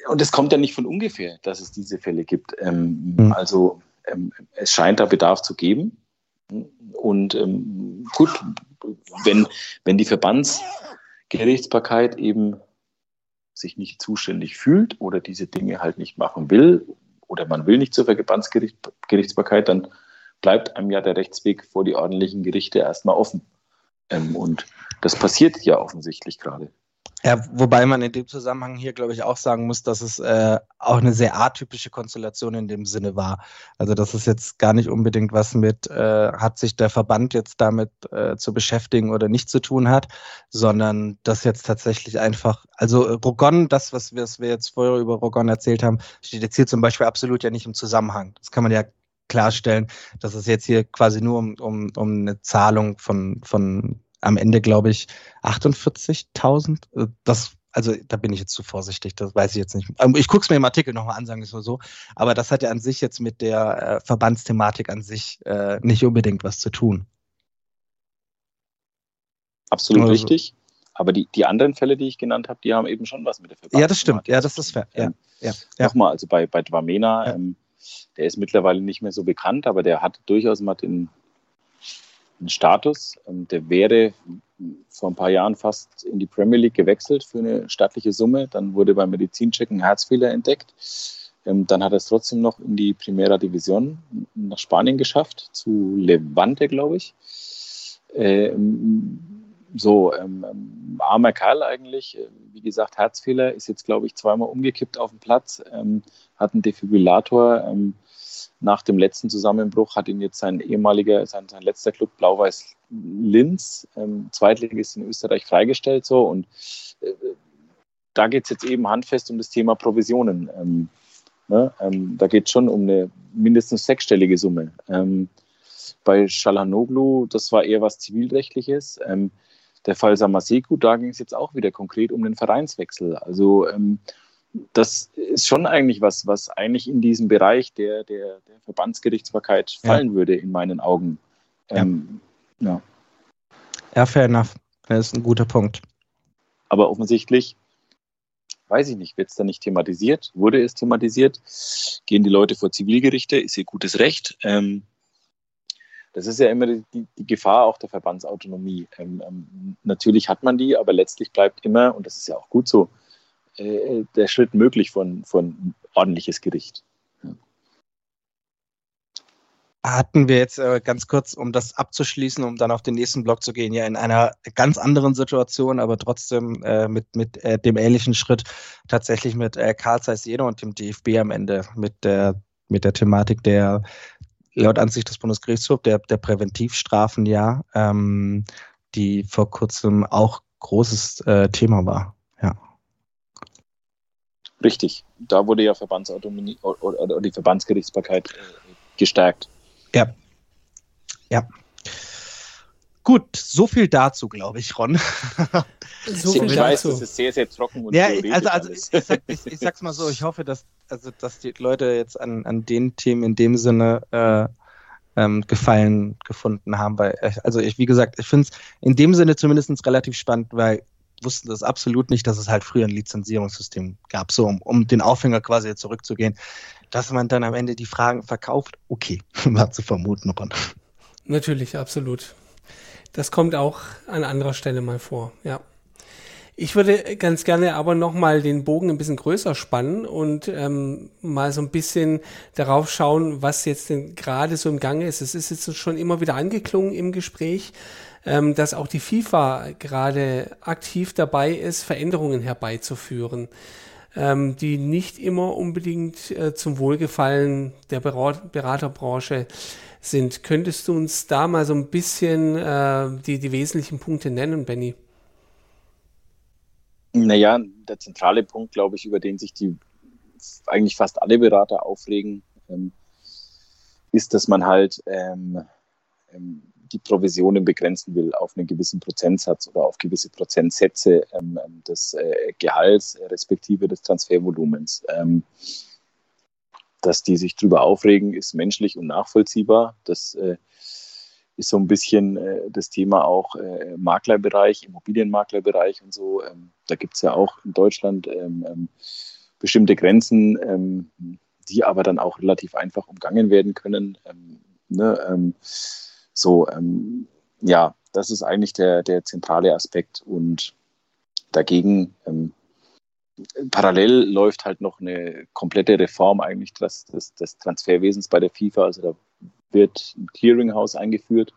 und es kommt ja nicht von ungefähr, dass es diese Fälle gibt. Ähm, mhm. Also ähm, es scheint da Bedarf zu geben. Und ähm, gut, wenn, wenn die Verbandsgerichtsbarkeit eben sich nicht zuständig fühlt oder diese Dinge halt nicht machen will oder man will nicht zur Verbandsgerichtsbarkeit, dann bleibt einem ja der Rechtsweg vor die ordentlichen Gerichte erstmal offen. Ähm, und das passiert ja offensichtlich gerade. Ja, wobei man in dem Zusammenhang hier, glaube ich, auch sagen muss, dass es äh, auch eine sehr atypische Konstellation in dem Sinne war. Also das ist jetzt gar nicht unbedingt was mit, äh, hat sich der Verband jetzt damit äh, zu beschäftigen oder nicht zu tun hat, sondern das jetzt tatsächlich einfach, also Rogon, das, was wir, was wir jetzt vorher über Rogon erzählt haben, steht jetzt hier zum Beispiel absolut ja nicht im Zusammenhang. Das kann man ja klarstellen, dass es jetzt hier quasi nur um, um, um eine Zahlung von, von am Ende, glaube ich, 48.000. Äh, das, also da bin ich jetzt zu vorsichtig, das weiß ich jetzt nicht. Ähm, ich gucke es mir im Artikel nochmal an, sagen wir es mal so. Aber das hat ja an sich jetzt mit der äh, Verbandsthematik an sich äh, nicht unbedingt was zu tun. Absolut also, richtig. Aber die, die anderen Fälle, die ich genannt habe, die haben eben schon was mit der Verbandsthematik. Ja, das stimmt. Ja, das ist fair. Ja, ähm, ja, ja. Nochmal, also bei, bei Dwamena, ja. ähm, der ist mittlerweile nicht mehr so bekannt, aber der hat durchaus mal den, einen Status. Ähm, der wäre vor ein paar Jahren fast in die Premier League gewechselt für eine stattliche Summe. Dann wurde beim Medizincheck ein Herzfehler entdeckt. Ähm, dann hat er es trotzdem noch in die Primera Division nach Spanien geschafft, zu Levante, glaube ich. Ähm, so, armer Kerl eigentlich. Wie gesagt, Herzfehler, ist jetzt, glaube ich, zweimal umgekippt auf dem Platz, hat einen Defibrillator. Nach dem letzten Zusammenbruch hat ihn jetzt sein ehemaliger, sein, sein letzter Club Blau-Weiß Linz, ähm, Zweitligist in Österreich, freigestellt. So und äh, da geht es jetzt eben handfest um das Thema Provisionen. Ähm, ne? ähm, da geht es schon um eine mindestens sechsstellige Summe. Ähm, bei Shalanoglu, das war eher was Zivilrechtliches. Ähm, der Fall Samaseku, da ging es jetzt auch wieder konkret um den Vereinswechsel. Also ähm, das ist schon eigentlich was, was eigentlich in diesen Bereich der, der, der Verbandsgerichtsbarkeit fallen ja. würde, in meinen Augen. Ähm, ja. ja, fair enough. Das ist ein guter Punkt. Aber offensichtlich weiß ich nicht, wird es da nicht thematisiert? Wurde es thematisiert? Gehen die Leute vor Zivilgerichte? Ist ihr gutes Recht? Ähm, das ist ja immer die, die, Gefahr auch der Verbandsautonomie. Ähm, ähm, natürlich hat man die, aber letztlich bleibt immer, und das ist ja auch gut so, äh, der Schritt möglich von, von ordentliches Gericht. Hatten wir jetzt äh, ganz kurz, um das abzuschließen, um dann auf den nächsten Block zu gehen, ja in einer ganz anderen Situation, aber trotzdem äh, mit, mit äh, dem ähnlichen Schritt tatsächlich mit äh, Karl Zeiss Jena und dem DFB am Ende mit der, mit der Thematik der laut Ansicht des Bundesgerichtshofs der, der Präventivstrafen ja, ähm, die vor kurzem auch großes äh, Thema war. Richtig. Da wurde ja Verbandsautonomie oder, oder die Verbandsgerichtsbarkeit gestärkt. Ja. Ja. Gut, so viel dazu, glaube ich, Ron. So ich weiß, dazu. das ist sehr, sehr trocken und ja, also, also ich, ich, sag, ich, ich, sag's mal so, ich hoffe, dass, also, dass die Leute jetzt an, an den Themen in dem Sinne äh, ähm, Gefallen gefunden haben. Weil, also ich, wie gesagt, ich finde es in dem Sinne zumindest relativ spannend, weil wussten das absolut nicht, dass es halt früher ein Lizenzierungssystem gab, so um, um den Aufhänger quasi zurückzugehen. Dass man dann am Ende die Fragen verkauft, okay, war zu vermuten, Ron. Natürlich, absolut. Das kommt auch an anderer Stelle mal vor, ja. Ich würde ganz gerne aber nochmal den Bogen ein bisschen größer spannen und ähm, mal so ein bisschen darauf schauen, was jetzt denn gerade so im Gange ist. Es ist jetzt schon immer wieder angeklungen im Gespräch, ähm, dass auch die FIFA gerade aktiv dabei ist, Veränderungen herbeizuführen, ähm, die nicht immer unbedingt äh, zum Wohlgefallen der Berat Beraterbranche sind. Könntest du uns da mal so ein bisschen äh, die, die wesentlichen Punkte nennen, Benny? Naja, der zentrale Punkt, glaube ich, über den sich die eigentlich fast alle Berater aufregen, ähm, ist, dass man halt ähm, ähm, die Provisionen begrenzen will auf einen gewissen Prozentsatz oder auf gewisse Prozentsätze ähm, ähm des äh, Gehalts respektive des Transfervolumens. Ähm, dass die sich darüber aufregen, ist menschlich und nachvollziehbar. Das äh, ist so ein bisschen äh, das Thema auch äh, Maklerbereich, Immobilienmaklerbereich und so. Ähm, da gibt es ja auch in Deutschland ähm, ähm, bestimmte Grenzen, die aber dann auch relativ einfach umgangen werden können. Ne? Ähm, so, ja, das ist eigentlich der, der zentrale Aspekt und dagegen parallel läuft halt noch eine komplette Reform eigentlich des, des, des Transferwesens bei der FIFA. Also da wird ein Clearinghouse eingeführt,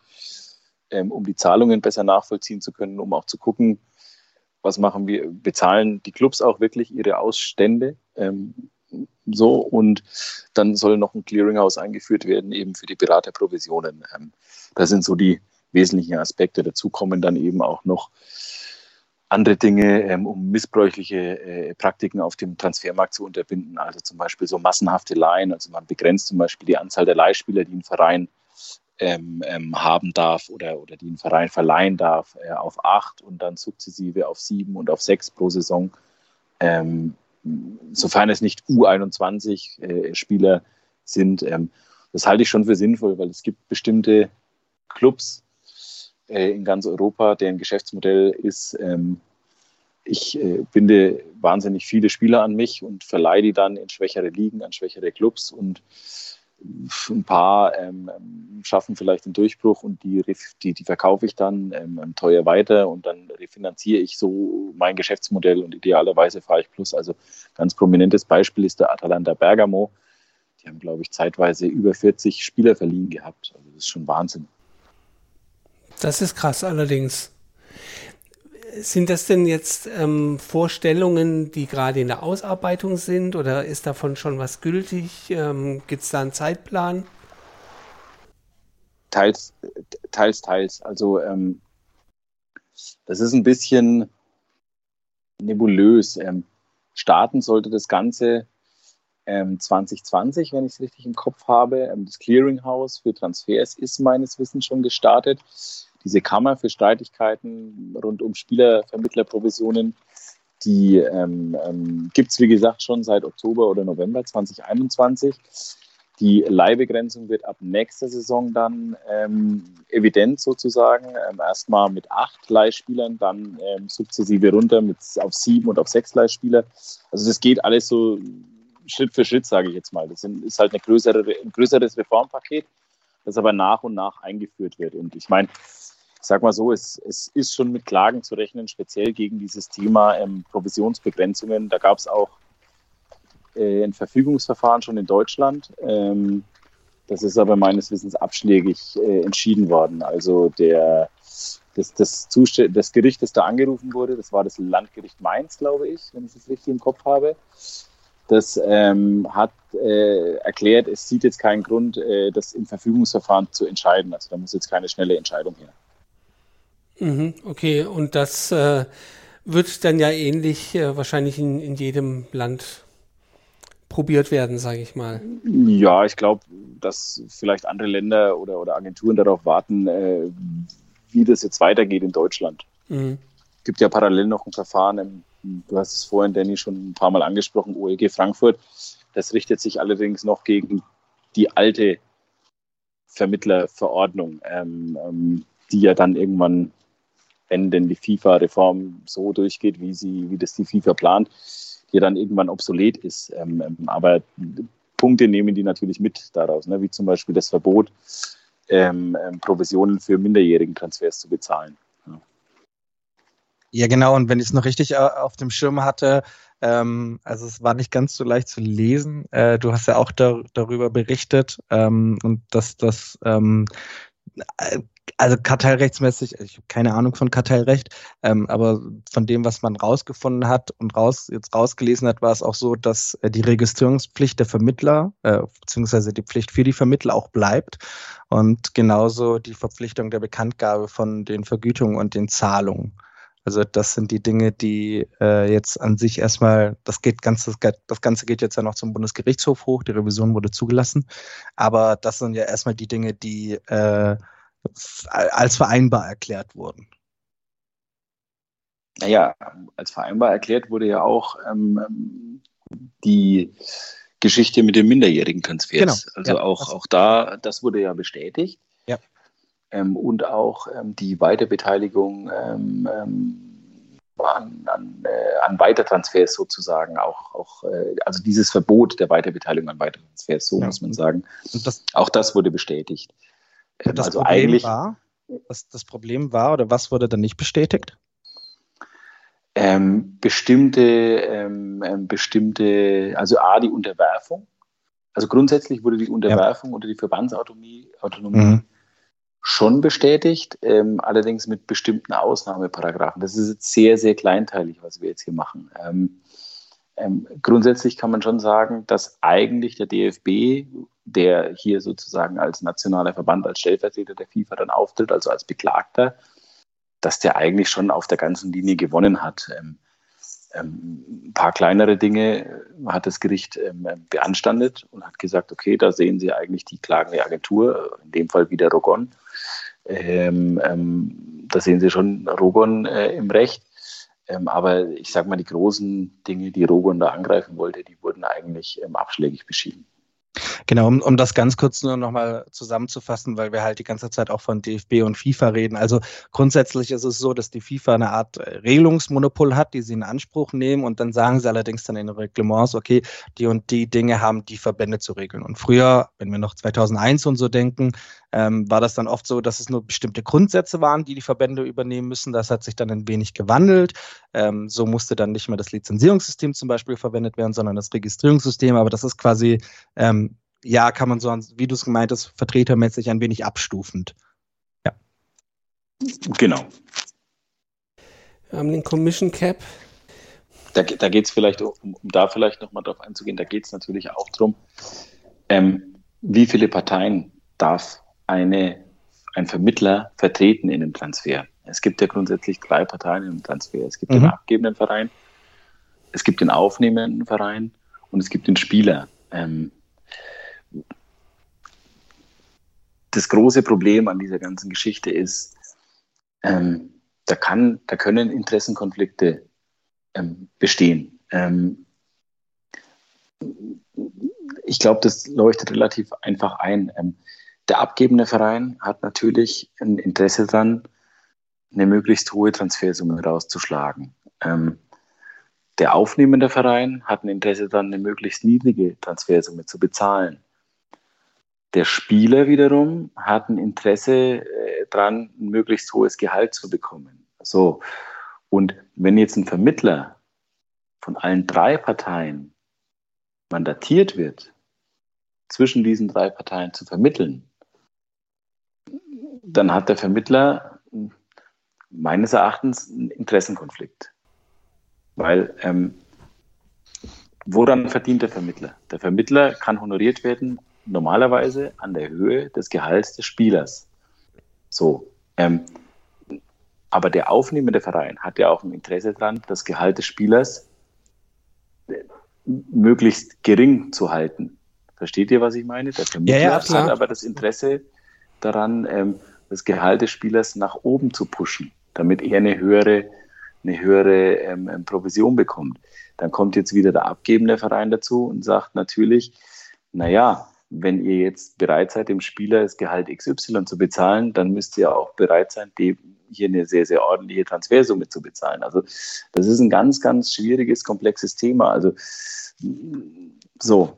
ähm, um die Zahlungen besser nachvollziehen zu können, um auch zu gucken, was machen wir, bezahlen die Clubs auch wirklich ihre Ausstände. Ähm, so und dann soll noch ein Clearinghouse eingeführt werden, eben für die Beraterprovisionen. Ähm, das sind so die wesentlichen Aspekte. Dazu kommen dann eben auch noch andere Dinge, ähm, um missbräuchliche äh, Praktiken auf dem Transfermarkt zu unterbinden. Also zum Beispiel so massenhafte Leihen. Also man begrenzt zum Beispiel die Anzahl der Leihspieler, die ein Verein ähm, ähm, haben darf oder, oder die ein Verein verleihen darf, äh, auf acht und dann sukzessive auf sieben und auf sechs pro Saison. Ähm, sofern es nicht U21-Spieler äh, sind. Ähm, das halte ich schon für sinnvoll, weil es gibt bestimmte Clubs, äh, in ganz Europa, deren Geschäftsmodell ist, ähm, ich äh, binde wahnsinnig viele Spieler an mich und verleihe die dann in schwächere Ligen, an schwächere Clubs und ein paar ähm, schaffen vielleicht den Durchbruch und die, die, die verkaufe ich dann ähm, teuer weiter und dann refinanziere ich so mein Geschäftsmodell und idealerweise fahre ich plus. Also ganz prominentes Beispiel ist der Atalanta Bergamo. Die haben, glaube ich, zeitweise über 40 Spieler verliehen gehabt. Also das ist schon Wahnsinn. Das ist krass allerdings. Sind das denn jetzt ähm, Vorstellungen, die gerade in der Ausarbeitung sind oder ist davon schon was gültig? Ähm, Gibt es da einen Zeitplan? Teils, teils, teils. Also ähm, das ist ein bisschen nebulös. Ähm, starten sollte das Ganze 2020, ähm, wenn ich es richtig im Kopf habe. Ähm, das Clearinghouse für Transfers ist meines Wissens schon gestartet diese Kammer für Streitigkeiten rund um Spielervermittlerprovisionen, die ähm, ähm, gibt es, wie gesagt, schon seit Oktober oder November 2021. Die Leihbegrenzung wird ab nächster Saison dann ähm, evident sozusagen. Ähm, erstmal mit acht Leihspielern, dann ähm, sukzessive runter mit, auf sieben und auf sechs Leihspieler. Also das geht alles so Schritt für Schritt, sage ich jetzt mal. Das sind, ist halt größere, ein größeres Reformpaket, das aber nach und nach eingeführt wird. Und ich meine, ich sage mal so, es, es ist schon mit Klagen zu rechnen, speziell gegen dieses Thema ähm, Provisionsbegrenzungen. Da gab es auch äh, ein Verfügungsverfahren schon in Deutschland. Ähm, das ist aber meines Wissens abschlägig äh, entschieden worden. Also der, das, das, das Gericht, das da angerufen wurde, das war das Landgericht Mainz, glaube ich, wenn ich es richtig im Kopf habe. Das ähm, hat äh, erklärt, es sieht jetzt keinen Grund, äh, das im Verfügungsverfahren zu entscheiden. Also da muss jetzt keine schnelle Entscheidung her. Mhm, okay, und das äh, wird dann ja ähnlich äh, wahrscheinlich in, in jedem Land probiert werden, sage ich mal. Ja, ich glaube, dass vielleicht andere Länder oder, oder Agenturen darauf warten, äh, wie das jetzt weitergeht in Deutschland. Mhm. Es gibt ja parallel noch ein Verfahren, im, du hast es vorhin, Danny, schon ein paar Mal angesprochen, OEG Frankfurt. Das richtet sich allerdings noch gegen die alte Vermittlerverordnung, ähm, ähm, die ja dann irgendwann, wenn denn die FIFA-Reform so durchgeht, wie, sie, wie das die FIFA plant, hier dann irgendwann obsolet ist. Ähm, ähm, aber Punkte nehmen die natürlich mit daraus, ne? wie zum Beispiel das Verbot, ähm, ähm, Provisionen für minderjährigen Transfers zu bezahlen. Ja. genau. Und wenn ich es noch richtig äh, auf dem Schirm hatte, ähm, also es war nicht ganz so leicht zu lesen. Äh, du hast ja auch da, darüber berichtet ähm, und dass das also kartellrechtsmäßig, ich habe keine Ahnung von Kartellrecht, ähm, aber von dem, was man rausgefunden hat und raus, jetzt rausgelesen hat, war es auch so, dass äh, die Registrierungspflicht der Vermittler, äh, beziehungsweise die Pflicht für die Vermittler auch bleibt und genauso die Verpflichtung der Bekanntgabe von den Vergütungen und den Zahlungen. Also das sind die Dinge, die äh, jetzt an sich erstmal, das geht ganz, das Ganze geht jetzt ja noch zum Bundesgerichtshof hoch, die Revision wurde zugelassen, aber das sind ja erstmal die Dinge, die äh, als vereinbar erklärt wurden. Naja, als vereinbar erklärt wurde ja auch ähm, die Geschichte mit den minderjährigen Transfers. Genau. Also ja, auch, auch da, das wurde ja bestätigt. Ja. Ähm, und auch ähm, die Weiterbeteiligung ähm, ähm an, an, äh, an Weitertransfers sozusagen, auch, auch äh, also dieses Verbot der Weiterbeteiligung an Weitertransfers, so ja. muss man sagen. Das, auch das wurde bestätigt. Das also Problem eigentlich war, was das Problem war oder was wurde dann nicht bestätigt? Ähm, bestimmte, ähm, ähm, bestimmte, also A, die Unterwerfung. Also grundsätzlich wurde die Unterwerfung ja. oder die Verbandsautonomie Autonomie mhm. schon bestätigt, ähm, allerdings mit bestimmten Ausnahmeparagraphen. Das ist jetzt sehr, sehr kleinteilig, was wir jetzt hier machen. Ähm, ähm, grundsätzlich kann man schon sagen, dass eigentlich der DFB der hier sozusagen als nationaler Verband, als Stellvertreter der FIFA dann auftritt, also als Beklagter, dass der eigentlich schon auf der ganzen Linie gewonnen hat. Ähm, ähm, ein paar kleinere Dinge hat das Gericht ähm, beanstandet und hat gesagt, okay, da sehen Sie eigentlich die klagende Agentur, in dem Fall wieder Rogon. Ähm, ähm, da sehen Sie schon Rogon äh, im Recht. Ähm, aber ich sage mal, die großen Dinge, die Rogon da angreifen wollte, die wurden eigentlich abschlägig beschieden. Genau, um, um das ganz kurz nur nochmal zusammenzufassen, weil wir halt die ganze Zeit auch von DFB und FIFA reden. Also grundsätzlich ist es so, dass die FIFA eine Art äh, Regelungsmonopol hat, die sie in Anspruch nehmen und dann sagen sie allerdings dann in den Reglements, okay, die und die Dinge haben die Verbände zu regeln. Und früher, wenn wir noch 2001 und so denken, ähm, war das dann oft so, dass es nur bestimmte Grundsätze waren, die die Verbände übernehmen müssen. Das hat sich dann ein wenig gewandelt. Ähm, so musste dann nicht mehr das Lizenzierungssystem zum Beispiel verwendet werden, sondern das Registrierungssystem. Aber das ist quasi, ähm, ja, kann man so, wie du es gemeint hast, vertretermäßig ein wenig abstufend. Ja. Genau. Wir haben den Commission Cap. Da, da geht es vielleicht, um, um, da vielleicht nochmal drauf einzugehen, da geht es natürlich auch darum, ähm, wie viele Parteien darf eine, ein Vermittler vertreten in dem Transfer. Es gibt ja grundsätzlich drei Parteien im Transfer. Es gibt mhm. den abgebenden Verein, es gibt den aufnehmenden Verein und es gibt den Spieler. Ähm, das große Problem an dieser ganzen Geschichte ist, ähm, da, kann, da können Interessenkonflikte ähm, bestehen. Ähm, ich glaube, das leuchtet relativ einfach ein. Ähm, der abgebende Verein hat natürlich ein Interesse daran, eine möglichst hohe Transfersumme rauszuschlagen. Ähm, der aufnehmende Verein hat ein Interesse daran, eine möglichst niedrige Transfersumme zu bezahlen. Der Spieler wiederum hat ein Interesse äh, daran, ein möglichst hohes Gehalt zu bekommen. So. Und wenn jetzt ein Vermittler von allen drei Parteien mandatiert wird, zwischen diesen drei Parteien zu vermitteln, dann hat der Vermittler meines Erachtens einen Interessenkonflikt. Weil ähm, woran verdient der Vermittler? Der Vermittler kann honoriert werden normalerweise an der Höhe des Gehalts des Spielers. So. Ähm, aber der aufnehmende Verein hat ja auch ein Interesse daran, das Gehalt des Spielers äh, möglichst gering zu halten. Versteht ihr, was ich meine? Der Vermittler ja, ja, hat aber das Interesse daran, ähm, das Gehalt des Spielers nach oben zu pushen, damit er eine höhere, eine höhere ähm, ähm, Provision bekommt. Dann kommt jetzt wieder der abgebende Verein dazu und sagt natürlich, naja, wenn ihr jetzt bereit seid, dem Spieler das Gehalt XY zu bezahlen, dann müsst ihr auch bereit sein, dem hier eine sehr, sehr ordentliche Transfersumme zu bezahlen. Also das ist ein ganz, ganz schwieriges, komplexes Thema. Also so,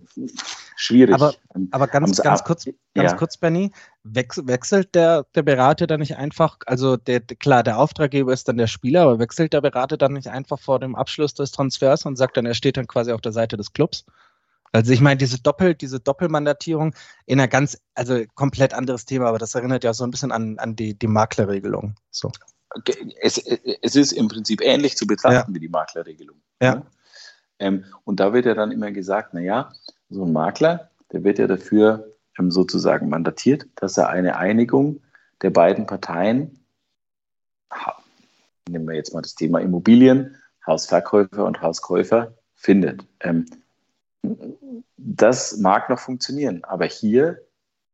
schwierig. Aber, aber ganz, ganz kurz, ganz ja. kurz, Benny, wechselt der, der Berater dann nicht einfach, also der, klar, der Auftraggeber ist dann der Spieler, aber wechselt der Berater dann nicht einfach vor dem Abschluss des Transfers und sagt dann, er steht dann quasi auf der Seite des Clubs? Also ich meine, diese Doppel, diese Doppelmandatierung in einer ganz, also komplett anderes Thema, aber das erinnert ja so ein bisschen an, an die, die Maklerregelung. So. Es, es ist im Prinzip ähnlich zu betrachten ja. wie die Maklerregelung. Ja. Ne? Ähm, und da wird ja dann immer gesagt, naja, so ein Makler, der wird ja dafür ähm, sozusagen mandatiert, dass er eine Einigung der beiden Parteien, nehmen wir jetzt mal das Thema Immobilien, Hausverkäufer und Hauskäufer, findet. Ähm, das mag noch funktionieren, aber hier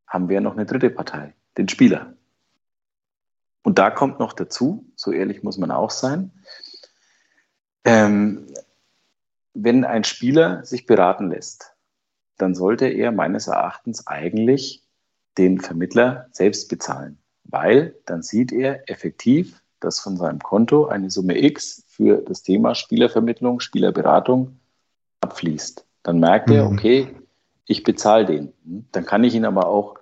haben wir noch eine dritte Partei, den Spieler. Und da kommt noch dazu, so ehrlich muss man auch sein, ähm, wenn ein Spieler sich beraten lässt, dann sollte er meines Erachtens eigentlich den Vermittler selbst bezahlen, weil dann sieht er effektiv, dass von seinem Konto eine Summe X für das Thema Spielervermittlung, Spielerberatung abfließt. Dann merkt mhm. er, okay, ich bezahle den. Dann kann ich ihn aber auch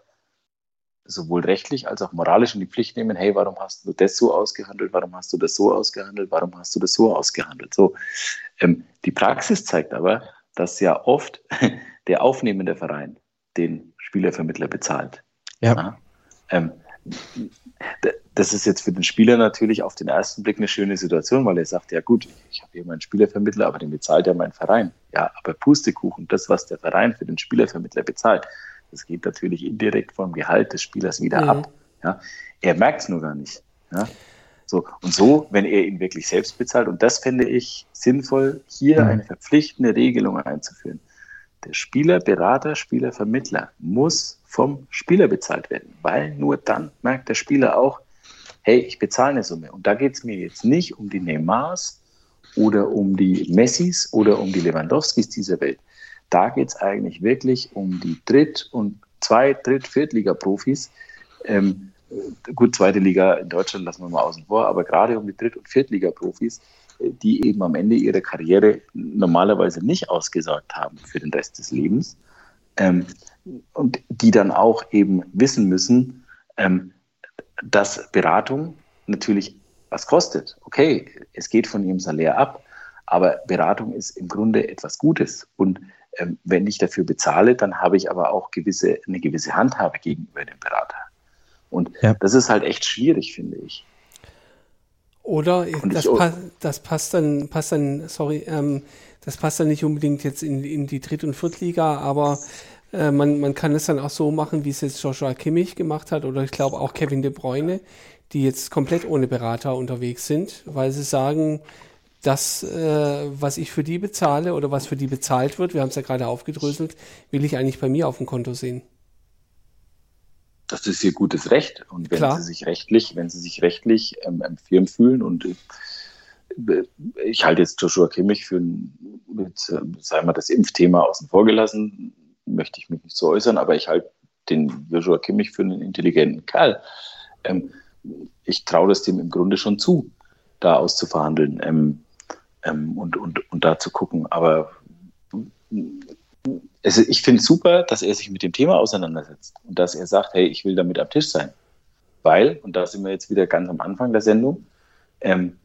sowohl rechtlich als auch moralisch in die Pflicht nehmen, hey, warum hast du das so ausgehandelt, warum hast du das so ausgehandelt, warum hast du das so ausgehandelt. So, ähm, die Praxis zeigt aber, dass ja oft der aufnehmende Verein den Spielervermittler bezahlt. Ja. ja? Ähm, das ist jetzt für den Spieler natürlich auf den ersten Blick eine schöne Situation, weil er sagt, ja gut, ich habe hier meinen Spielervermittler, aber den bezahlt ja mein Verein. Ja, aber Pustekuchen, das, was der Verein für den Spielervermittler bezahlt, das geht natürlich indirekt vom Gehalt des Spielers wieder mhm. ab. Ja? Er merkt es nur gar nicht. Ja? So, und so, wenn er ihn wirklich selbst bezahlt, und das finde ich sinnvoll, hier mhm. eine verpflichtende Regelung einzuführen. Der Spieler, Berater, Spieler, Vermittler muss vom Spieler bezahlt werden, weil nur dann merkt der Spieler auch, hey, ich bezahle eine Summe. Und da geht es mir jetzt nicht um die Neymars oder um die Messis oder um die Lewandowskis dieser Welt. Da geht es eigentlich wirklich um die Dritt- und Zweit-, Dritt-, Viertliga-Profis. Ähm, gut, zweite Liga in Deutschland lassen wir mal außen vor, aber gerade um die Dritt- und Viertliga-Profis, äh, die eben am Ende ihrer Karriere normalerweise nicht ausgesagt haben für den Rest des Lebens ähm, und die dann auch eben wissen müssen, ähm, dass Beratung natürlich was kostet. Okay, es geht von ihrem Salär ab, aber Beratung ist im Grunde etwas Gutes und ähm, wenn ich dafür bezahle, dann habe ich aber auch gewisse, eine gewisse Handhabe gegenüber dem Berater. Und ja. das ist halt echt schwierig, finde ich. Oder das, pa das, passt dann, passt dann, sorry, ähm, das passt dann nicht unbedingt jetzt in, in die Dritt- und Viertliga, aber äh, man, man kann es dann auch so machen, wie es jetzt Joshua Kimmich gemacht hat oder ich glaube auch Kevin De Bruyne, die jetzt komplett ohne Berater unterwegs sind, weil sie sagen, das, äh, was ich für die bezahle oder was für die bezahlt wird, wir haben es ja gerade aufgedröselt, will ich eigentlich bei mir auf dem Konto sehen. Das ist ihr gutes Recht. Und wenn Klar. sie sich rechtlich, wenn sie sich rechtlich ähm, firm fühlen und äh, ich halte jetzt Joshua Kimmich für, mit, äh, sagen wir das Impfthema außen vor gelassen, möchte ich mich nicht so äußern, aber ich halte den Joshua Kimmich für einen intelligenten Kerl. Ähm, ich traue das dem im Grunde schon zu, da auszuverhandeln ähm, ähm, und, und, und da zu gucken. Aber es, ich finde es super, dass er sich mit dem Thema auseinandersetzt und dass er sagt, hey, ich will damit am Tisch sein. Weil, und da sind wir jetzt wieder ganz am Anfang der Sendung, ähm,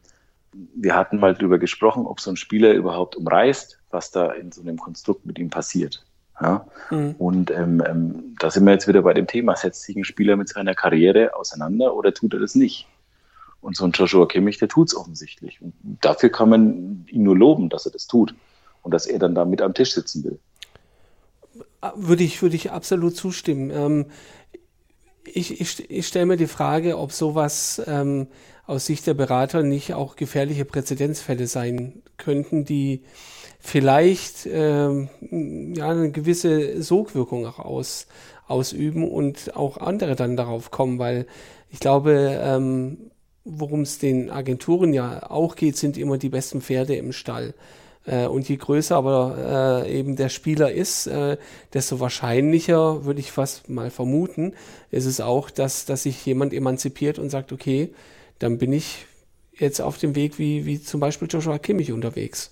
wir hatten mal darüber gesprochen, ob so ein Spieler überhaupt umreißt, was da in so einem Konstrukt mit ihm passiert. Ja? Mhm. Und ähm, ähm, da sind wir jetzt wieder bei dem Thema, setzt sich ein Spieler mit seiner Karriere auseinander oder tut er das nicht? Und so ein Joshua Kimmich, der tut es offensichtlich. Und dafür kann man ihn nur loben, dass er das tut und dass er dann da mit am Tisch sitzen will. Würde ich, würde ich absolut zustimmen. Ähm, ich, ich, ich stelle mir die Frage, ob sowas ähm, aus Sicht der Berater nicht auch gefährliche Präzedenzfälle sein könnten, die vielleicht ähm, ja, eine gewisse Sogwirkung auch aus, ausüben und auch andere dann darauf kommen, weil ich glaube, ähm, worum es den Agenturen ja auch geht, sind immer die besten Pferde im Stall. Äh, und je größer aber äh, eben der Spieler ist, äh, desto wahrscheinlicher, würde ich fast mal vermuten, ist es auch, dass, dass sich jemand emanzipiert und sagt, okay, dann bin ich jetzt auf dem Weg wie, wie zum Beispiel Joshua Kimmich unterwegs.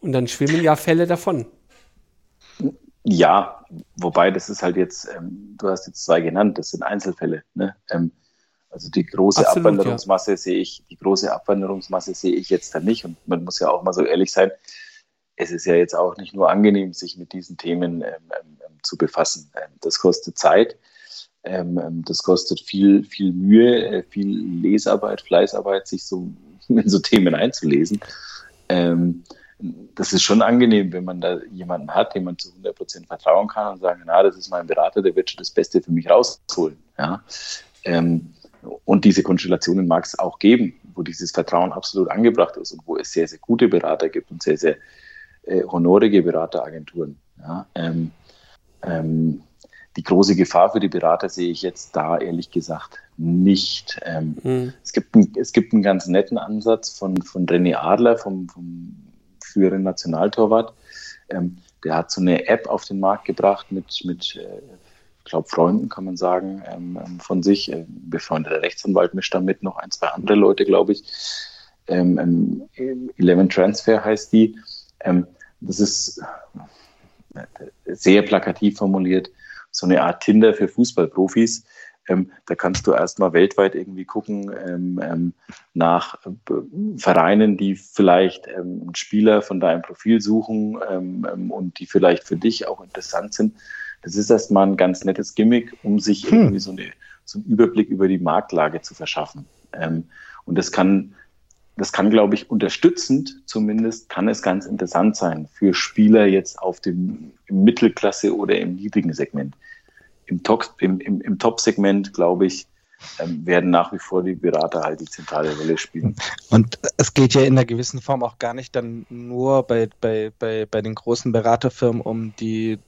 Und dann schwimmen ja Fälle davon. Ja, wobei das ist halt jetzt, ähm, du hast jetzt zwei genannt, das sind Einzelfälle. Ne? Ähm, also die große Absolut, Abwanderungsmasse ja. sehe ich, die große Abwanderungsmasse sehe ich jetzt da nicht. Und man muss ja auch mal so ehrlich sein, es ist ja jetzt auch nicht nur angenehm, sich mit diesen Themen ähm, ähm, ähm zu befassen. Ähm, das kostet Zeit, ähm, das kostet viel, viel Mühe, äh, viel Lesarbeit, Fleißarbeit, sich so in so Themen einzulesen. Ähm, das ist schon angenehm, wenn man da jemanden hat, dem man zu 100 Prozent vertrauen kann und sagen, na, das ist mein Berater, der wird schon das Beste für mich rausholen. Ja? Ähm, und diese Konstellationen mag es auch geben, wo dieses Vertrauen absolut angebracht ist und wo es sehr, sehr gute Berater gibt und sehr, sehr äh, honorige Berateragenturen. Ja? Ähm, ähm, die große Gefahr für die Berater sehe ich jetzt da ehrlich gesagt nicht. Ähm, mhm. es, gibt ein, es gibt einen ganz netten Ansatz von, von René Adler, vom, vom früheren Nationaltorwart. Ähm, der hat so eine App auf den Markt gebracht mit, mit äh, glaube, Freunden kann man sagen, ähm, ähm von sich. Äh, befreundeter Rechtsanwalt mischt damit noch ein, zwei andere Leute, glaube ich. Ähm, ähm, Eleven Transfer heißt die. Ähm, das ist äh, sehr plakativ formuliert so eine Art Tinder für Fußballprofis. Ähm, da kannst du erstmal weltweit irgendwie gucken ähm, ähm, nach äh, Vereinen, die vielleicht ähm, einen Spieler von deinem Profil suchen und die vielleicht für dich auch interessant sind. Das ist erstmal ein ganz nettes Gimmick, um sich hm. irgendwie so, eine, so einen Überblick über die Marktlage zu verschaffen. und das kann das kann, glaube ich, unterstützend zumindest, kann es ganz interessant sein für Spieler jetzt auf dem Mittelklasse oder im niedrigen Segment. Im, Top, im, im, im Top-Segment, glaube ich, ähm, werden nach wie vor die Berater halt die zentrale Rolle spielen. Und es geht ja in einer gewissen Form auch gar nicht dann nur bei, bei, bei, bei den großen Beraterfirmen um die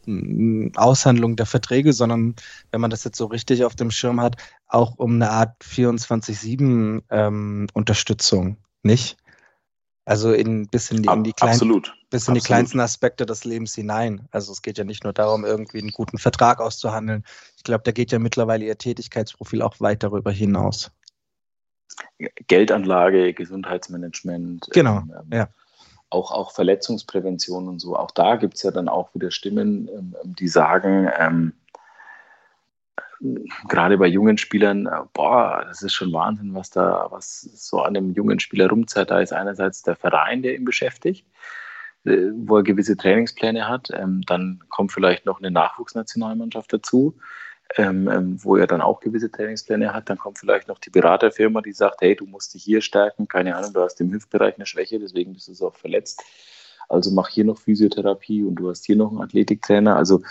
Aushandlung der Verträge, sondern wenn man das jetzt so richtig auf dem Schirm hat, auch um eine Art 24-7-Unterstützung. Ähm, nicht? Also in, bis in die, in die, kleinen, Absolut. Bis in Absolut. die kleinsten Aspekte des Lebens hinein. Also es geht ja nicht nur darum, irgendwie einen guten Vertrag auszuhandeln. Ich glaube, da geht ja mittlerweile Ihr Tätigkeitsprofil auch weit darüber hinaus. Geldanlage, Gesundheitsmanagement. Genau, ähm, ähm, ja. Auch, auch Verletzungsprävention und so. Auch da gibt es ja dann auch wieder Stimmen, ähm, die sagen, ähm, gerade bei jungen Spielern, äh, boah, das ist schon Wahnsinn, was da, was so an einem jungen Spieler rumzieht. Da ist einerseits der Verein, der ihn beschäftigt, äh, wo er gewisse Trainingspläne hat. Ähm, dann kommt vielleicht noch eine Nachwuchsnationalmannschaft dazu, ähm, ähm, wo er dann auch gewisse Trainingspläne hat. Dann kommt vielleicht noch die Beraterfirma, die sagt, hey, du musst dich hier stärken, keine Ahnung, du hast im Hüftbereich eine Schwäche, deswegen bist du so auch verletzt. Also mach hier noch Physiotherapie und du hast hier noch einen Athletiktrainer. Also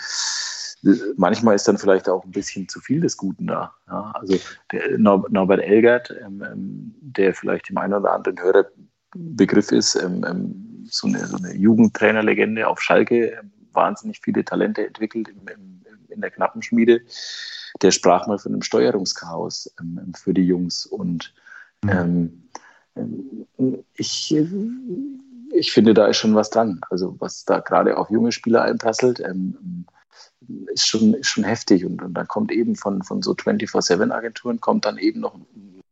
manchmal ist dann vielleicht auch ein bisschen zu viel des Guten da. Ja, also der Norbert Elgert, ähm, ähm, der vielleicht dem einen oder anderen Hörerbegriff ist, ähm, ähm, so, eine, so eine Jugendtrainerlegende auf Schalke, ähm, wahnsinnig viele Talente entwickelt im, im, in der Knappenschmiede. Der sprach mal von einem Steuerungschaos für die Jungs. Und ich ich finde, da ist schon was dran. Also was da gerade auf junge Spieler einprasselt, ähm, ist, schon, ist schon heftig. Und, und dann kommt eben von, von so 24-7-Agenturen, kommt dann eben noch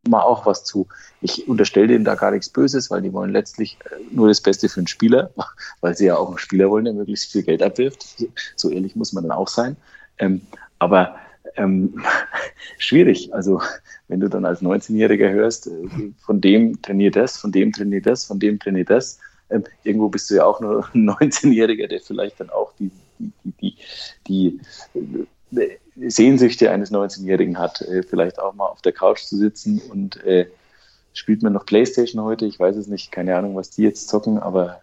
mal auch was zu. Ich unterstelle denen da gar nichts Böses, weil die wollen letztlich äh, nur das Beste für einen Spieler, weil sie ja auch einen Spieler wollen, der möglichst viel Geld abwirft. So ehrlich muss man dann auch sein. Ähm, aber ähm, schwierig. Also wenn du dann als 19-Jähriger hörst, äh, von dem trainiert das, von dem trainiert das, von dem trainiert das, ähm, irgendwo bist du ja auch nur ein 19-Jähriger, der vielleicht dann auch die, die, die, die, äh, Sehnsüchte eines 19-Jährigen hat, äh, vielleicht auch mal auf der Couch zu sitzen und äh, spielt man noch Playstation heute? Ich weiß es nicht, keine Ahnung, was die jetzt zocken, aber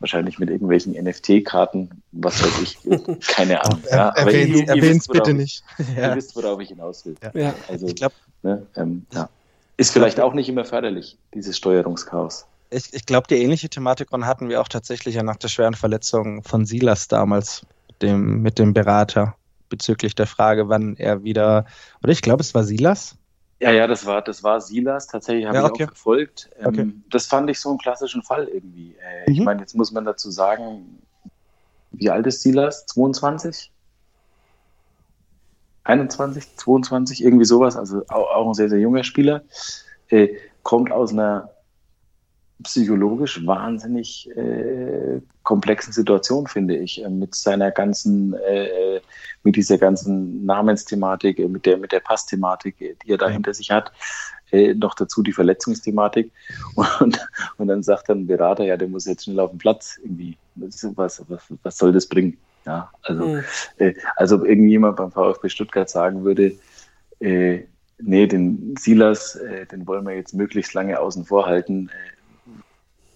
wahrscheinlich mit irgendwelchen NFT-Karten, was weiß ich, keine Ahnung. Ja, aber erwähnt es bitte nicht. Ja. Ihr wisst, worauf ich hinaus will. Ja. Also, ich glaube, ne, ähm, ja. ist vielleicht auch nicht immer förderlich, dieses Steuerungschaos. Ich, ich glaube, die ähnliche Thematik hatten wir auch tatsächlich ja nach der schweren Verletzung von Silas damals, dem, mit dem Berater bezüglich der Frage, wann er wieder, oder ich glaube, es war Silas. Ja, ja, das war, das war Silas. Tatsächlich habe ja, okay. ich auch verfolgt. Ähm, okay. Das fand ich so einen klassischen Fall irgendwie. Äh, mhm. Ich meine, jetzt muss man dazu sagen, wie alt ist Silas? 22? 21, 22, irgendwie sowas. Also auch, auch ein sehr, sehr junger Spieler. Äh, kommt aus einer psychologisch wahnsinnig äh, komplexen Situation, finde ich, äh, mit seiner ganzen, äh, mit dieser ganzen Namensthematik, äh, mit der, mit der Passthematik, äh, die er da hinter sich hat, äh, noch dazu die Verletzungsthematik und, und dann sagt dann ein Berater, ja, der muss jetzt schnell auf den Platz irgendwie, was, was, was soll das bringen? Ja, also, mhm. also ob irgendjemand beim VfB Stuttgart sagen würde, nee, den Silas, den wollen wir jetzt möglichst lange außen vor halten,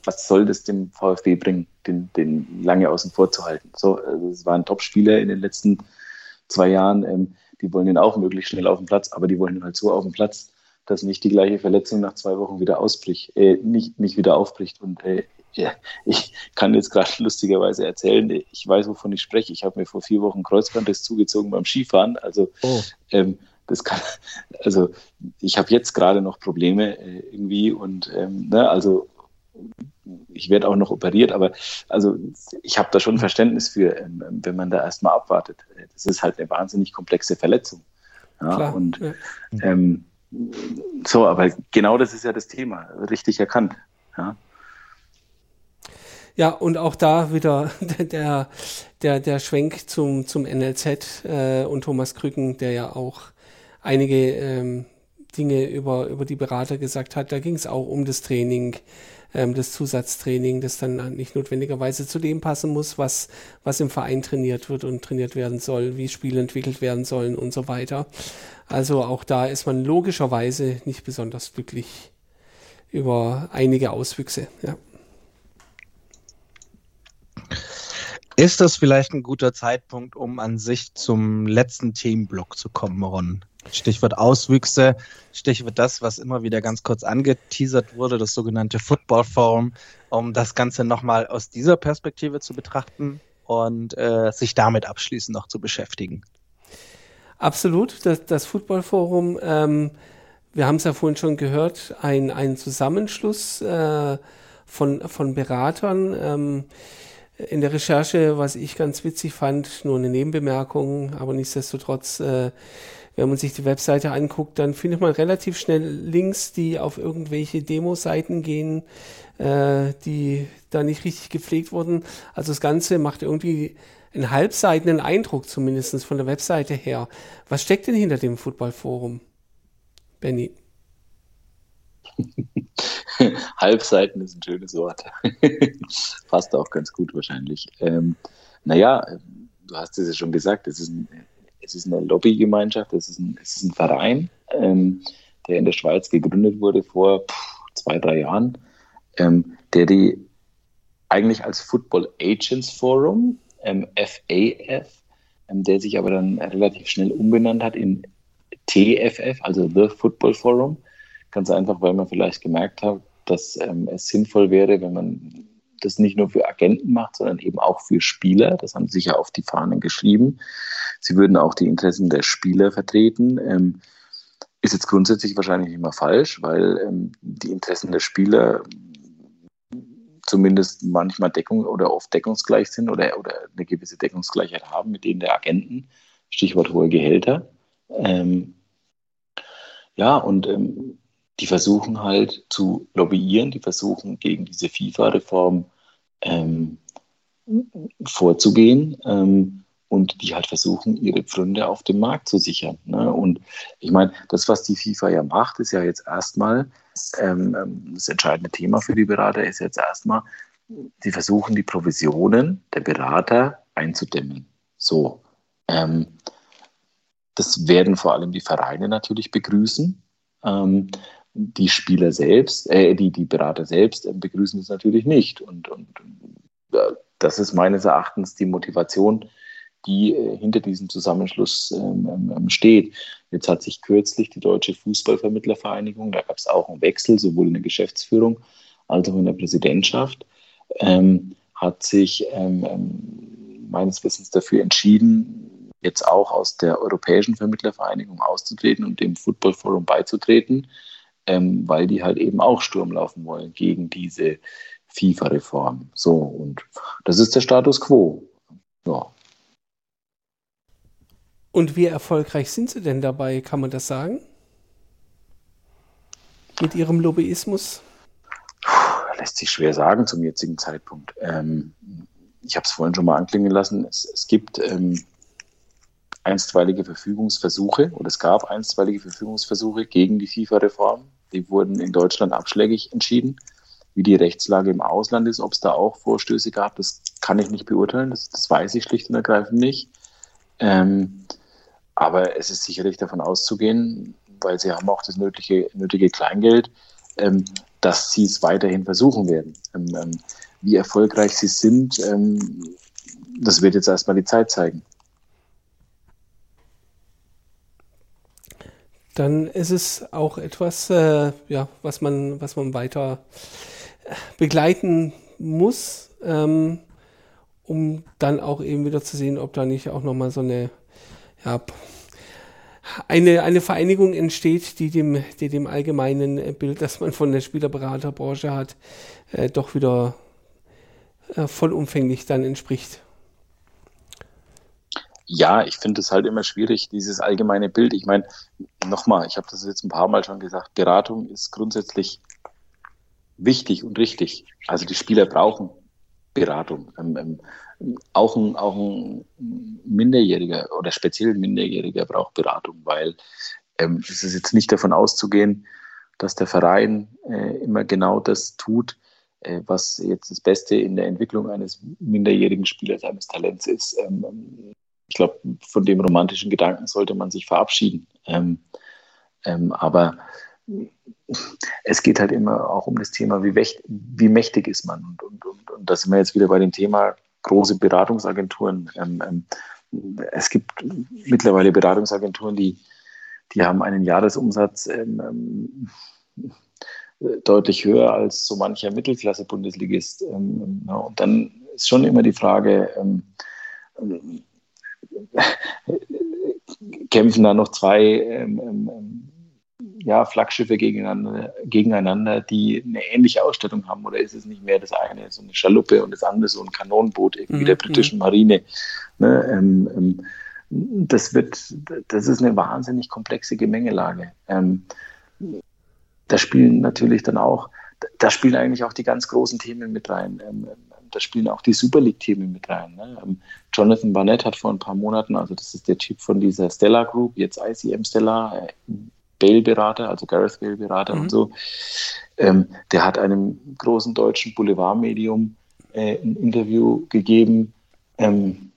was soll das dem VfB bringen, den, den lange außen vor zu halten? So, also es waren Top-Spieler in den letzten zwei Jahren, ähm, die wollen ihn auch möglichst schnell auf den Platz, aber die wollen ihn halt so auf den Platz, dass nicht die gleiche Verletzung nach zwei Wochen wieder ausbricht, äh, nicht, nicht wieder aufbricht. Und äh, ja, ich kann jetzt gerade lustigerweise erzählen, ich weiß, wovon ich spreche. Ich habe mir vor vier Wochen Kreuzbandriss zugezogen beim Skifahren. Also oh. ähm, das kann, also ich habe jetzt gerade noch Probleme äh, irgendwie und ähm, ne, also ich werde auch noch operiert, aber also ich habe da schon Verständnis für, ähm, wenn man da erstmal abwartet. Das ist halt eine wahnsinnig komplexe Verletzung. Ja, Klar, und ja. Ähm, so, aber genau das ist ja das Thema, richtig erkannt. Ja. Ja, und auch da wieder der, der, der Schwenk zum, zum NLZ äh, und Thomas Krücken, der ja auch einige ähm, Dinge über, über die Berater gesagt hat. Da ging es auch um das Training, ähm, das Zusatztraining, das dann nicht notwendigerweise zu dem passen muss, was, was im Verein trainiert wird und trainiert werden soll, wie Spiele entwickelt werden sollen und so weiter. Also auch da ist man logischerweise nicht besonders glücklich über einige Auswüchse. Ja. Ist das vielleicht ein guter Zeitpunkt, um an sich zum letzten Themenblock zu kommen, Ron? Stichwort Auswüchse, Stichwort das, was immer wieder ganz kurz angeteasert wurde, das sogenannte Football Forum, um das Ganze nochmal aus dieser Perspektive zu betrachten und äh, sich damit abschließend noch zu beschäftigen. Absolut, das, das Football Forum, ähm, wir haben es ja vorhin schon gehört, ein, ein Zusammenschluss äh, von, von Beratern. Ähm, in der Recherche, was ich ganz witzig fand, nur eine Nebenbemerkung, aber nichtsdestotrotz äh, wenn man sich die Webseite anguckt, dann findet man relativ schnell Links, die auf irgendwelche Demo-Seiten gehen, äh, die da nicht richtig gepflegt wurden. Also das Ganze macht irgendwie einen halbseitigen Eindruck, zumindest von der Webseite her. Was steckt denn hinter dem Football-Forum, Benny? Halbseiten ist ein schönes Wort. Passt auch ganz gut wahrscheinlich. Ähm, naja, du hast es ja schon gesagt, es ist ein es ist eine Lobbygemeinschaft, es ist ein, es ist ein Verein, ähm, der in der Schweiz gegründet wurde vor zwei, drei Jahren, ähm, der die eigentlich als Football Agents Forum, ähm, FAF, ähm, der sich aber dann relativ schnell umbenannt hat in TFF, also The Football Forum. Ganz einfach, weil man vielleicht gemerkt hat, dass ähm, es sinnvoll wäre, wenn man das nicht nur für Agenten macht, sondern eben auch für Spieler. Das haben sie sich ja auf die Fahnen geschrieben. Sie würden auch die Interessen der Spieler vertreten. Ähm, ist jetzt grundsätzlich wahrscheinlich immer falsch, weil ähm, die Interessen der Spieler zumindest manchmal Deckung oder oft deckungsgleich sind oder, oder eine gewisse Deckungsgleichheit haben mit denen der Agenten. Stichwort hohe Gehälter. Ähm, ja, und ähm, die versuchen halt zu lobbyieren, die versuchen gegen diese FIFA-Reform ähm, vorzugehen ähm, und die halt versuchen, ihre Pfründe auf dem Markt zu sichern. Ne? Und ich meine, das, was die FIFA ja macht, ist ja jetzt erstmal, ähm, ähm, das entscheidende Thema für die Berater ist jetzt erstmal, sie versuchen die Provisionen der Berater einzudämmen. So. Ähm, das werden vor allem die Vereine natürlich begrüßen. Ähm, die Spieler selbst, äh, die, die Berater selbst äh, begrüßen es natürlich nicht. Und, und äh, das ist meines Erachtens die Motivation, die äh, hinter diesem Zusammenschluss ähm, ähm, ähm, steht. Jetzt hat sich kürzlich die Deutsche Fußballvermittlervereinigung, da gab es auch einen Wechsel, sowohl in der Geschäftsführung als auch in der Präsidentschaft, ähm, hat sich ähm, ähm, meines Wissens dafür entschieden, jetzt auch aus der Europäischen Vermittlervereinigung auszutreten und dem Football Forum beizutreten, weil die halt eben auch Sturm laufen wollen gegen diese FIFA-Reform. So, und das ist der Status quo. Ja. Und wie erfolgreich sind Sie denn dabei, kann man das sagen? Mit Ihrem Lobbyismus? Lässt sich schwer sagen zum jetzigen Zeitpunkt. Ähm, ich habe es vorhin schon mal anklingen lassen. Es, es gibt ähm, einstweilige Verfügungsversuche oder es gab einstweilige Verfügungsversuche gegen die FIFA-Reform. Die wurden in Deutschland abschlägig entschieden. Wie die Rechtslage im Ausland ist, ob es da auch Vorstöße gab, das kann ich nicht beurteilen. Das, das weiß ich schlicht und ergreifend nicht. Ähm, aber es ist sicherlich davon auszugehen, weil sie haben auch das nötige, nötige Kleingeld, ähm, dass sie es weiterhin versuchen werden. Ähm, ähm, wie erfolgreich sie sind, ähm, das wird jetzt erstmal die Zeit zeigen. Dann ist es auch etwas, äh, ja, was man, was man weiter begleiten muss, ähm, um dann auch eben wieder zu sehen, ob da nicht auch nochmal so eine ja, eine, eine Vereinigung entsteht, die dem, die dem allgemeinen Bild, das man von der Spielerberaterbranche hat, äh, doch wieder äh, vollumfänglich dann entspricht. Ja, ich finde es halt immer schwierig, dieses allgemeine Bild. Ich meine, nochmal, ich habe das jetzt ein paar Mal schon gesagt, Beratung ist grundsätzlich wichtig und richtig. Also die Spieler brauchen Beratung. Ähm, ähm, auch ein, auch ein Minderjähriger oder speziell ein Minderjähriger braucht Beratung, weil ähm, es ist jetzt nicht davon auszugehen, dass der Verein äh, immer genau das tut, äh, was jetzt das Beste in der Entwicklung eines minderjährigen Spielers, eines Talents ist. Ich glaube, von dem romantischen Gedanken sollte man sich verabschieden. Ähm, ähm, aber es geht halt immer auch um das Thema, wie, wie mächtig ist man. Und, und, und, und da sind wir jetzt wieder bei dem Thema große Beratungsagenturen. Ähm, ähm, es gibt mittlerweile Beratungsagenturen, die, die haben einen Jahresumsatz ähm, ähm deutlich höher als so mancher Mittelklasse-Bundesligist. Und dann ist schon immer die Frage, kämpfen da noch zwei ja, Flaggschiffe gegeneinander, gegeneinander, die eine ähnliche Ausstattung haben? Oder ist es nicht mehr das eine so eine Schaluppe und das andere so ein Kanonenboot irgendwie mhm. der britischen Marine? Ne, ähm, ähm, das wird, das ist eine wahnsinnig komplexe Gemengelage. Ähm, da spielen natürlich dann auch, da spielen eigentlich auch die ganz großen Themen mit rein. Da spielen auch die Super League-Themen mit rein. Ne? Ähm, Jonathan Barnett hat vor ein paar Monaten, also das ist der Typ von dieser Stella Group, jetzt ICM Stella, äh, Bale-Berater, also Gareth Bale-Berater mhm. und so. Ähm, der hat einem großen deutschen Boulevardmedium äh, ein Interview gegeben, ähm,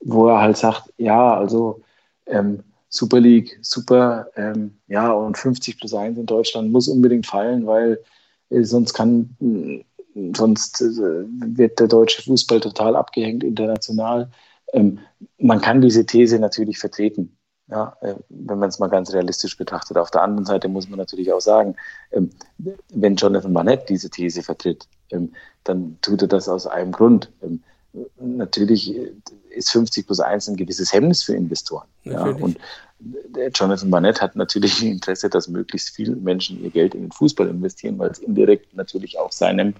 wo er halt sagt, ja, also ähm, Super League, super, ähm, ja, und 50 plus 1 in Deutschland muss unbedingt fallen, weil sonst kann, äh, sonst äh, wird der deutsche Fußball total abgehängt international. Ähm, man kann diese These natürlich vertreten, ja, äh, wenn man es mal ganz realistisch betrachtet. Auf der anderen Seite muss man natürlich auch sagen, ähm, wenn Jonathan Barnett diese These vertritt, ähm, dann tut er das aus einem Grund. Natürlich ist 50 plus 1 ein gewisses Hemmnis für Investoren. Ja, und Jonathan Barnett hat natürlich Interesse, dass möglichst viele Menschen ihr Geld in den Fußball investieren, weil es indirekt natürlich auch seinem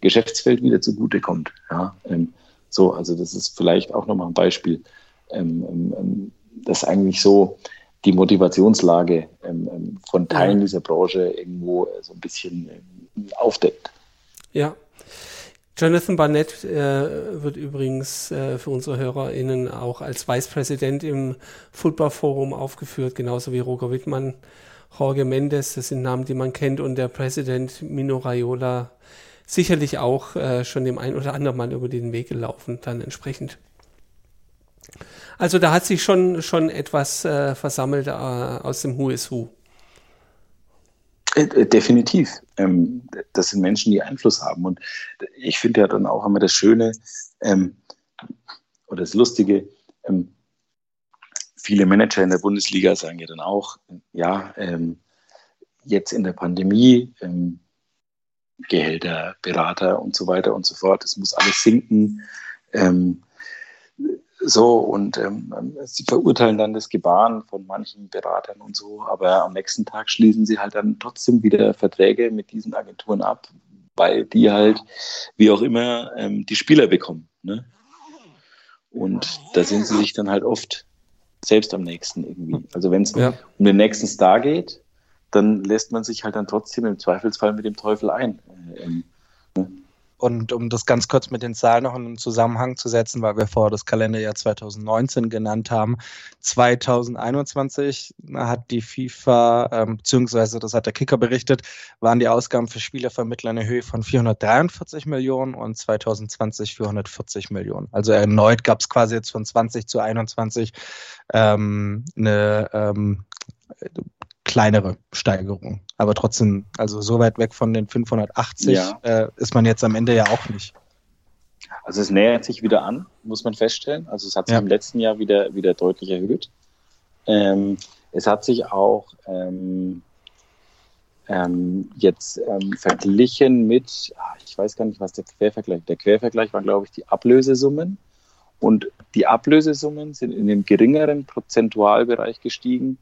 Geschäftsfeld wieder zugutekommt. Ja, ähm, so, also das ist vielleicht auch nochmal ein Beispiel, ähm, ähm, ähm, dass eigentlich so die Motivationslage ähm, ähm, von Teilen dieser Branche irgendwo so ein bisschen aufdeckt. Ja, Jonathan Barnett äh, wird übrigens äh, für unsere HörerInnen auch als Vice President im Football Forum aufgeführt, genauso wie Roger Wittmann, Jorge Mendes, das sind Namen, die man kennt, und der Präsident Mino Raiola sicherlich auch äh, schon dem einen oder anderen Mal über den Weg gelaufen, dann entsprechend. Also da hat sich schon, schon etwas äh, versammelt äh, aus dem Who is Who. Äh, äh, definitiv. Ähm, das sind Menschen, die Einfluss haben. Und ich finde ja dann auch immer das Schöne ähm, oder das Lustige, ähm, viele Manager in der Bundesliga sagen ja dann auch, ja, jetzt in der Pandemie, Gehälter, Berater und so weiter und so fort, das muss alles sinken. So, und ähm, sie verurteilen dann das Gebaren von manchen Beratern und so, aber am nächsten Tag schließen sie halt dann trotzdem wieder Verträge mit diesen Agenturen ab, weil die halt, wie auch immer, ähm, die Spieler bekommen. Ne? Und da sind sie sich dann halt oft selbst am nächsten irgendwie. Also wenn es ja. um den nächsten Star geht, dann lässt man sich halt dann trotzdem im Zweifelsfall mit dem Teufel ein. Äh, ähm? Und um das ganz kurz mit den Zahlen noch in einen Zusammenhang zu setzen, weil wir vorher das Kalenderjahr 2019 genannt haben, 2021 hat die FIFA, ähm, beziehungsweise das hat der Kicker berichtet, waren die Ausgaben für Spielervermittler in der Höhe von 443 Millionen und 2020 440 Millionen. Also erneut gab es quasi jetzt von 20 zu 21 ähm, eine ähm, kleinere Steigerung. Aber trotzdem, also so weit weg von den 580 ja. äh, ist man jetzt am Ende ja auch nicht. Also es nähert sich wieder an, muss man feststellen. Also es hat sich ja. im letzten Jahr wieder, wieder deutlich erhöht. Ähm, es hat sich auch ähm, ähm, jetzt ähm, verglichen mit, ach, ich weiß gar nicht, was der Quervergleich, der Quervergleich war, glaube ich, die Ablösesummen. Und die Ablösesummen sind in dem geringeren Prozentualbereich gestiegen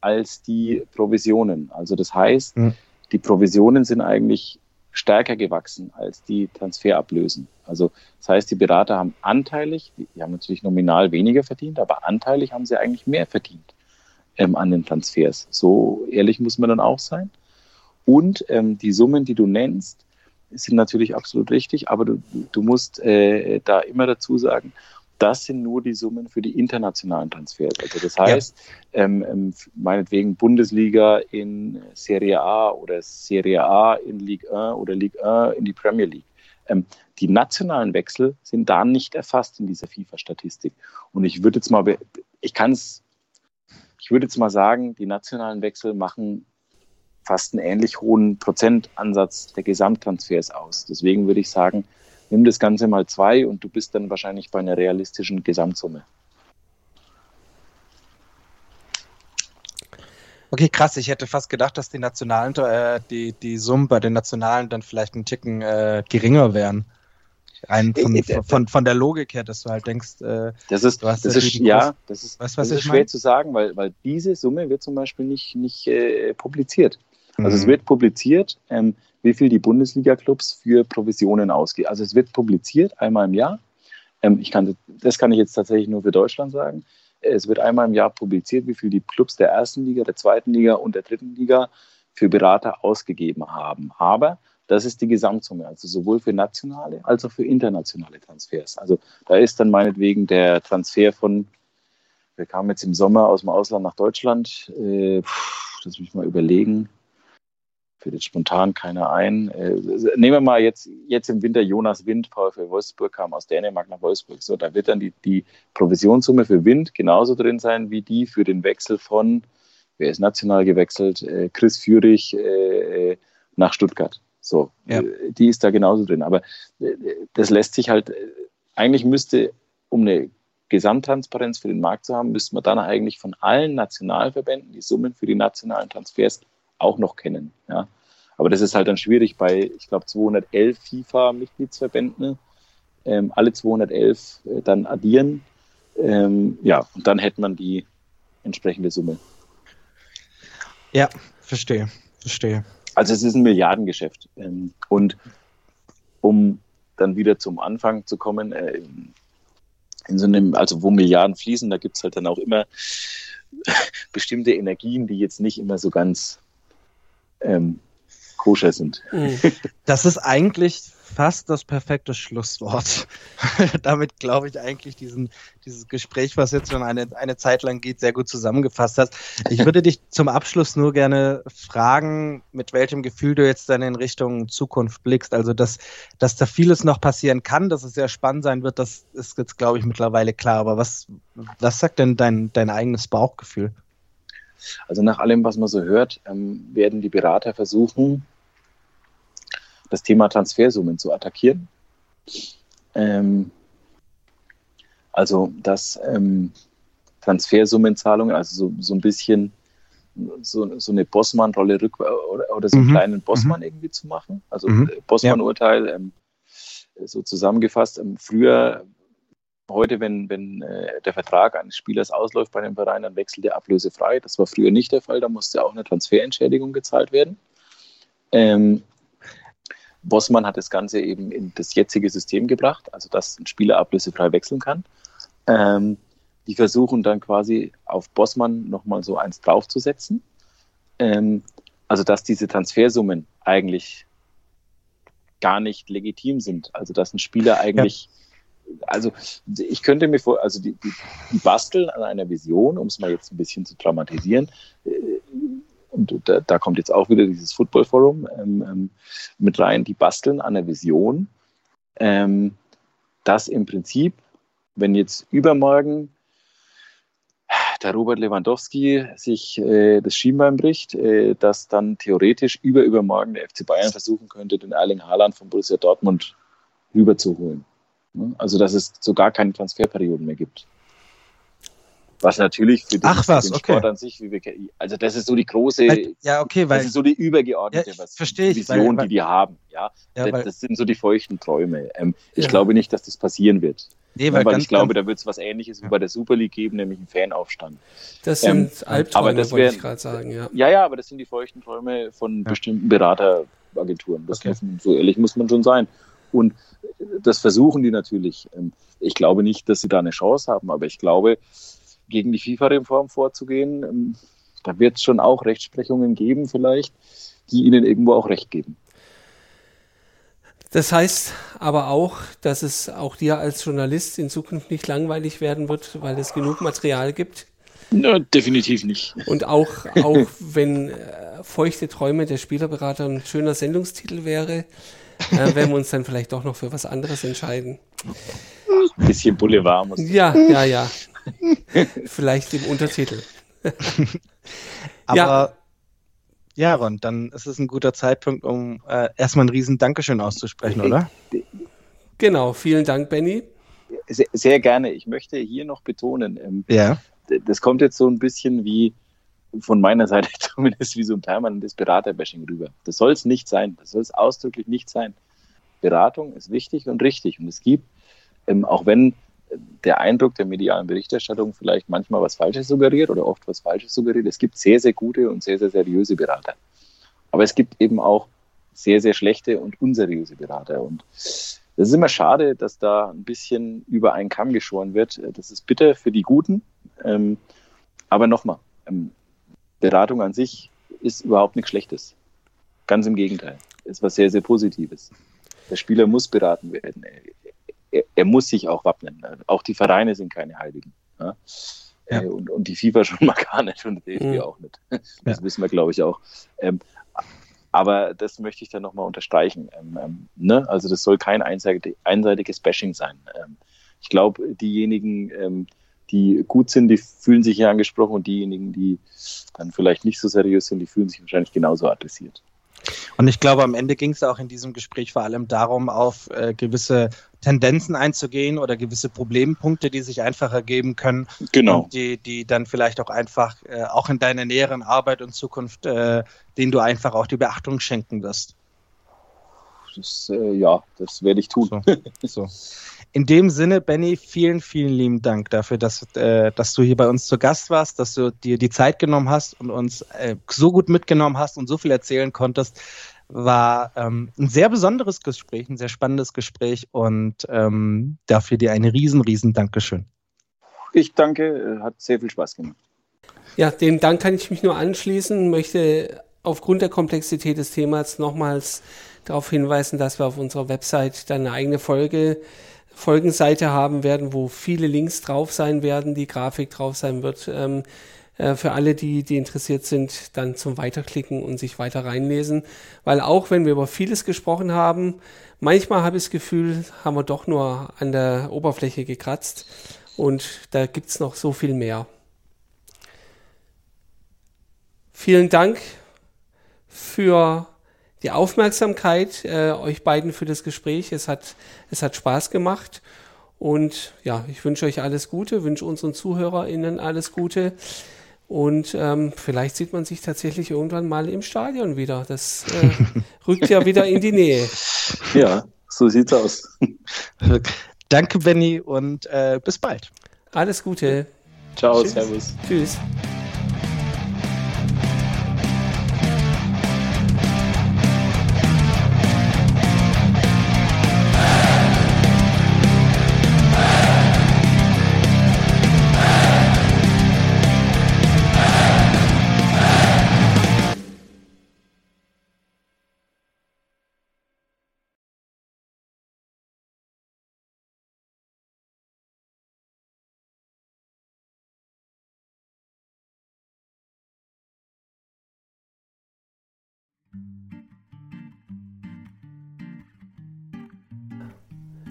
als die Provisionen. Also das heißt, mhm. die Provisionen sind eigentlich stärker gewachsen als die Transferablösen. Also das heißt, die Berater haben anteilig, die haben natürlich nominal weniger verdient, aber anteilig haben sie eigentlich mehr verdient ähm, an den Transfers. So ehrlich muss man dann auch sein. Und ähm, die Summen, die du nennst, sind natürlich absolut richtig, aber du, du musst äh, da immer dazu sagen, das sind nur die Summen für die internationalen Transfers. Also das heißt, ja. ähm, ähm meinetwegen Bundesliga in Serie A oder Serie A in Ligue 1 oder Ligue 1 in die Premier League. Ähm, die nationalen Wechsel sind da nicht erfasst in dieser FIFA-Statistik. Und ich würde jetzt mal, ich kann es, ich würde jetzt mal sagen, die nationalen Wechsel machen fast einen ähnlich hohen Prozentansatz der Gesamttransfers aus. Deswegen würde ich sagen, nimm das Ganze mal zwei und du bist dann wahrscheinlich bei einer realistischen Gesamtsumme. Okay, krass. Ich hätte fast gedacht, dass die nationalen, äh, die, die Summen bei den Nationalen dann vielleicht einen Ticken äh, geringer wären. Rein von, äh, äh, von, von, der Logik her, dass du halt denkst, äh, das ist, das ist ja, das ist, weißt, das ist schwer mein? zu sagen, weil, weil diese Summe wird zum Beispiel nicht, nicht äh, publiziert. Also mhm. es wird publiziert, ähm, wie viel die Bundesliga-Clubs für Provisionen ausgeben. Also es wird publiziert einmal im Jahr. Ähm, ich kann, das kann ich jetzt tatsächlich nur für Deutschland sagen. Es wird einmal im Jahr publiziert, wie viel die Clubs der ersten Liga, der zweiten Liga und der dritten Liga für Berater ausgegeben haben. Aber das ist die Gesamtsumme, also sowohl für nationale als auch für internationale Transfers. Also da ist dann meinetwegen der Transfer von, wir kamen jetzt im Sommer aus dem Ausland nach Deutschland, äh, das muss ich mal überlegen, fällt jetzt spontan keiner ein. Äh, nehmen wir mal jetzt, jetzt im Winter Jonas Wind, VfL Wolfsburg kam aus Dänemark nach Wolfsburg. So, da wird dann die, die Provisionssumme für Wind genauso drin sein wie die für den Wechsel von, wer ist national gewechselt, äh, Chris Führig äh, nach Stuttgart. So, ja. Die ist da genauso drin. Aber das lässt sich halt, eigentlich müsste, um eine Gesamttransparenz für den Markt zu haben, müsste man dann eigentlich von allen Nationalverbänden die Summen für die nationalen Transfers auch noch kennen. Ja. Aber das ist halt dann schwierig bei, ich glaube, 211 FIFA-Mitgliedsverbänden, ähm, alle 211 äh, dann addieren. Ähm, ja, und dann hätte man die entsprechende Summe. Ja, verstehe, verstehe. Also es ist ein Milliardengeschäft. Ähm, und um dann wieder zum Anfang zu kommen, äh, in so einem, also wo Milliarden fließen, da gibt es halt dann auch immer bestimmte Energien, die jetzt nicht immer so ganz ähm, koscher sind. Mhm. Das ist eigentlich fast das perfekte Schlusswort. Damit glaube ich eigentlich diesen, dieses Gespräch, was jetzt schon eine, eine Zeit lang geht, sehr gut zusammengefasst hast. Ich würde dich zum Abschluss nur gerne fragen, mit welchem Gefühl du jetzt dann in Richtung Zukunft blickst. Also, dass, dass da vieles noch passieren kann, dass es sehr spannend sein wird, das ist jetzt, glaube ich, mittlerweile klar. Aber was, was sagt denn dein, dein eigenes Bauchgefühl? Also nach allem, was man so hört, ähm, werden die Berater versuchen, das Thema Transfersummen zu attackieren. Ähm, also dass ähm, Transfersummenzahlungen, also so, so ein bisschen so, so eine Bossmann-Rolle oder, oder, so einen mhm. kleinen Bossmann mhm. irgendwie zu machen. Also mhm. Bossmann-Urteil, ähm, so zusammengefasst. Ähm, früher, heute, wenn, wenn äh, der Vertrag eines Spielers ausläuft bei einem Verein, dann wechselt er ablösefrei. Das war früher nicht der Fall, da musste auch eine Transferentschädigung gezahlt werden. Ähm, Bossmann hat das Ganze eben in das jetzige System gebracht, also dass ein Spieler ablösefrei wechseln kann. Ähm, die versuchen dann quasi auf Bossmann nochmal so eins draufzusetzen. Ähm, also dass diese Transfersummen eigentlich gar nicht legitim sind. Also dass ein Spieler eigentlich. Also ich könnte mir vor, also die, die, die basteln an einer Vision, um es mal jetzt ein bisschen zu dramatisieren, äh, und da, da, kommt jetzt auch wieder dieses Football Forum ähm, ähm, mit rein, die basteln an der Vision, ähm, dass im Prinzip, wenn jetzt übermorgen der Robert Lewandowski sich äh, das Schienbein bricht, äh, dass dann theoretisch über übermorgen der FC Bayern versuchen könnte, den Erling Haaland von Borussia Dortmund rüberzuholen. Also dass es so gar keine Transferperioden mehr gibt. Was natürlich für den, Ach, was, den okay. Sport an sich, wie wir, also das ist so die große, ja, okay, weil, das ist so die übergeordnete ja, ich, Vision, weil, weil, die die haben. Ja, ja das, das, sind so die feuchten Träume. Ähm, ja. Ich glaube nicht, dass das passieren wird. Nee, weil, weil ich glaube, da wird es was Ähnliches wie bei der Super League geben, nämlich einen Fanaufstand. Das sind ähm, Albträume, das wollte ich gerade sagen, ja. Ja, ja, aber das sind die feuchten Träume von bestimmten Berateragenturen. Das okay. muss, so ehrlich muss man schon sein. Und das versuchen die natürlich. Ähm, ich glaube nicht, dass sie da eine Chance haben, aber ich glaube, gegen die FIFA-Reform vorzugehen. Ähm, da wird es schon auch Rechtsprechungen geben, vielleicht, die ihnen irgendwo auch Recht geben. Das heißt aber auch, dass es auch dir als Journalist in Zukunft nicht langweilig werden wird, weil es genug Material gibt. Na, definitiv nicht. Und auch, auch wenn äh, feuchte Träume der Spielerberater ein schöner Sendungstitel wäre, äh, werden wir uns dann vielleicht doch noch für was anderes entscheiden. Ein bisschen Boulevard muss. Ja, ja, ja. Vielleicht im Untertitel. Aber ja. ja, Ron, dann ist es ein guter Zeitpunkt, um äh, erstmal ein riesen Dankeschön auszusprechen, oder? Genau, vielen Dank, Benny. Sehr, sehr gerne. Ich möchte hier noch betonen, ähm, ja. das kommt jetzt so ein bisschen wie von meiner Seite zumindest wie so ein permanentes Beraterbashing rüber. Das soll es nicht sein. Das soll es ausdrücklich nicht sein. Beratung ist wichtig und richtig. Und es gibt, ähm, auch wenn der Eindruck der medialen Berichterstattung vielleicht manchmal was Falsches suggeriert oder oft was Falsches suggeriert. Es gibt sehr, sehr gute und sehr, sehr seriöse Berater. Aber es gibt eben auch sehr, sehr schlechte und unseriöse Berater. Und das ist immer schade, dass da ein bisschen über einen Kamm geschoren wird. Das ist bitter für die Guten. Ähm, aber nochmal, ähm, Beratung an sich ist überhaupt nichts Schlechtes. Ganz im Gegenteil. Ist was sehr, sehr Positives. Der Spieler muss beraten werden er, er, muss sich auch wappnen. Auch die Vereine sind keine Heiligen. Ja? Ja. Äh, und, und, die FIFA schon mal gar nicht und der DFB mhm. auch nicht. Das ja. wissen wir, glaube ich, auch. Ähm, aber das möchte ich dann nochmal unterstreichen. Ähm, ähm, ne? Also das soll kein einseitig, einseitiges Bashing sein. Ähm, ich glaube, diejenigen, ähm, die gut sind, die fühlen sich hier angesprochen und diejenigen, die dann vielleicht nicht so seriös sind, die fühlen sich wahrscheinlich genauso adressiert. Und ich glaube, am Ende ging es auch in diesem Gespräch vor allem darum, auf äh, gewisse Tendenzen einzugehen oder gewisse Problempunkte, die sich einfach ergeben können. Genau. Und die, die dann vielleicht auch einfach, äh, auch in deiner näheren Arbeit und Zukunft, äh, denen du einfach auch die Beachtung schenken wirst. Das, äh, ja, das werde ich tun. So. so. in dem Sinne, Benny, vielen, vielen lieben Dank dafür, dass, äh, dass du hier bei uns zu Gast warst, dass du dir die Zeit genommen hast und uns äh, so gut mitgenommen hast und so viel erzählen konntest. War ähm, ein sehr besonderes Gespräch, ein sehr spannendes Gespräch und ähm, dafür dir ein riesen, riesen Dankeschön. Ich danke, hat sehr viel Spaß gemacht. Ja, dem Dank kann ich mich nur anschließen, möchte aufgrund der Komplexität des Themas nochmals darauf hinweisen, dass wir auf unserer Website dann eine eigene Folge Folgenseite haben werden, wo viele Links drauf sein werden, die Grafik drauf sein wird. Ähm, äh, für alle, die, die interessiert sind, dann zum Weiterklicken und sich weiter reinlesen. Weil auch wenn wir über vieles gesprochen haben, manchmal habe ich das Gefühl, haben wir doch nur an der Oberfläche gekratzt und da gibt es noch so viel mehr. Vielen Dank für die Aufmerksamkeit, äh, euch beiden für das Gespräch. Es hat, es hat Spaß gemacht. Und ja, ich wünsche euch alles Gute, wünsche unseren ZuhörerInnen alles Gute. Und ähm, vielleicht sieht man sich tatsächlich irgendwann mal im Stadion wieder. Das äh, rückt ja wieder in die Nähe. Ja, so sieht's aus. Danke, Benny, und äh, bis bald. Alles Gute. Ciao, Tschüss. Servus. Tschüss.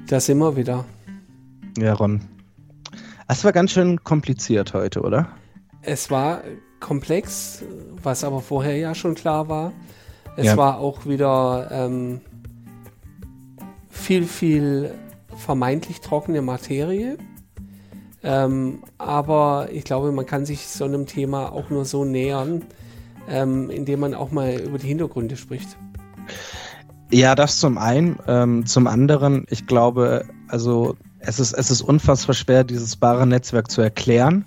Da sind wir wieder. Ja, Ron. Es war ganz schön kompliziert heute, oder? Es war komplex, was aber vorher ja schon klar war. Es ja. war auch wieder ähm, viel, viel vermeintlich trockene Materie. Ähm, aber ich glaube, man kann sich so einem Thema auch nur so nähern, ähm, indem man auch mal über die Hintergründe spricht. Ja, das zum einen. Ähm, zum anderen, ich glaube, also es ist, es ist unfassbar schwer, dieses wahre Netzwerk zu erklären.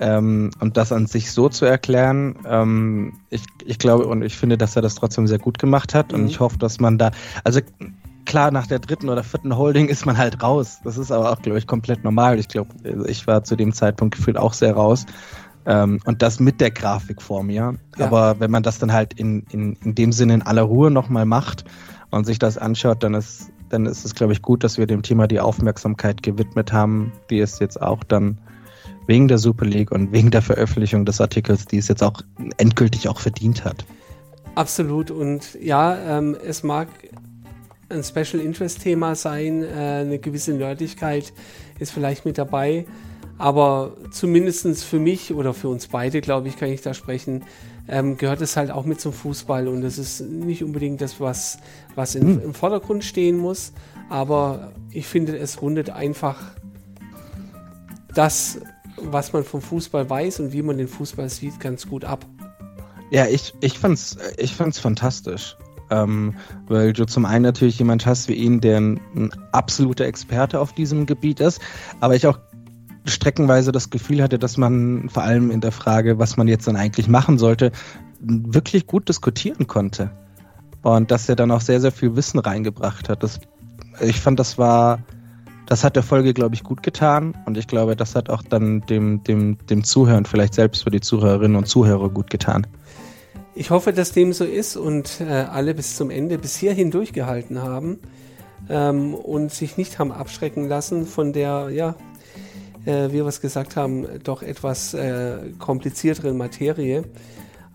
Ähm, und das an sich so zu erklären, ähm, ich, ich glaube und ich finde, dass er das trotzdem sehr gut gemacht hat. Mhm. Und ich hoffe, dass man da, also klar, nach der dritten oder vierten Holding ist man halt raus. Das ist aber auch, glaube ich, komplett normal. Ich glaube, ich war zu dem Zeitpunkt gefühlt auch sehr raus. Ähm, und das mit der Grafik vor mir. Ja. Aber wenn man das dann halt in, in, in dem Sinne in aller Ruhe nochmal macht und sich das anschaut, dann ist, dann ist es, glaube ich, gut, dass wir dem Thema die Aufmerksamkeit gewidmet haben, die es jetzt auch dann wegen der Super League und wegen der Veröffentlichung des Artikels, die es jetzt auch endgültig auch verdient hat. Absolut. Und ja, ähm, es mag ein Special Interest Thema sein, äh, eine gewisse Nerdigkeit ist vielleicht mit dabei. Aber zumindest für mich oder für uns beide, glaube ich, kann ich da sprechen, ähm, gehört es halt auch mit zum Fußball. Und das ist nicht unbedingt das, was, was in, hm. im Vordergrund stehen muss. Aber ich finde, es rundet einfach das, was man vom Fußball weiß und wie man den Fußball sieht, ganz gut ab. Ja, ich, ich fand's, ich fand's fantastisch. Ähm, weil du zum einen natürlich jemand hast wie ihn, der ein, ein absoluter Experte auf diesem Gebiet ist, aber ich auch streckenweise das Gefühl hatte, dass man vor allem in der Frage, was man jetzt dann eigentlich machen sollte, wirklich gut diskutieren konnte. Und dass er dann auch sehr, sehr viel Wissen reingebracht hat. Das, ich fand, das war, das hat der Folge, glaube ich, gut getan. Und ich glaube, das hat auch dann dem, dem, dem Zuhören, vielleicht selbst für die Zuhörerinnen und Zuhörer gut getan. Ich hoffe, dass dem so ist und äh, alle bis zum Ende, bis hierhin durchgehalten haben ähm, und sich nicht haben abschrecken lassen von der, ja, äh, wir es gesagt haben, doch etwas äh, komplizierteren Materie.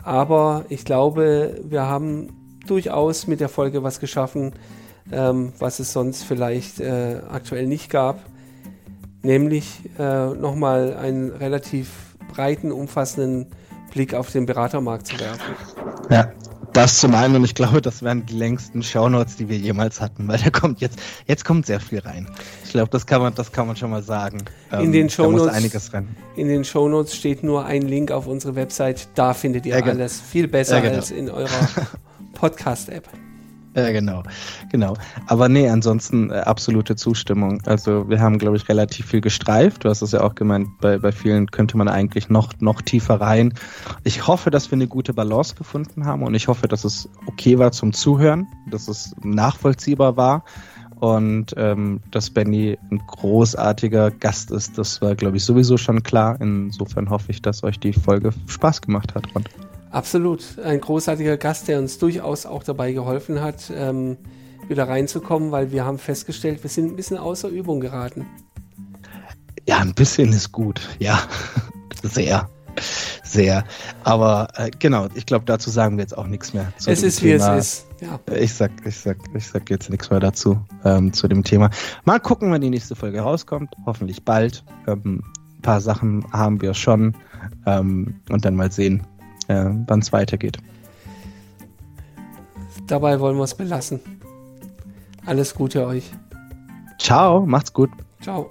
Aber ich glaube, wir haben durchaus mit der Folge was geschaffen, ähm, was es sonst vielleicht äh, aktuell nicht gab. Nämlich äh, nochmal einen relativ breiten, umfassenden Blick auf den Beratermarkt zu werfen. Ja, das zum einen und ich glaube, das wären die längsten Shownotes, die wir jemals hatten, weil da kommt jetzt, jetzt kommt sehr viel rein. Ich glaube, das kann man, das kann man schon mal sagen. In ähm, den Shownotes, einiges rein. In den Shownotes steht nur ein Link auf unsere Website. Da findet ihr ja, alles viel besser ja, genau. als in eurer Podcast-App. Ja, genau, genau. Aber nee, ansonsten äh, absolute Zustimmung. Also wir haben, glaube ich, relativ viel gestreift. Du hast es ja auch gemeint, bei, bei vielen könnte man eigentlich noch, noch tiefer rein. Ich hoffe, dass wir eine gute Balance gefunden haben und ich hoffe, dass es okay war zum Zuhören, dass es nachvollziehbar war und ähm, dass Benny ein großartiger Gast ist. Das war, glaube ich, sowieso schon klar. Insofern hoffe ich, dass euch die Folge Spaß gemacht hat. Ron. Absolut. Ein großartiger Gast, der uns durchaus auch dabei geholfen hat, ähm, wieder reinzukommen, weil wir haben festgestellt, wir sind ein bisschen außer Übung geraten. Ja, ein bisschen ist gut. Ja, sehr. Sehr. Aber äh, genau, ich glaube, dazu sagen wir jetzt auch nichts mehr. es ist, Thema. wie es ist. Ja. Ich sag, ich sag, ich sag jetzt nichts mehr dazu, ähm, zu dem Thema. Mal gucken, wann die nächste Folge rauskommt. Hoffentlich bald. Ähm, ein paar Sachen haben wir schon. Ähm, und dann mal sehen, äh, wann es weitergeht. Dabei wollen wir es belassen. Alles Gute euch. Ciao, macht's gut. Ciao.